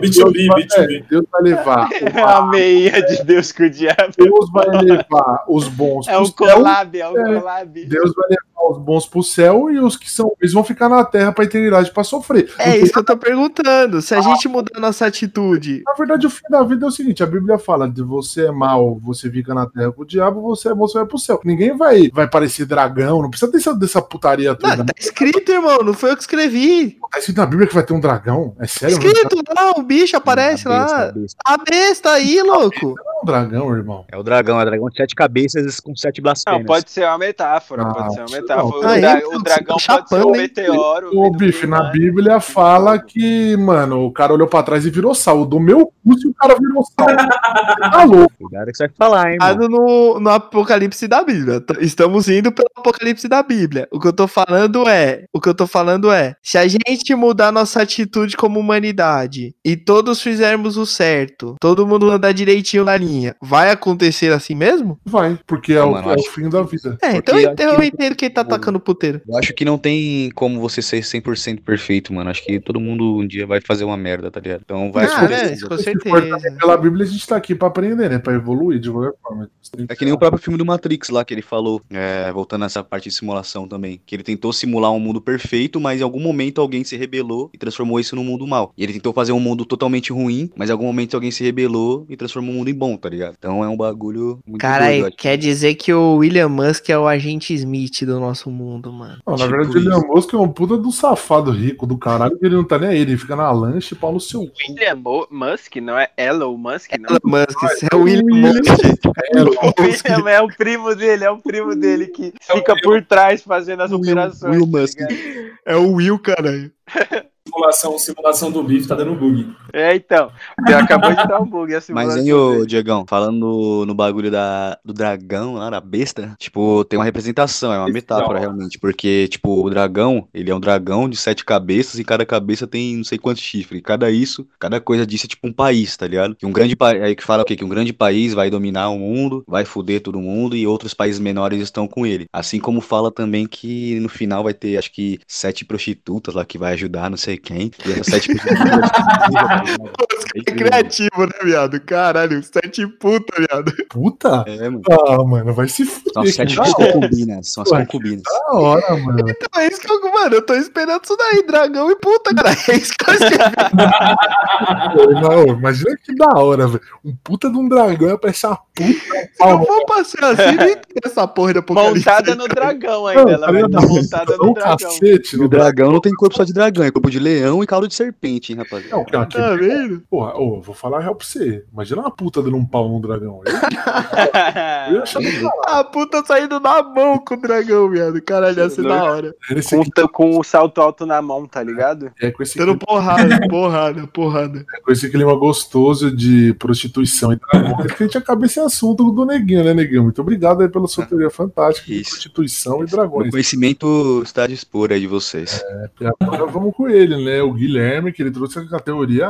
B2B, É, B2B. Deus vai levar. É a meia de Deus com o diabo. Deus vai levar os bons É o collab, é o É. collab. Deus vai levar os bons pro céu e os que são eles vão ficar na terra pra eternidade pra sofrer. É isso que eu tô perguntando. Se a gente mudar a nossa atitude. Na verdade, o fim da vida é o seguinte: a Bíblia fala de você é mal, você fica na terra com o diabo, você é bom, você vai pro céu. Ninguém vai, vai parecer dragão, não precisa dessa, dessa putaria toda. Não, tá escrito, irmão. Não foi eu que escrevi. Tá escrito na Bíblia que vai ter um dragão? É Tá sério? escrito lá, o bicho aparece A besta, lá. a besta. A besta aí, louco. Não é um dragão, irmão. É o dragão, é o dragão de sete cabeças com sete blasfêmias. Não, pode ser uma metáfora, Ah, pode ser uma não. Ah, o, dra- então, o dragão tá pode ser um chapando, meteoro. Vindo bife, na mar. Bíblia fala que, mano, o cara olhou pra trás e virou sal. Do meu cu, se o cara virou sal. Tá louco. Cuidado que você vai falar, hein, mano. Baseado no, no Apocalipse da Bíblia. Estamos indo pelo Apocalipse da Bíblia. O que eu tô falando é, o que eu tô falando é, se a gente mudar nossa atitude como humanidade e todos fizermos o certo, todo mundo andar direitinho na linha, vai acontecer assim mesmo? Vai, porque é, o, mano, é o fim da vida. É, então eu, acho eu que- entendo quem tá tacando puteiro. Eu acho que não tem como você ser 100% perfeito, mano. Acho que todo mundo um dia vai fazer uma merda, tá ligado? Então vai Ah, né, isso com certeza. pela Bíblia, a gente tá aqui pra aprender, né? Pra evoluir de qualquer forma. É que nem o próprio filme do Matrix lá que ele falou, é, voltando nessa parte de simulação também, que ele tentou simular um mundo perfeito, mas em algum momento alguém se rebelou e transformou isso num mundo mal. E ele tentou fazer um mundo totalmente ruim, mas em algum momento alguém se rebelou e transformou o mundo em bom, tá ligado? Então é um bagulho muito Cara, quer dizer que o William Musk é o agente Smith do nosso mundo, mano. Não, na Tipo verdade, o Elon isso. Musk é um puta do safado rico do caralho, que ele não tá nem aí, ele fica na lanche, pau no seu. William Mo- Musk, não é Elon Musk, não. Elon Musk, é o William Musk. É, O William é o primo dele, é o primo dele que fica por trás fazendo as Will- operações. Will tá Musk. ligado? É o Will, caralho. Simulação, simulação do bife tá dando bug. É, então. Acabou de dar um bug a Mas, hein, ô. Diegão, falando no, no bagulho da, do dragão lá, da besta, tipo, tem uma representação, é uma metáfora, realmente, porque, tipo, o dragão, ele é um dragão de sete cabeças e cada cabeça tem não sei quantos chifres, cada isso, cada coisa disso é tipo um país, tá ligado? Que um grande país, aí que fala o quê? Que um grande país vai dominar o mundo, vai foder todo mundo e outros países menores estão com ele. Assim como fala também que no final vai ter, acho que, sete prostitutas lá que vai ajudar, não sei quem, e essas sete. É criativo, né, viado? Caralho, sete puta, viado. Puta? É, mano. Ah, mano, vai se fuder. São as sete da concubinas, são as Ué, concubinas. da hora, mano. Então é isso que eu, mano, eu tô esperando isso daí, dragão e puta, cara. É isso que eu escrevi. Não, imagina que da hora, velho. Um puta de um dragão aparece a puta. Se eu for passar assim, nem tem essa porra de apocalipse. Montada no dragão ainda, ela vai estar montada no dragão. cacete no o dragão não tem corpo só de dragão, é corpo de leão e caldo de serpente, hein, rapaziada. Não, cara, que... Tá vendo? Porra, ô, vou falar a real pra você. Imagina uma puta dando um pau num dragão. Eu, eu do caralho. A puta saindo na mão com o dragão, viado. Caralho, ia ser da hora. Esse com, o salto alto na mão, tá ligado? é com esse, Dando porrada, porrada, porrada. com esse clima gostoso de prostituição e dragão. Porque a gente acaba esse assunto do Neguinho, né, Neguinho? Muito obrigado aí pela sua teoria fantástica de Isso. prostituição e O dragões. conhecimento está a dispor aí de vocês. E agora vamos com ele, né? O Guilherme, que ele trouxe a teoria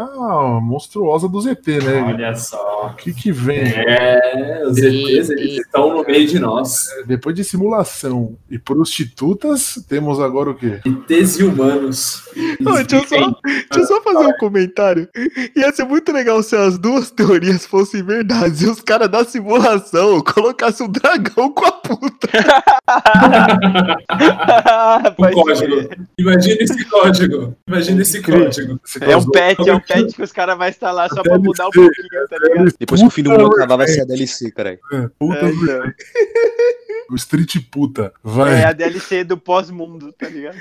monstruosa do ZT, né? Olha só. O que que vem? É, os ETs, eles estão no meio de nós. Depois de simulação e prostitutas, temos agora o quê? ETs e humanos. Ô, deixa, eu só, deixa eu só fazer um comentário. Ia ser muito legal se as duas teorias fossem verdades e os caras da simulação colocassem um dragão com a puta. O código. Imagina esse código. Imagina esse código. É um pet, é um pet que os caras vão instalar só pra mudar um pouquinho, tá ligado? Depois que o fim do mundo acabar, vai ser a DLC, caralho. Puta É, do- então. o Street puta. Vai. É a DLC do pós-mundo, tá ligado?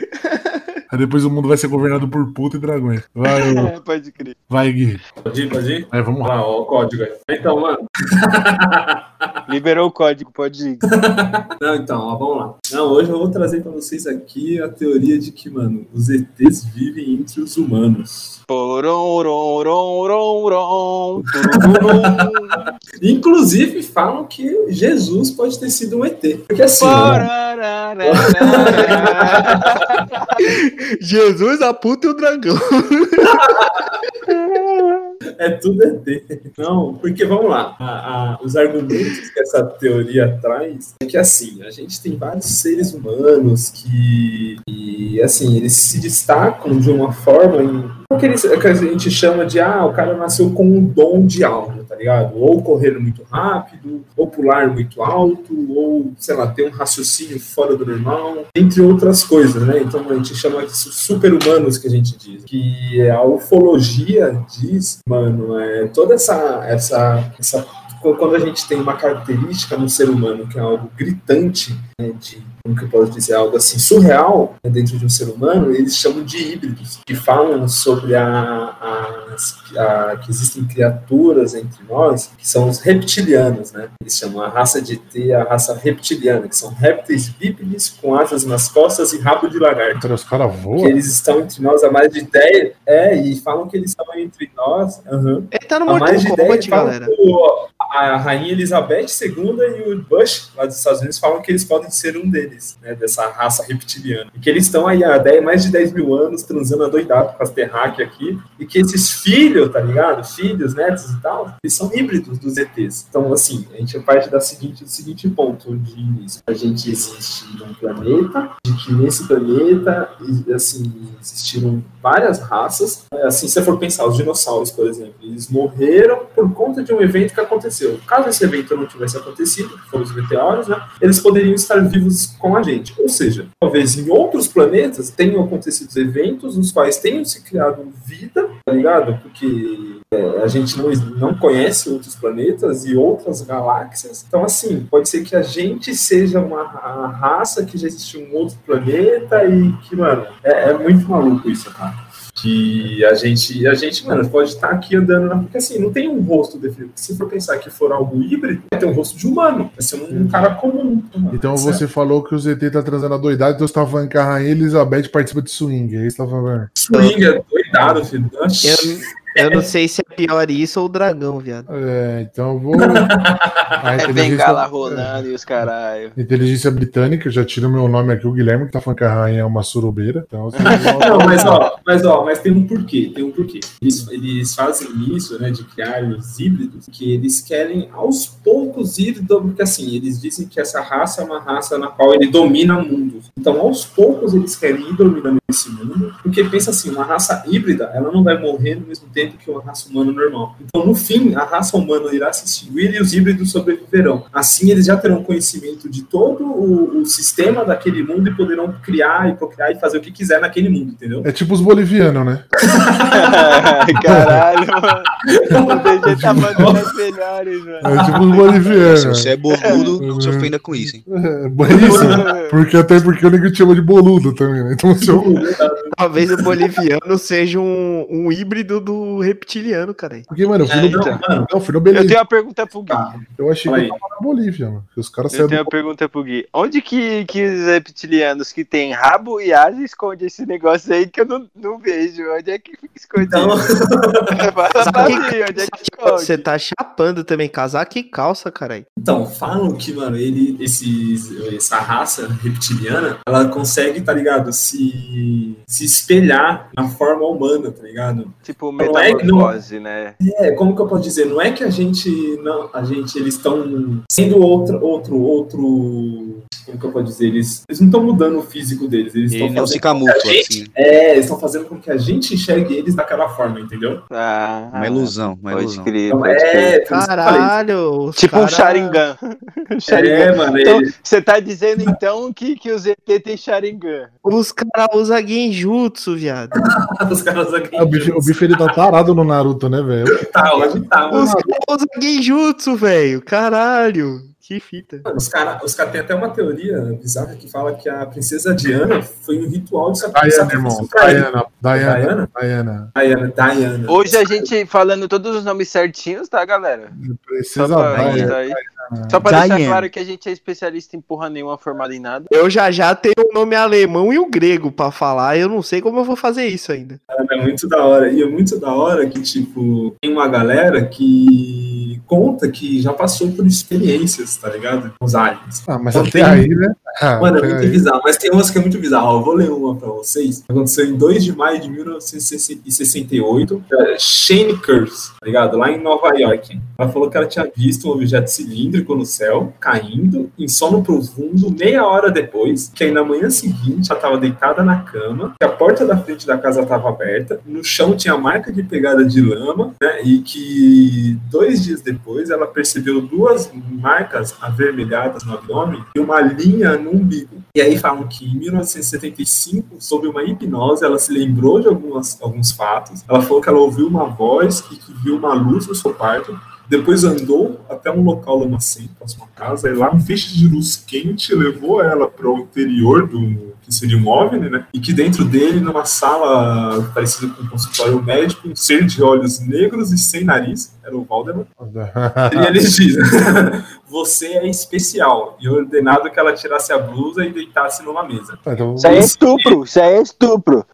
Aí depois o mundo vai ser governado por puta e dragões. Vai. É, pode crer. vai Gui. Pode ir, pode ir? Vai, vamos Olha lá. lá, ó, o código aí. Então, mano. Liberou o código, pode ir. Não, então, ó, vamos lá. Não, hoje eu vou trazer pra vocês aqui a teoria de que, mano, os ETs vivem entre os humanos. Inclusive, falam que Jesus pode ter sido um ET. Porque assim, né? Jesus, a puta e o dragão. É tudo ET. Não, porque vamos lá. A, a, os argumentos que essa teoria traz é que assim, a gente tem vários seres humanos que, e, assim, eles se destacam de uma forma em o que, a gente chama de ah, o cara nasceu com um dom de algo, tá ligado? Ou correr muito rápido, ou pular muito alto, ou, sei lá, ter um raciocínio fora do normal, entre outras coisas, né? Então a gente chama de super-humanos que a gente diz. Que a ufologia diz, mano, é toda essa, essa, essa quando a gente tem uma característica no ser humano que é algo gritante, né, de como que eu posso dizer, algo assim surreal né, dentro de um ser humano, eles chamam de híbridos, que falam sobre a, a, a, que existem criaturas entre nós que são os reptilianos, né? Eles chamam a raça de T a raça reptiliana, que são répteis bípedes com asas nas costas e rabo de lagarto. Então, os caras voam? Que eles estão entre nós há mais de 10. É, e falam que eles estão entre nós. Uhum, Ele tá no há mais de 10, galera. A rainha Elizabeth II e o Bush, lá dos Estados Unidos, falam que eles podem ser um deles né, dessa raça reptiliana. E que eles estão aí há 10, mais de 10 mil anos transando adoidado com as terráqueas aqui, e que esses filhos, tá ligado? Filhos, netos e tal, eles são híbridos dos ETs. Então, assim, a gente parte da seguinte, do seguinte ponto de início. A gente existe num planeta, de que nesse planeta, assim, existiram várias raças. Assim, se você for pensar, os dinossauros, por exemplo, eles morreram por conta de um evento que aconteceu. Caso esse evento não tivesse acontecido, que foram os meteoros, né, eles poderiam estar vivos com a gente. Ou seja, talvez em outros planetas tenham acontecido eventos nos quais tenham se criado vida, tá ligado? Porque é, a gente não, não conhece outros planetas e outras galáxias. Então, assim, pode ser que a gente seja uma raça que já existiu em um outro planeta e que, mano, é, é muito maluco isso, cara que a gente, a gente, mano, pode estar aqui andando, porque assim, não tem um rosto definido. Se for pensar que for algo híbrido, vai ter um rosto de humano, vai ser um, um cara comum. Mano, então certo? você falou que o ZT tá trazendo a doidade, então você tava falando que a Rainha Elizabeth participa de swing, é isso que você tava falando? Swing, é doidado, filho. Eu, eu não sei se é pior isso ou o dragão, viado. É, então eu vou. é bengala rolando e os caralho. Inteligência britânica, já tira o meu nome aqui, o Guilherme, que tá falando que a rainha é uma surubeira. Então, não, mas ó, mas ó, mas tem um porquê, tem um porquê. Eles, eles fazem isso, né, de criar os híbridos, que eles querem aos poucos ir, porque assim, eles dizem que essa raça é uma raça na qual ele domina mundos. Então, aos poucos, eles querem ir dominando esse mundo, porque pensa assim, uma raça híbrida, ela não vai morrer no mesmo tempo que uma raça humana normal. Então, no fim, a raça humana irá se extinguir e os híbridos sobreviverão. Assim, eles já terão conhecimento de todo o, o sistema daquele mundo e poderão criar e procriar e fazer o que quiser naquele mundo, entendeu? É tipo os bolivianos, né? Caralho, mano. O DG tá mandando as melhores, mano. É tipo os bolivianos. Se você é boludo, não se ofenda com isso, hein? É, isso, porque até porque o nego te chama de boludo também, né? Então, se eu... Talvez o boliviano seja um, um híbrido do reptiliano, cara. Porque, mano, eu fui, É, no, então. não, eu fui no Belém. Eu tenho uma pergunta pro Gui. Eu achei que eu tava na Bolívia, mano. Os caras Eu tenho uma pergunta pro Gui. Onde que, que os reptilianos que tem rabo e asa escondem esse negócio aí que eu não, não vejo? Onde é que fica escondido? Então, mim, onde é que esconde? Você tá chapando também, casaco e calça, caralho. então, falam que, mano, ele, esses, essa raça reptiliana, ela consegue, tá ligado, se, se espelhar na forma humana, tá ligado? Tipo, Não é que não- né? É, como que eu posso dizer? Não é que a gente não, a gente eles estão sendo outro outro outro como que eu posso dizer? Eles, eles não estão mudando o físico deles, eles Ele estão não se fazendo com que camufla, a gente, assim. é, eles estão fazendo com que a gente enxergue eles daquela forma, entendeu? Ah, Uma ilusão, uma Pode ilusão. crer, Então, é. Caralho. os Tipo um cara- Sharingan. Sharingan. É, mano, Então, ele- você tá dizendo então que, que o ZT tem Sharingan? Os caras usam genjutsu, viado. os caras aqui. Ah, o, bife, o bife ele tá parado no Naruto, né, velho? tá, hoje tá. Os caras usam genjutsu, velho. Caralho. Que fita. Mano, Os caras os cara têm até uma teoria bizarra que fala que a princesa Diana foi um ritual de sac- Diana, sacrifício irmão. Diana, Diana, Diana? Diana. Diana. Hoje a gente falando todos os nomes certinhos, tá, galera? Pra, Diana. Só pra deixar Diana. claro que a gente é especialista em porra nenhuma, formado em nada. Eu já já tenho o nome alemão e o grego pra falar. Eu não sei como eu vou fazer isso ainda. É muito da hora. E é muito da hora que, tipo, tem uma galera que conta que já passou por experiências, tá ligado? Com os aliens. Ah, mas Não até tem- aí, né? Ah, Mano, é muito aí. bizarro, mas tem umas que é muito bizarro. Eu vou ler uma pra vocês. Aconteceu em 2 de maio de 1968. é, Shane Curse, tá ligado? Lá em Nova York. Ela falou que ela tinha visto um objeto cilíndrico no céu, caindo, em sono profundo, meia hora depois, que aí na manhã seguinte ela tava deitada na cama, que a porta da frente da casa estava aberta, no chão tinha marca de pegada de lama, né? E que dois dias depois ela percebeu duas marcas avermelhadas no abdômen e uma linha no umbigo. E aí falam que em 1975, sob uma hipnose, ela se lembrou de algumas, alguns fatos. Ela falou que ela ouviu uma voz e que viu uma luz no seu quarto. Depois andou até um local lamacento, próximo à casa, e lá um feixe de luz quente levou ela para o interior do que seria um OVNI, né? E que dentro dele, numa sala parecida com um consultório médico, um ser de olhos negros e sem nariz, era o Valdemar, e eles dizem: Você é especial. E ordenado que ela tirasse a blusa e deitasse numa mesa. Então, Isso aí é estupro, isso aí é estupro.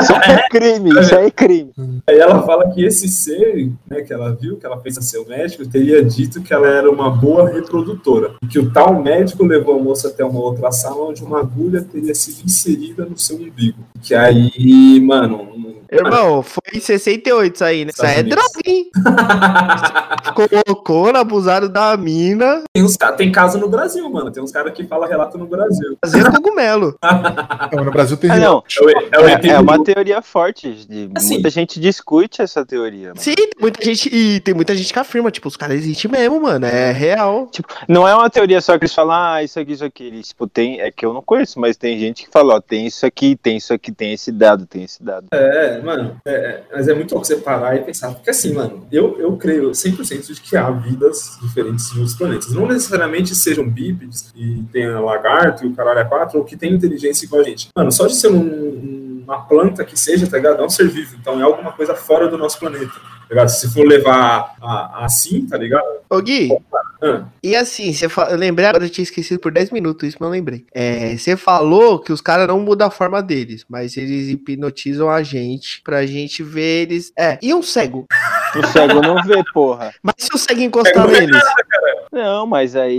Isso aí é crime, isso aí é crime. Aí ela fala que esse ser, né, que ela viu, que ela fez a seu médico, teria dito que ela era uma boa reprodutora. E que o tal médico levou a moça até uma outra sala onde uma agulha teria sido inserida no seu umbigo. Que aí, mano. Irmão, foi em 68 isso aí, né? Isso aí é droga, hein? Colocou, abusaram da mina, Tem, uns, tem caso no Brasil, mano. Tem uns caras que falam relato no Brasil. fazia cogumelo. Não, no Brasil tem. Ah, não, É o, é o é, é uma teoria forte. de- Assim. muita gente discute essa teoria. mano. Sim, tem muita gente. E tem muita gente que afirma, tipo, os caras existem mesmo, mano. É real. Tipo, não é uma teoria só que eles falam, ah, isso aqui, isso aqui. Eles, tipo, tem, é que eu não conheço, mas tem gente que fala, ó, tem isso aqui, tem isso aqui, tem esse dado, tem esse dado. É, mano, é, é, mas é muito louco você parar e pensar, porque assim, mano, eu, eu creio 100% de que há vidas diferentes em outros planetas. Não necessariamente sejam bípedes e tenha lagarto e o caralho é quatro, ou que tenham inteligência igual a gente. Mano, só de ser um- uma planta que seja, tá ligado? É um ser vivo, então é alguma coisa fora do nosso planeta. Tá ligado? Se for levar a- assim, tá ligado? Ô, Gui, Ah, e assim, você fa... eu lembrei agora, eu tinha esquecido por 10 minutos, isso mas eu lembrei. É, você falou que os caras não mudam a forma deles, mas eles hipnotizam a gente pra gente ver eles. É, e um cego? O cego não vê, porra. Mas se o cego encostar Cego não vê neles? Não, mas aí.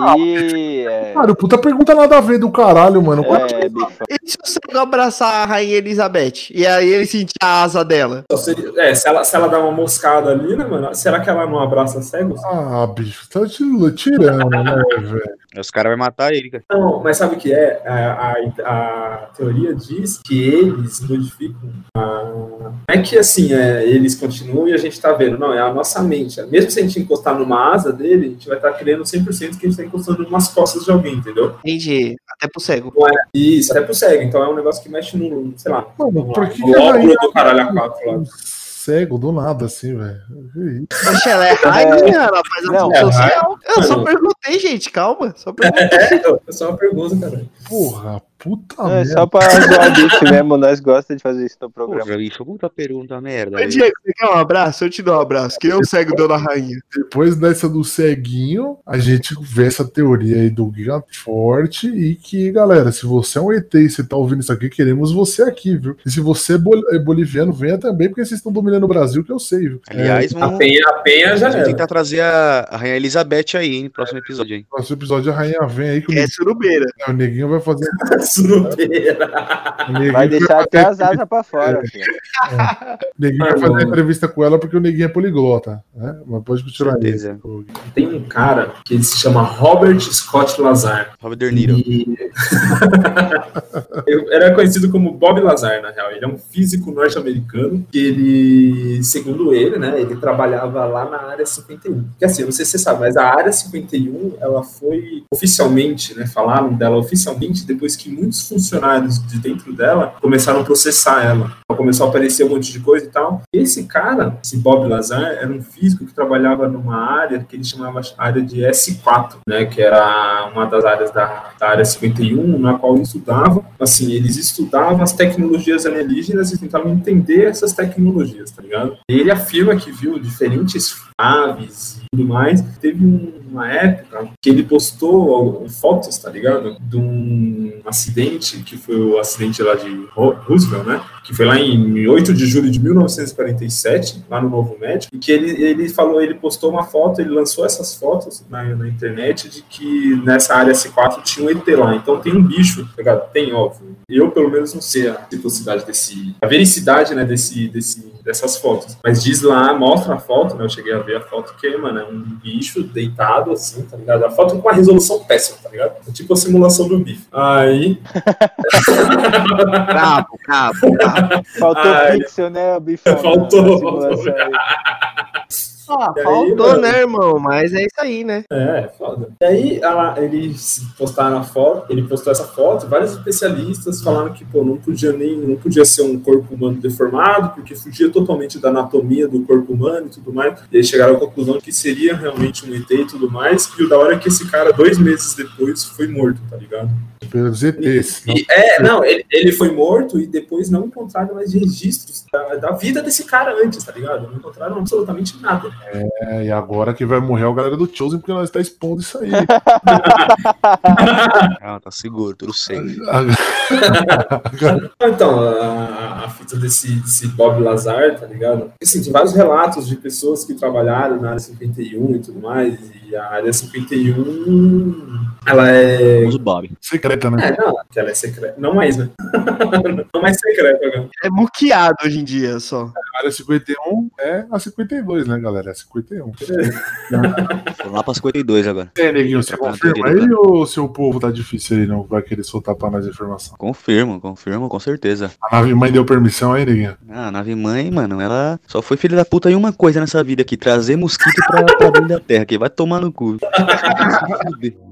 é, Cara, puta pergunta nada a ver do caralho, mano. é, bicho. E se o cego abraçar a rainha Elizabeth? E aí ele sentir a asa dela? seria- é, se ela, se ela dá uma moscada ali, né, mano? Será que ela não abraça cegos? Ah, bicho, tá te tirando, né, velho? Os caras vão matar ele, cara. Não, mas sabe o que é? A, a, a teoria diz que eles modificam a... Não é que assim, é, eles continuam e a gente tá vendo. Não, é a nossa mente. Mesmo se a gente encostar numa asa dele, a gente vai estar criando 100% que a gente tá encostando nas costas de alguém, entendeu? Entendi. Até pro cego. Isso, até pro cego. Então é um negócio que mexe no, sei lá, Mano, por que, rainha do caralho a quatro lá. Cego do nada, assim, velho? Poxa, ela é rainha, ela faz a Não, função é social. Eu só perguntei, gente, calma. Só perguntei. É, é só uma pergunta, cara. Porra, puta É merda. só pra zoar o bicho mesmo, nós gostamos de fazer isso no programa. Porra, bicho, puta pergunta merda. Ô. Diego, você quer um abraço? Eu te dou um abraço. Que eu cego Dona Rainha. Depois dessa do ceguinho, a gente vê essa teoria aí do Giga Forte e que, galera, se você é um ET e você tá ouvindo isso aqui, queremos você aqui, viu? E se você é bol- é boliviano, venha também, porque vocês estão dominando o Brasil, que eu sei, viu? Aliás, A vamos, penha, a penha já vamos era. tentar trazer a, a Rainha Elizabeth aí, hein, no próximo episódio, hein. É, nosso episódio a rainha vem aí que o, É surubeira. o neguinho vai fazer. Surubeira. O neguinho Vai deixar até fazer- as asas pra fora, filho. o neguinho vai fazer entrevista com ela porque o neguinho é poliglota, né? Mas pode continuar. Certeza. Tem um cara que ele se chama Robert Scott Lazar. Robert De Niro. E... Era conhecido como Bob Lazar, na real. Ele é um físico norte-americano que ele, segundo ele, né, ele trabalhava lá na área 51. Que assim, eu não sei se você sabe, mas a área 51, ela foi oficialmente, né, falaram dela oficialmente depois que muitos funcionários de dentro dela começaram a processar ela. Começou a aparecer um monte de coisa e tal. Esse cara, esse Bob Lazar, era um físico que trabalhava numa área que ele chamava área de S4, né, que era uma das áreas da, da área 51, na qual ele estudava, assim, eles estudavam as tecnologias alienígenas e tentavam entender essas tecnologias, tá ligado? Ele afirma que viu diferentes aves e tudo mais. Teve um uma época que ele postou fotos, tá ligado? De um acidente, que foi o acidente lá de Roosevelt, né? Que foi lá em 8 de julho de 1947, lá no Novo Médico, e que ele, ele falou, ele postou uma foto, ele lançou essas fotos na, na internet de que nessa área C4 tinha um ET lá. Então tem um bicho, tá ligado? Tem, óbvio. Eu, pelo menos, não sei a velocidade desse. a vericidade, né, desse, desse, dessas fotos. Mas diz lá, mostra a foto, né? Eu cheguei a ver a foto que, mano, é um bicho deitado assim, tá ligado? A foto com uma resolução péssima, tá ligado? É tipo a simulação do bife. Aí. brabo, brabo, brabo. Faltou Ai, pixel, né, bife? Faltou. faltou. Ah, faltou, aí, né, irmão? Mas é isso aí, né? É, foda. E aí ela, eles postaram a foto, ele postou essa foto, vários especialistas falaram que, pô, não podia nem, não podia ser um corpo humano deformado, porque fugia totalmente da anatomia do corpo humano e tudo mais. E aí chegaram à conclusão que seria realmente um ET e tudo mais. E o da hora é que esse cara, dois meses depois, foi morto, tá ligado? Pelos ETs. E, é, não, ele, ele foi morto e depois não encontraram mais registros da, da vida desse cara antes, tá ligado? Não encontraram absolutamente nada. É, e agora que vai morrer é a galera do Chosen porque nós está expondo isso aí. ah, tá seguro, tudo safe. então, a, a fita desse, desse, Bob Lazar, tá ligado? Assim, tem vários relatos de pessoas que trabalharam na área 51 e tudo mais, e a área 51, ela é... Uso Bob. Secreta, né? É, não, ela é secreta. Não mais, né? não mais secreta agora. É muqueado hoje em dia, só. A área 51 é a 52, né, galera? É 51. Vou lá pra 52 agora. É, neguinho, você confirma aí ou o seu povo tá difícil aí, não vai querer soltar pra mais informação? Confirmo, confirmo, com certeza. A nave mãe deu permissão aí, neguinho? Ah, a nave mãe, mano, ela só foi filha da puta em uma coisa nessa vida aqui, trazer mosquito pra, pra dentro da terra, que vai tomar no cu.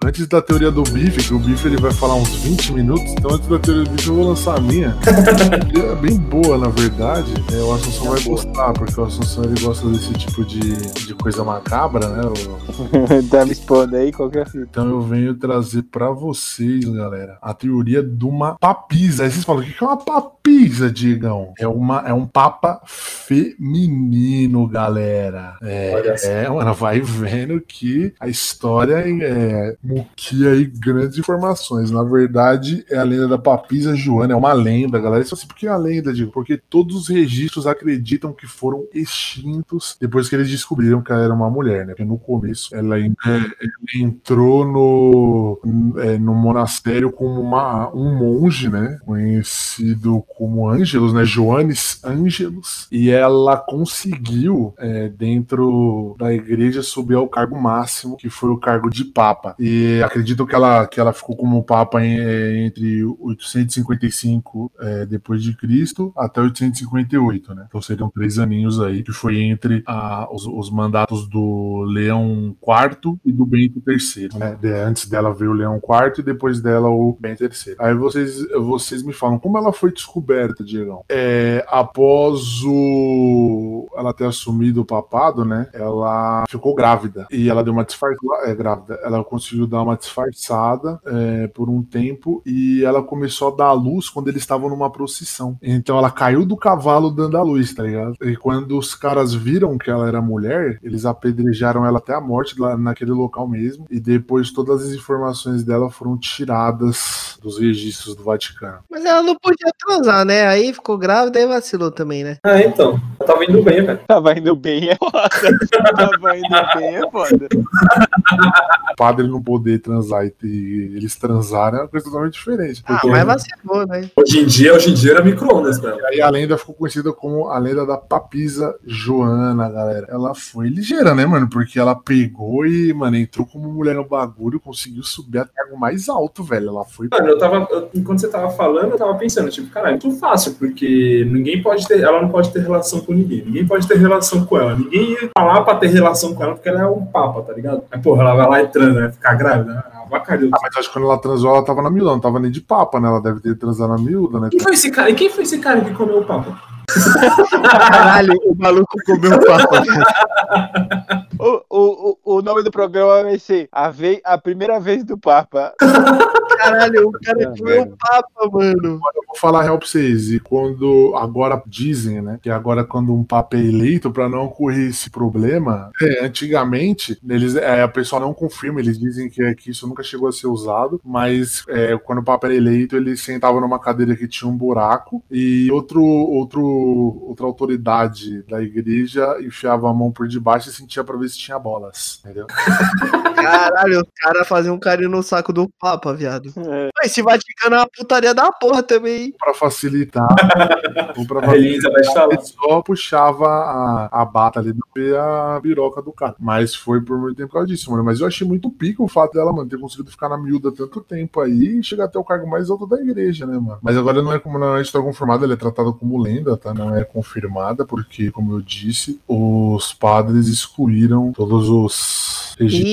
Antes da teoria do bife, que o bife ele vai falar uns 20 minutos, então antes da teoria do bife eu vou lançar a minha. é bem boa, na verdade. É, o Assunção é vai boa. gostar, porque o Assunção ele gosta desse tipo de, de coisa macabra, né? O... tá me expondo aí qualquer fita. Então eu venho trazer pra vocês, galera, a teoria de uma papisa. Aí vocês falam, o que é uma papisa, Digão? É, uma, é um papa feminino, galera. É, é, mano, vai vendo que a história é que aí grandes informações. Na verdade, é a lenda da Papisa Joana, é uma lenda, galera. Isso assim, porque é a lenda, digo, porque todos os registros acreditam que foram extintos depois que eles descobriram que ela era uma mulher, né? Porque no começo ela, é, ela entrou no, é, no monastério como uma, um monge, né? Conhecido como Ângelos, né? Joanes Ângelos. E ela conseguiu, é, dentro da igreja, subir ao cargo máximo, que foi o cargo de Papa. E acredito que ela, que ela ficou como papa em, é, entre 855 é, depois de Cristo até 858, né? Então seriam três aninhos aí, que foi entre a, os, os, mandatos do Leão IV e do Bento III. Né? De, antes dela veio o Leão IV e depois dela o Bento III. Aí vocês, vocês me falam, como ela foi descoberta, Diego? É, após o ela ter assumido o papado, né? Ela ficou grávida e ela deu uma disfarçada, é grávida. Ela conseguiu dar uma disfarçada é, por um tempo e ela começou a dar a luz quando eles estavam numa procissão. Então ela caiu do cavalo dando a luz, tá ligado? E quando os caras viram que ela era mulher, eles apedrejaram ela até a morte lá naquele local mesmo. E depois todas as informações dela foram tiradas dos registros do Vaticano. Mas ela não podia transar, né? Aí ficou grávida e vacilou também, né? Ah, então. Tava indo bem, velho. Tava indo bem é foda. Tava indo bem é foda. O padre não poder transar e ter, eles transarem é uma coisa totalmente diferente. Ah, mas vacilou, né? Hoje em dia, hoje em dia era micro-ondas, velho. Aí a lenda ficou conhecida como a lenda da papisa Joana, galera. Ela foi ligeira, né, mano? Porque ela pegou e, mano, entrou como mulher no bagulho, conseguiu subir até o mais alto, velho. Ela foi. Mano, eu tava. Eu, enquanto você tava falando, eu tava pensando, tipo, caralho, é muito fácil, porque ninguém pode ter. Ela não pode ter relação com ninguém. Ninguém pode ter relação com ela. Ninguém ia falar pra ter relação com ela, porque ela é um papa, tá ligado? Aí, porra, ela vai lá e transa, né? Ficar grávida. Avacalhou. Ah, mas acho que quando ela transou, ela tava na miúda, não tava nem de papa, né? Ela deve ter transado na miúda, né? Quem foi esse cara? E quem foi esse cara que comeu o papa? Caralho, o maluco comeu o papa. o, o, o nome do programa vai ser a, vez, a primeira vez do Papa. Caralho, o cara comeu o Papa, mano. vou falar real pra vocês. E quando agora dizem, né? Que agora quando um papa é eleito, pra não ocorrer esse problema, é, antigamente, eles, é, a pessoa não confirma, eles dizem que, que isso nunca chegou a ser usado, mas é, quando o papa era eleito, ele sentava numa cadeira que tinha um buraco e outro, outro, outra autoridade da igreja enfiava a mão por debaixo e sentia pra ver se tinha bolas, entendeu? Caralho, os caras faziam um carinho no saco do Papa, viado. É. Esse Vaticano é uma putaria da porra também. Pra facilitar, ou pra facilitar, ele só puxava a, a bata ali e a biroca do cara. Mas foi por muito tempo por causa disso, mano. Mas eu achei muito pico o fato dela, mano, ter conseguido ficar na miúda tanto tempo aí e chegar até o cargo mais alto da igreja, né, mano? Mas agora não é como não é está confirmada, ela é tratada como lenda, tá? Não é confirmada, porque, como eu disse, os padres excluíram todos os registros.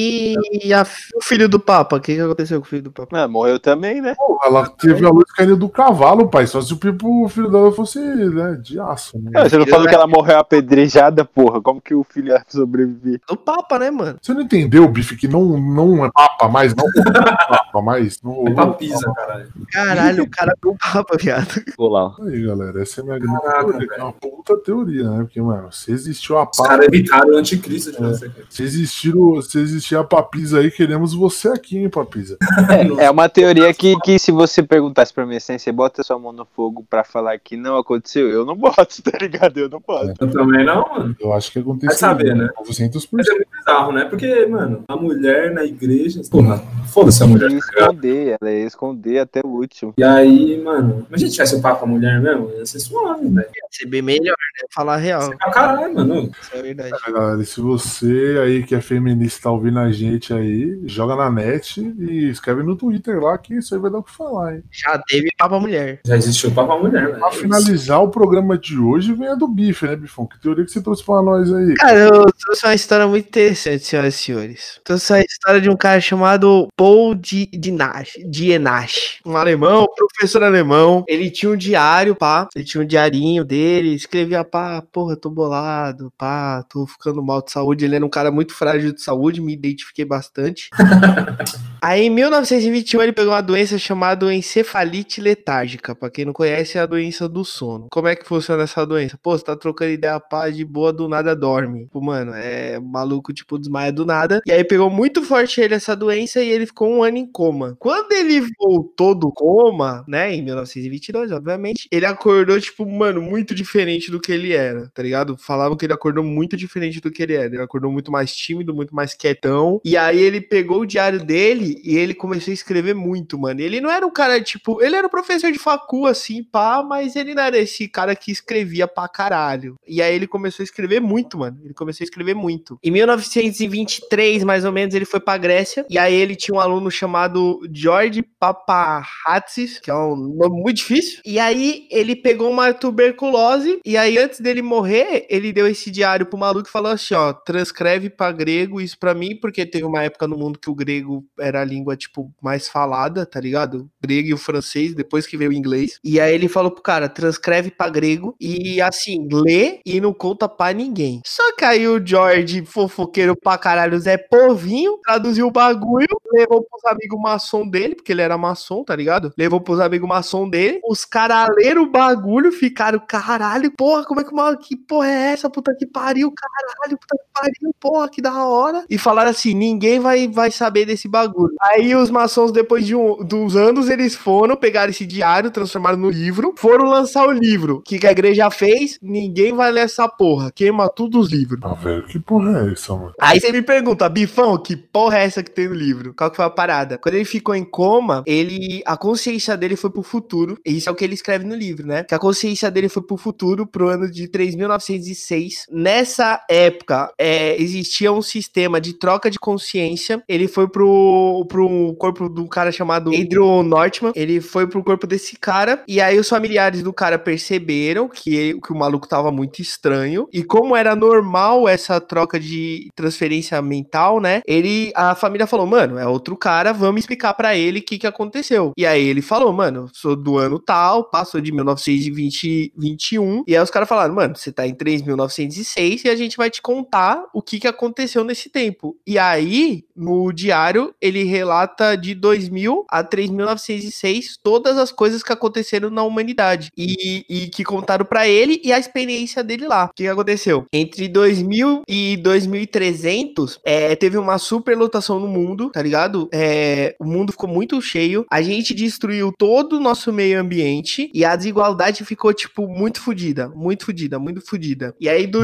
E a- o filho do Papa? O que, que aconteceu com o filho do Papa? Ah, morreu também, né? Ela teve a luz caindo do cavalo, pai. Só se o pipo, o filho dela fosse, né, de aço, né? Ah, você não falou que ela morreu apedrejada, porra? Como que o filho ia sobreviver? Do Papa, né, mano? Você não entendeu, Bife, que não, não é papa mais, não é papa mais? Não É papisa, caralho. Caralho, o cara do Papa, viado. Vou lá. Aí, galera, essa é a minha grande Caraca, teoria. velho. É uma puta teoria, né? Porque, mano, se existiu a Os papa, caras evitaram o anticristo de você. cara. se, existiram, se existir a papisa aí, queremos você aqui, hein, papisa. É uma teoria que, que se você perguntasse pra mim assim, você bota sua mão no fogo pra falar que não aconteceu, eu não boto, tá ligado? Eu não boto. Eu também não, mano. Eu acho que aconteceu. Vai saber, né? 900%. Mas é muito bizarro, né? Porque, mano, a mulher na igreja. Porra, foda-se a mulher. Ia tá ligado? esconder, ela ia esconder até o último. E aí, mano, imagina se tivesse o Papa mulher mesmo, ia ser suave, velho. Ia ser bem melhor, né? Falar a real. Pra caralho, mano. Isso é verdade. É, galera, e se você aí que é feminista tá ouvindo a gente aí, joga na net e escreve no Twitter lá que isso aí vai dar o que falar, hein? Já teve Papa mulher. Já existiu Papa mulher, velho. Pra finalizar o programa de hoje, vem a do bife, né, Bifão? Que teoria que você trouxe pra nós aí? Cara, eu trouxe uma história muito interessante, senhoras e senhores. Trouxe a história de um cara chamado Paul Di- Dienach, Dienach. Um alemão, professor alemão. Ele tinha um diário, pá. Ele tinha um diarinho dele. Escrevia, pá, porra, tô bolado, pá, tô ficando mal de saúde. Ele era um cara muito frágil de saúde, me identifiquei bastante. Aí em 1921 ele pegou uma doença chamada encefalite letárgica. Pra quem não conhece, é a doença do sono. Como é que funciona essa doença? Pô, você tá trocando ideia paz de boa, do nada dorme. Tipo, mano, é maluco, tipo, desmaia do nada. E aí pegou muito forte ele essa doença e ele ficou um ano em coma. Quando ele voltou do coma, né, em 1922, obviamente, ele acordou, tipo, mano, muito diferente do que ele era, tá ligado? Falavam que ele acordou muito diferente do que ele era. Ele acordou muito mais tímido, muito mais quietão. E aí ele pegou o diário dele e ele começou a escrever muito, mano. Ele não era um cara, tipo, ele era um professor de facu, assim, pá, mas ele não era esse cara que escrevia pra caralho. E aí ele começou a escrever muito, mano. Ele começou a escrever muito. Em 1923, mais ou menos, ele foi pra Grécia. E aí ele tinha um aluno chamado George Papahatsis, que é um nome muito difícil. E aí ele pegou uma tuberculose. E aí, antes dele morrer, ele deu esse diário pro maluco e falou assim: ó, transcreve pra grego isso pra mim, porque teve uma época no mundo que o grego era a língua, tipo, mais falada, tá ligado? O grego e o francês, depois que veio o inglês. E aí ele falou pro cara: transcreve pra grego e assim, lê e não conta pra ninguém. Só que aí o George, fofoqueiro pra caralho, Zé Povinho, traduziu o bagulho, levou pros amigos maçom dele, porque ele era maçom, tá ligado? Levou pros amigos maçom dele. Os caras leram o bagulho, ficaram, caralho, porra, como é que uma. Que porra é essa? Puta que pariu, caralho, puta que pariu, porra, que da hora. E falaram assim: ninguém vai, vai saber desse bagulho. Aí os maçons, depois de um, dos anos, eles foram, pegaram esse diário, transformaram no livro, foram lançar o livro. O que, que a igreja fez? Ninguém vai ler essa porra. Queima tudo os livros. Ah, velho, que porra é essa, mano? Aí você me pergunta, Bifão, que porra é essa que tem no livro? Qual que foi a parada? Quando ele ficou em coma, ele. A consciência dele foi pro futuro. E isso é o que ele escreve no livro, né? Que a consciência dele foi pro futuro, pro ano de 3906. Nessa época, é, existia um sistema de troca de consciência. Ele foi pro, pro corpo do cara chamado Andrew Nortman. Ele foi pro corpo desse cara. E aí os familiares do cara perceberam que, ele- que o maluco tava muito estranho. E como era normal essa troca de transferência mental, né? Ele, a família falou, mano, é outro cara, vamos explicar pra ele o que que aconteceu. E aí ele falou, mano, sou do ano tal, passou de 1921. E aí os caras falaram, mano, você tá em 3906 e a gente vai te contar o que que aconteceu nesse tempo. tempo. E aí, no diário, ele relata de 2000 a 3906 todas as coisas que aconteceram na humanidade e, e que contaram para ele e a experiência dele lá. O que aconteceu? Entre 2000 e 2300, é, teve uma superlotação no mundo, tá ligado? É, o mundo ficou muito cheio, a gente destruiu todo o nosso meio ambiente e a desigualdade ficou, tipo, muito fodida, muito fodida, muito fodida. E aí, do,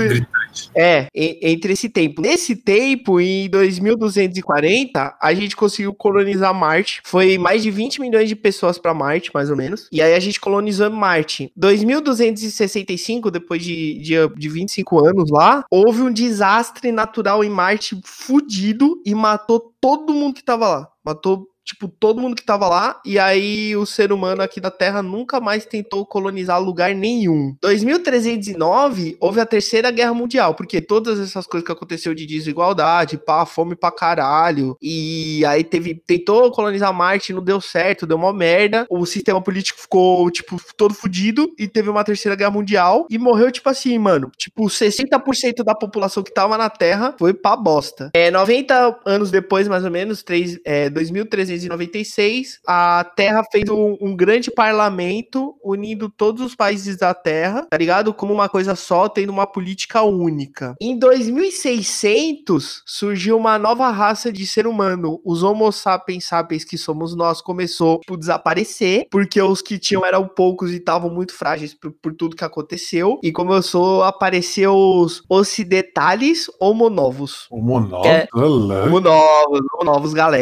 é, entre esse tempo. Nesse tempo, em 2240, a gente conseguiu colonizar Marte. Foi mais de 20 milhões de pessoas para Marte, mais ou menos. E aí a gente colonizou Marte. 2265, depois de, de, de 25 anos lá, houve um desastre natural em Marte fudido e matou todo mundo que tava lá. Matou tipo, todo mundo que tava lá, e aí o ser humano aqui da Terra nunca mais tentou colonizar lugar nenhum. 2309 houve a Terceira Guerra Mundial, porque todas essas coisas que aconteceu de desigualdade, pá, fome pra caralho, e aí teve, tentou colonizar Marte, não deu certo, deu uma merda, o sistema político ficou, tipo, todo fudido, e teve uma Terceira Guerra Mundial, e morreu, tipo assim, mano, tipo, 60% da população que tava na Terra foi pra bosta. É, 90 anos depois, mais ou menos, 3, é, 2300 1996, a Terra fez um, um, grande parlamento unindo todos os países da Terra, tá ligado? Como uma coisa só, tendo uma política única. Em 2600, surgiu uma nova raça de ser humano. Os Homo sapiens sapiens, que somos nós, começou a tipo, desaparecer, porque os que tinham eram poucos e estavam muito frágeis por, por, tudo que aconteceu. E começou a aparecer os ocidentales homonovos. Homonovos? É, homonovos, homonovos, galera.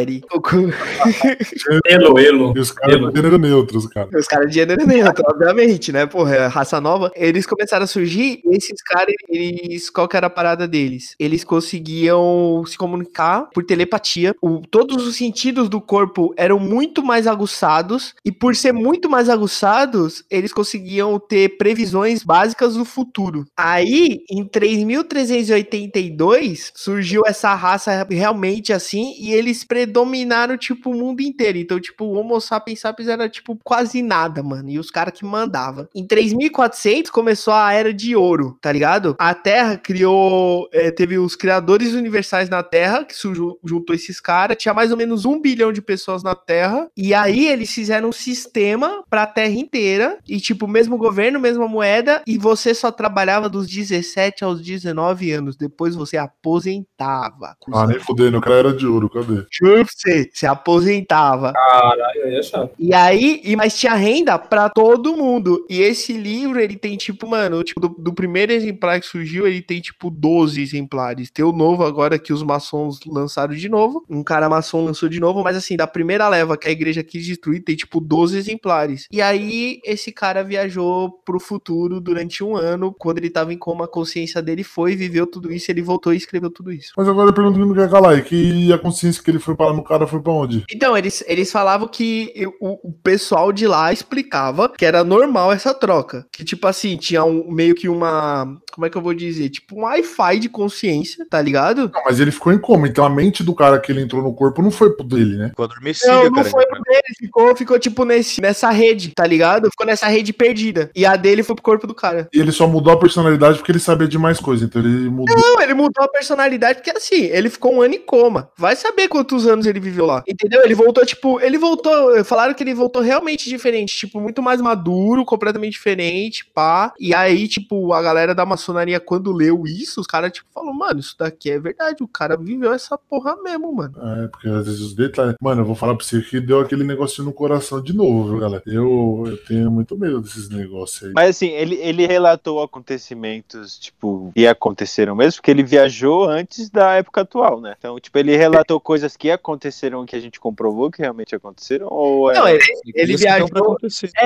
Elo, elo. E os caras de gênero neutro, os caras. Os caras de gênero neutro, obviamente, né? Porra, é raça nova. Eles começaram a surgir e esses caras, eles. Qual que era a parada deles? Eles conseguiam se comunicar por telepatia. O, todos os sentidos do corpo eram muito mais aguçados. E por ser muito mais aguçados, eles conseguiam ter previsões básicas do futuro. Aí, em 3382, surgiu essa raça realmente assim. E eles predominaram, tipo, o mundo inteiro. Então, tipo, o Homo sapiens sapiens era, tipo, quase nada, mano. E os caras que mandavam. Em 3400 começou a Era de Ouro, tá ligado? A Terra criou... É, teve os criadores universais na Terra, que juntou esses caras. Tinha mais ou menos um bilhão de pessoas na Terra. E aí eles fizeram um sistema pra Terra inteira. E, tipo, mesmo governo, mesma moeda. E você só trabalhava dos 17 aos 19 anos. Depois você aposentava. Ah, nem fudendo, o cara era de ouro, cadê? Juro você, se aposentava. Caralho, aí é chato. E aí, e, mas tinha renda pra todo mundo. E esse livro, ele tem tipo, mano, tipo, do, do, primeiro exemplar que surgiu, ele tem tipo 12 exemplares. Tem o novo agora que os maçons lançaram de novo. Um cara maçom lançou de novo, mas assim, da primeira leva que a igreja quis destruir, tem tipo 12 exemplares. E aí, esse cara viajou pro futuro durante um ano. Quando ele tava em coma, a consciência dele foi, viveu tudo isso, ele voltou e escreveu tudo isso. Mas agora eu pergunto no que é calar, que a consciência que ele foi parar no cara foi pra onde? Então, eles, eles falavam que o, o, pessoal de lá explicava que era normal essa troca. Que, tipo assim, tinha um, meio que uma. Como é que eu vou dizer? Tipo, um Wi-Fi de consciência, tá ligado? Não, mas ele ficou em coma, então a mente do cara que ele entrou no corpo não foi pro dele, né? Ficou adormecido, Não, não cara, foi pro dele, ficou, ficou tipo nesse, nessa rede, tá ligado? Ficou nessa rede perdida. E a dele foi pro corpo do cara. E ele só mudou a personalidade porque ele sabia de mais coisas, então ele mudou. Não, ele mudou a personalidade porque assim, ele ficou um ano em coma. Vai saber quantos anos ele viveu lá. Entendeu? Ele voltou, tipo, ele voltou. Falaram que ele voltou realmente diferente, tipo, muito mais maduro, completamente diferente, pá. E aí, tipo, a galera da maçonaria, quando leu isso, os caras, tipo, falou, mano, isso daqui é verdade. O cara viveu essa porra mesmo, mano. É, porque às vezes os detalhes. Mano, eu vou falar pra você que deu aquele negocinho no coração de novo, viu, galera? Eu, eu tenho muito medo desses negócios aí. Mas assim, ele, ele relatou acontecimentos, tipo, que aconteceram mesmo, porque ele viajou antes da época atual, né? Então, tipo, ele relatou coisas que aconteceram que a gente comprovou que realmente aconteceram? Ou é não, ele, ele viajou.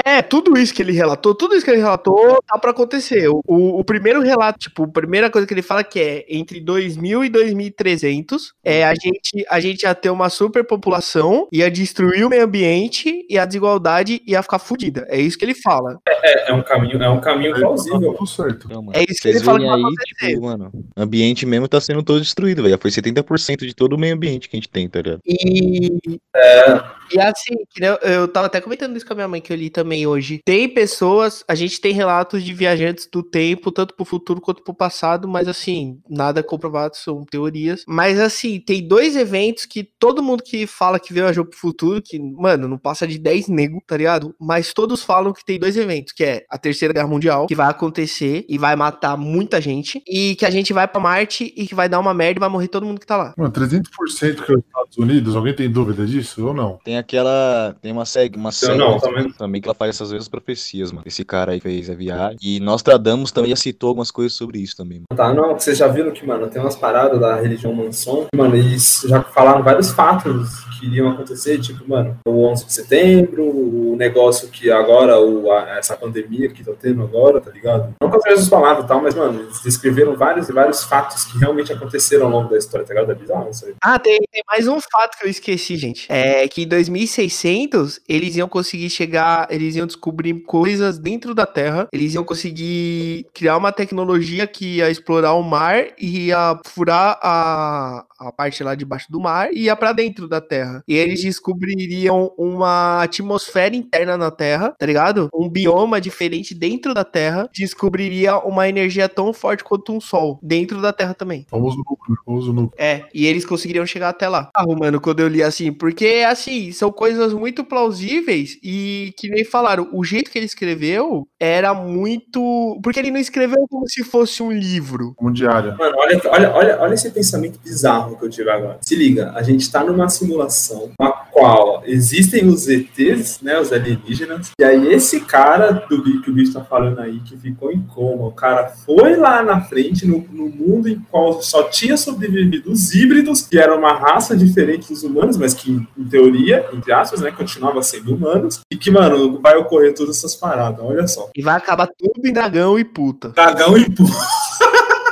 É, tudo isso que ele relatou, tudo isso que ele relatou tá pra acontecer. O, o, o, primeiro relato, tipo, a primeira coisa que ele fala que é entre 2000 e 2300, é a gente, a gente ia ter uma superpopulação, ia destruir o meio ambiente e a desigualdade ia ficar fodida. É isso que ele fala. É, é, é um caminho, é um caminho plausível. Tá certo. Não, é isso que ele fala que aí, tipo, mano, o ambiente mesmo tá sendo todo destruído, velho. Foi 70% de todo o meio ambiente que a gente tem, tá ligado? E. É, E assim, eu, eu tava até comentando isso com a minha mãe que eu li também hoje. Tem pessoas, a gente tem relatos de viajantes do tempo, tanto pro futuro quanto pro passado, mas assim, nada comprovado, são teorias. Mas assim, tem dois eventos que todo mundo que fala que viajou pro futuro, que, mano, não passa de 10 nego, tá ligado? Mas todos falam que tem dois eventos, que é a Terceira Guerra Mundial, que vai acontecer e vai matar muita gente, e que a gente vai pra Marte e que vai dar uma merda e vai morrer todo mundo que tá lá. Mano, 300% que é os Estados Unidos, alguém tem dúvida disso ou não? Tem aquela. Tem uma série, uma série não, também. também que ela faz essas mesmas profecias, mano. Esse cara aí fez a viagem. E Nostradamus também já citou algumas coisas sobre isso também, mano. Tá, não, vocês já viram que, mano, tem umas paradas da religião Manson, mano, eles já falaram vários fatos que iriam acontecer, tipo, mano, o 11 de setembro, o negócio que agora, o, a- essa pandemia que tá tendo agora, tá ligado? Não com as mesmas palavras e tal, mas, mano, eles descreveram vários e vários fatos que realmente aconteceram ao longo da história, tá ligado? É bizarro isso aí. Ah, tem, tem mais um fato que eu esqueci, gente. É que em 2600 eles iam conseguir chegar, eles iam descobrir coisas dentro da Terra, eles iam conseguir criar uma tecnologia que ia explorar o mar e ia furar a, a parte lá debaixo do mar e ia pra dentro da Terra. E eles descobririam uma atmosfera interna na Terra, tá ligado? Um bioma diferente dentro da Terra, descobriria uma energia tão forte quanto um sol dentro da Terra também. Famoso núcleo, famoso núcleo. É, e eles conseguiriam chegar até lá. Ah, mano, quando eu li assim, porque assim, são coisas muito plausíveis e que nem falaram, o jeito que ele escreveu era muito. Porque ele não escreveu como se fosse um livro. Como diária. Mano, olha, olha, olha, olha esse pensamento bizarro que eu tive agora. Se liga, a gente tá numa simulação na qual existem os ETs, né, os alienígenas, e aí esse cara do que o bicho tá falando aí, que ficou em coma, o cara foi lá na frente, no, no mundo em qual só tinha sobrevivido os híbridos, que era uma raça diferente dos humanos, mas que, em teoria, entre aspas, né, continuava sendo humanos, e que, mano, vai ocorrer todas essas paradas, olha só. E vai acabar tudo em dragão e puta. Dragão e pu-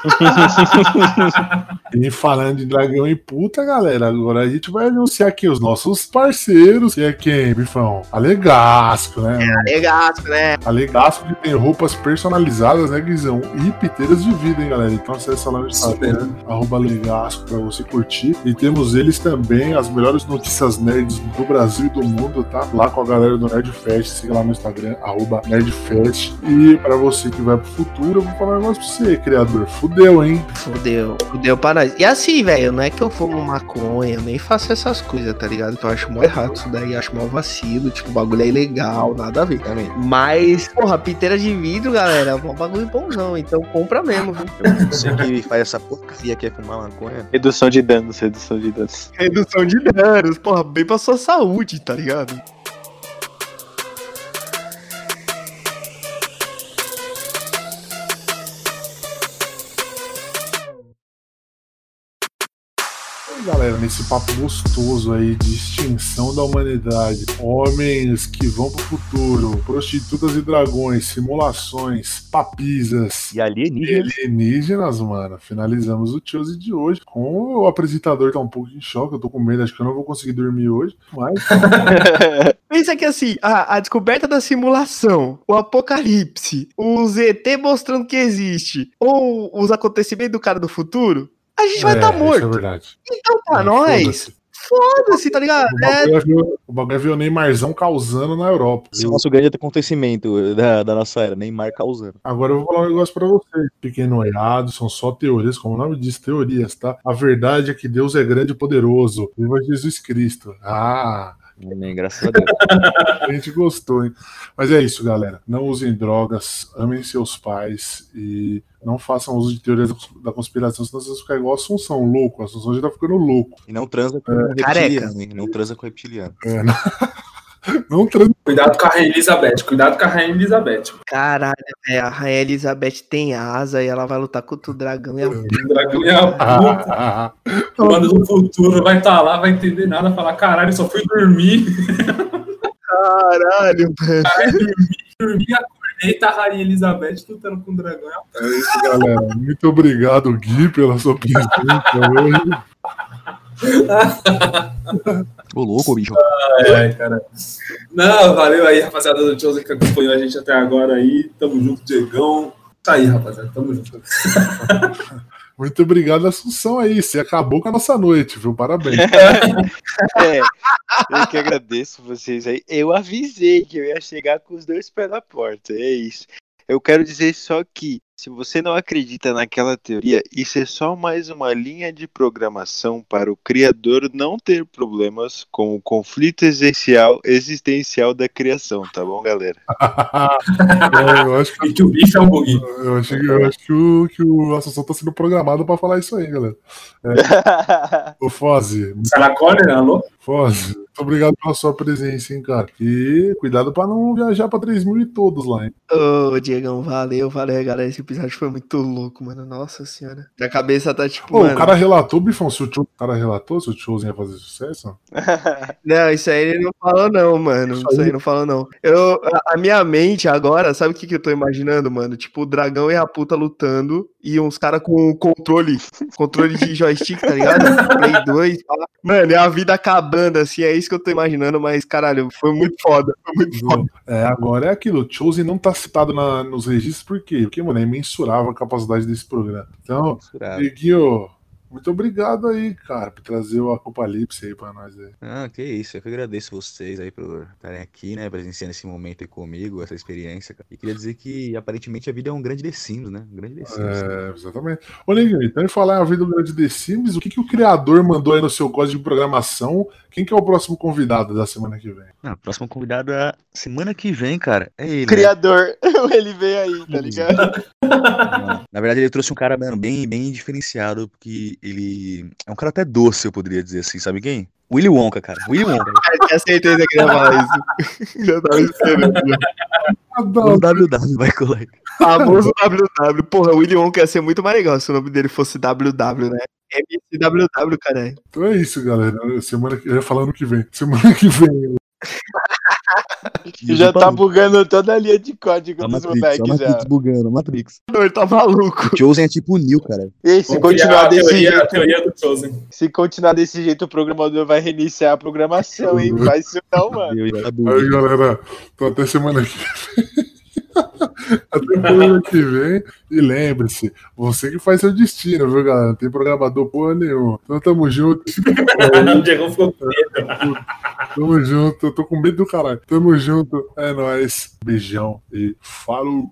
E falando de dragão e puta, galera, agora a gente vai anunciar aqui os nossos parceiros, que é quem, Bifão? Alegasco, né? mano? Legal, né? Alegasco que tem roupas personalizadas, né, Guizão? E piteiras de vida, hein, galera? Então acessa lá no Instagram, arroba Alegasco, pra você curtir. E temos eles também, as melhores notícias nerds do Brasil e do mundo, tá? Lá com a galera do Nerdfest, siga lá no Instagram, arroba Nerdfest. E pra você que vai pro futuro, eu vou falar um negócio pra você, criador. Fudeu, hein? Fudeu, fudeu pra nós. E assim, velho, não é que eu fumo maconha, eu nem faço essas coisas, tá ligado? Que eu acho mó errado isso daí, acho mó vacilo, tipo, o bagulho é ilegal, nada a ver. Também. Mas, porra, piteira de vidro, galera, é um bagulho bonzão, então compra mesmo, viu? Você que faz essa porcaria que é fumar maconha. Redução de danos, redução de danos. Redução de danos, porra, bem pra sua saúde, tá ligado? Galera, nesse papo gostoso aí de extinção da humanidade, homens que vão pro futuro, prostitutas e dragões, simulações, papisas. E alienígenas. Alienígenas, mano. Finalizamos o Chose de hoje. Com o apresentador tá um pouco em choque. Eu tô com medo, acho que eu não vou conseguir dormir hoje. Mas Pensa que assim, a, a descoberta da simulação, o apocalipse, o ZT mostrando que existe, ou os acontecimentos do cara do futuro, a gente vai é, estar tá Isso é morto. verdade. Então, pra É, nós, foda-se. foda-se, tá ligado? O É, bagulho é ver- O bagulho é ver o Neymarzão causando na Europa. Esse é o nosso grande acontecimento da, da nossa era, Neymar causando. Agora eu vou falar um negócio pra você. Pequeno errado, são só teorias, como o nome diz, teorias, tá? A verdade é que Deus é grande e poderoso. Viva Jesus Cristo. Ah, Amém, graças a Deus. a gente gostou, hein? Mas é isso, galera. Não usem drogas, amem seus pais e não façam uso de teorias da conspiração, senão vocês vão ficar igual a Assunção, louco. A Assunção já tá ficando louco. E não transa com Careca. reptiliano, hein? Não transa com reptiliano. É, não... não trans- Cuidado com a Rainha Elizabeth, cuidado com a Rainha Elizabeth. Caralho, velho, a Rainha Elizabeth tem asa e ela vai lutar contra o dragão e a O dragão é a puta. Ah, O mano do futuro vai estar lá, vai entender nada, falar, caralho, só fui dormir. Caralho, velho. dormi, acordei, tá a Rainha Elizabeth lutando com o dragão. é isso, galera. Muito obrigado, Gui, pela sua presença hoje. Ô, louco, bicho. Ai, ai, cara. Não, valeu aí, rapaziada do Joseph que acompanhou a gente até agora aí. Tamo junto, Diegão. Tá aí, rapaziada, tamo junto. Muito obrigado, Assunção, aí. Você acabou com a nossa noite, viu? Parabéns. É, eu que agradeço vocês aí. Eu avisei que eu ia chegar com os dois pés na porta. É isso. Eu quero dizer só que se você não acredita naquela teoria, isso é só mais uma linha de programação para o criador não ter problemas com o conflito existencial, existencial da criação, tá bom, galera? É, eu acho que, E que o bicho é um bug. eu acho que, eu acho que o, que o Assunção tá sendo programado pra falar isso aí, galera. Ô, Foze, Sarah Connor, alô? Foz, muito obrigado pela sua presença, hein, cara. E cuidado pra não viajar pra 3 mil e todos lá, hein. Ô, Diegão, valeu, valeu, galera. Esse episódio foi muito louco, mano. Nossa senhora. Minha cabeça tá tipo. Ô, mano, o cara relatou, Bifão, se o, Cho- o cara relatou se o Chosen ia fazer sucesso? Não, isso aí ele não falou, não, mano. Isso Isso aí- aí não falou, não. Eu, a, minha mente agora, sabe o que, que eu tô imaginando, mano? Tipo, o dragão e a puta lutando e uns caras com controle, controle de joystick, tá ligado? Play 2, pá. Mano, é a vida acabando, assim, é isso que eu tô imaginando, mas, caralho, foi muito foda, foi muito foda. É, agora é aquilo. O Chosen não tá citado na- nos registros, por quê? Porque, mano, é imensurável a capacidade desse programa. Então, Diguinho, muito obrigado aí, cara, por trazer o Apocalipse aí pra nós aí. Ah, que isso. Eu que agradeço vocês aí por estarem aqui, né? Presenciando esse momento aí comigo, essa experiência, cara. E queria dizer que aparentemente a vida é um grande The Sims, né? Um grande The Sims. É, exatamente. Ô, Neguinho, então em falar em a vida do grande The Sims, o que, que o criador mandou aí no seu código de programação? Quem que é o próximo convidado da semana que vem? Ah, próximo convidado é semana que vem, cara. É ele. né? Criador, ele veio aí, tá ligado? Na verdade, ele trouxe um cara mano, bem, bem diferenciado, porque ele é um cara até doce, eu poderia dizer assim, sabe quem? Willy Wonka, cara. Willy Wonka. Eu tinha certeza que ele ia falar isso. Já tava esperando. O WW vai colar. Famoso WW. Porra, o Willy Wonka ia ser muito mais legal se o nome dele fosse WW, né? MCWW, cara. Então é isso, galera. Semana que... Eu ia falar ano que vem. Semana que vem. Já tá bugando toda a linha de código A dos Matrix, a moleques já. Matrix bugando, a Matrix. Não, ele tá maluco. O Chosen é tipo o Neo, cara. E se criar continuar a desse teoria, a jeito, teoria do Chosen. se continuar desse jeito, o programador vai reiniciar a programação, hein? Faz isso não, mano. Ia Aí, galera, tô até semana que vem. até semana que vem. E lembre-se, você que faz seu destino, viu, galera? Não tem programador porra nenhuma. Então tamo junto. o Diego ficou com medo. Tamo junto. Eu tô com medo do caralho. Tamo junto. É nóis. Beijão e falou.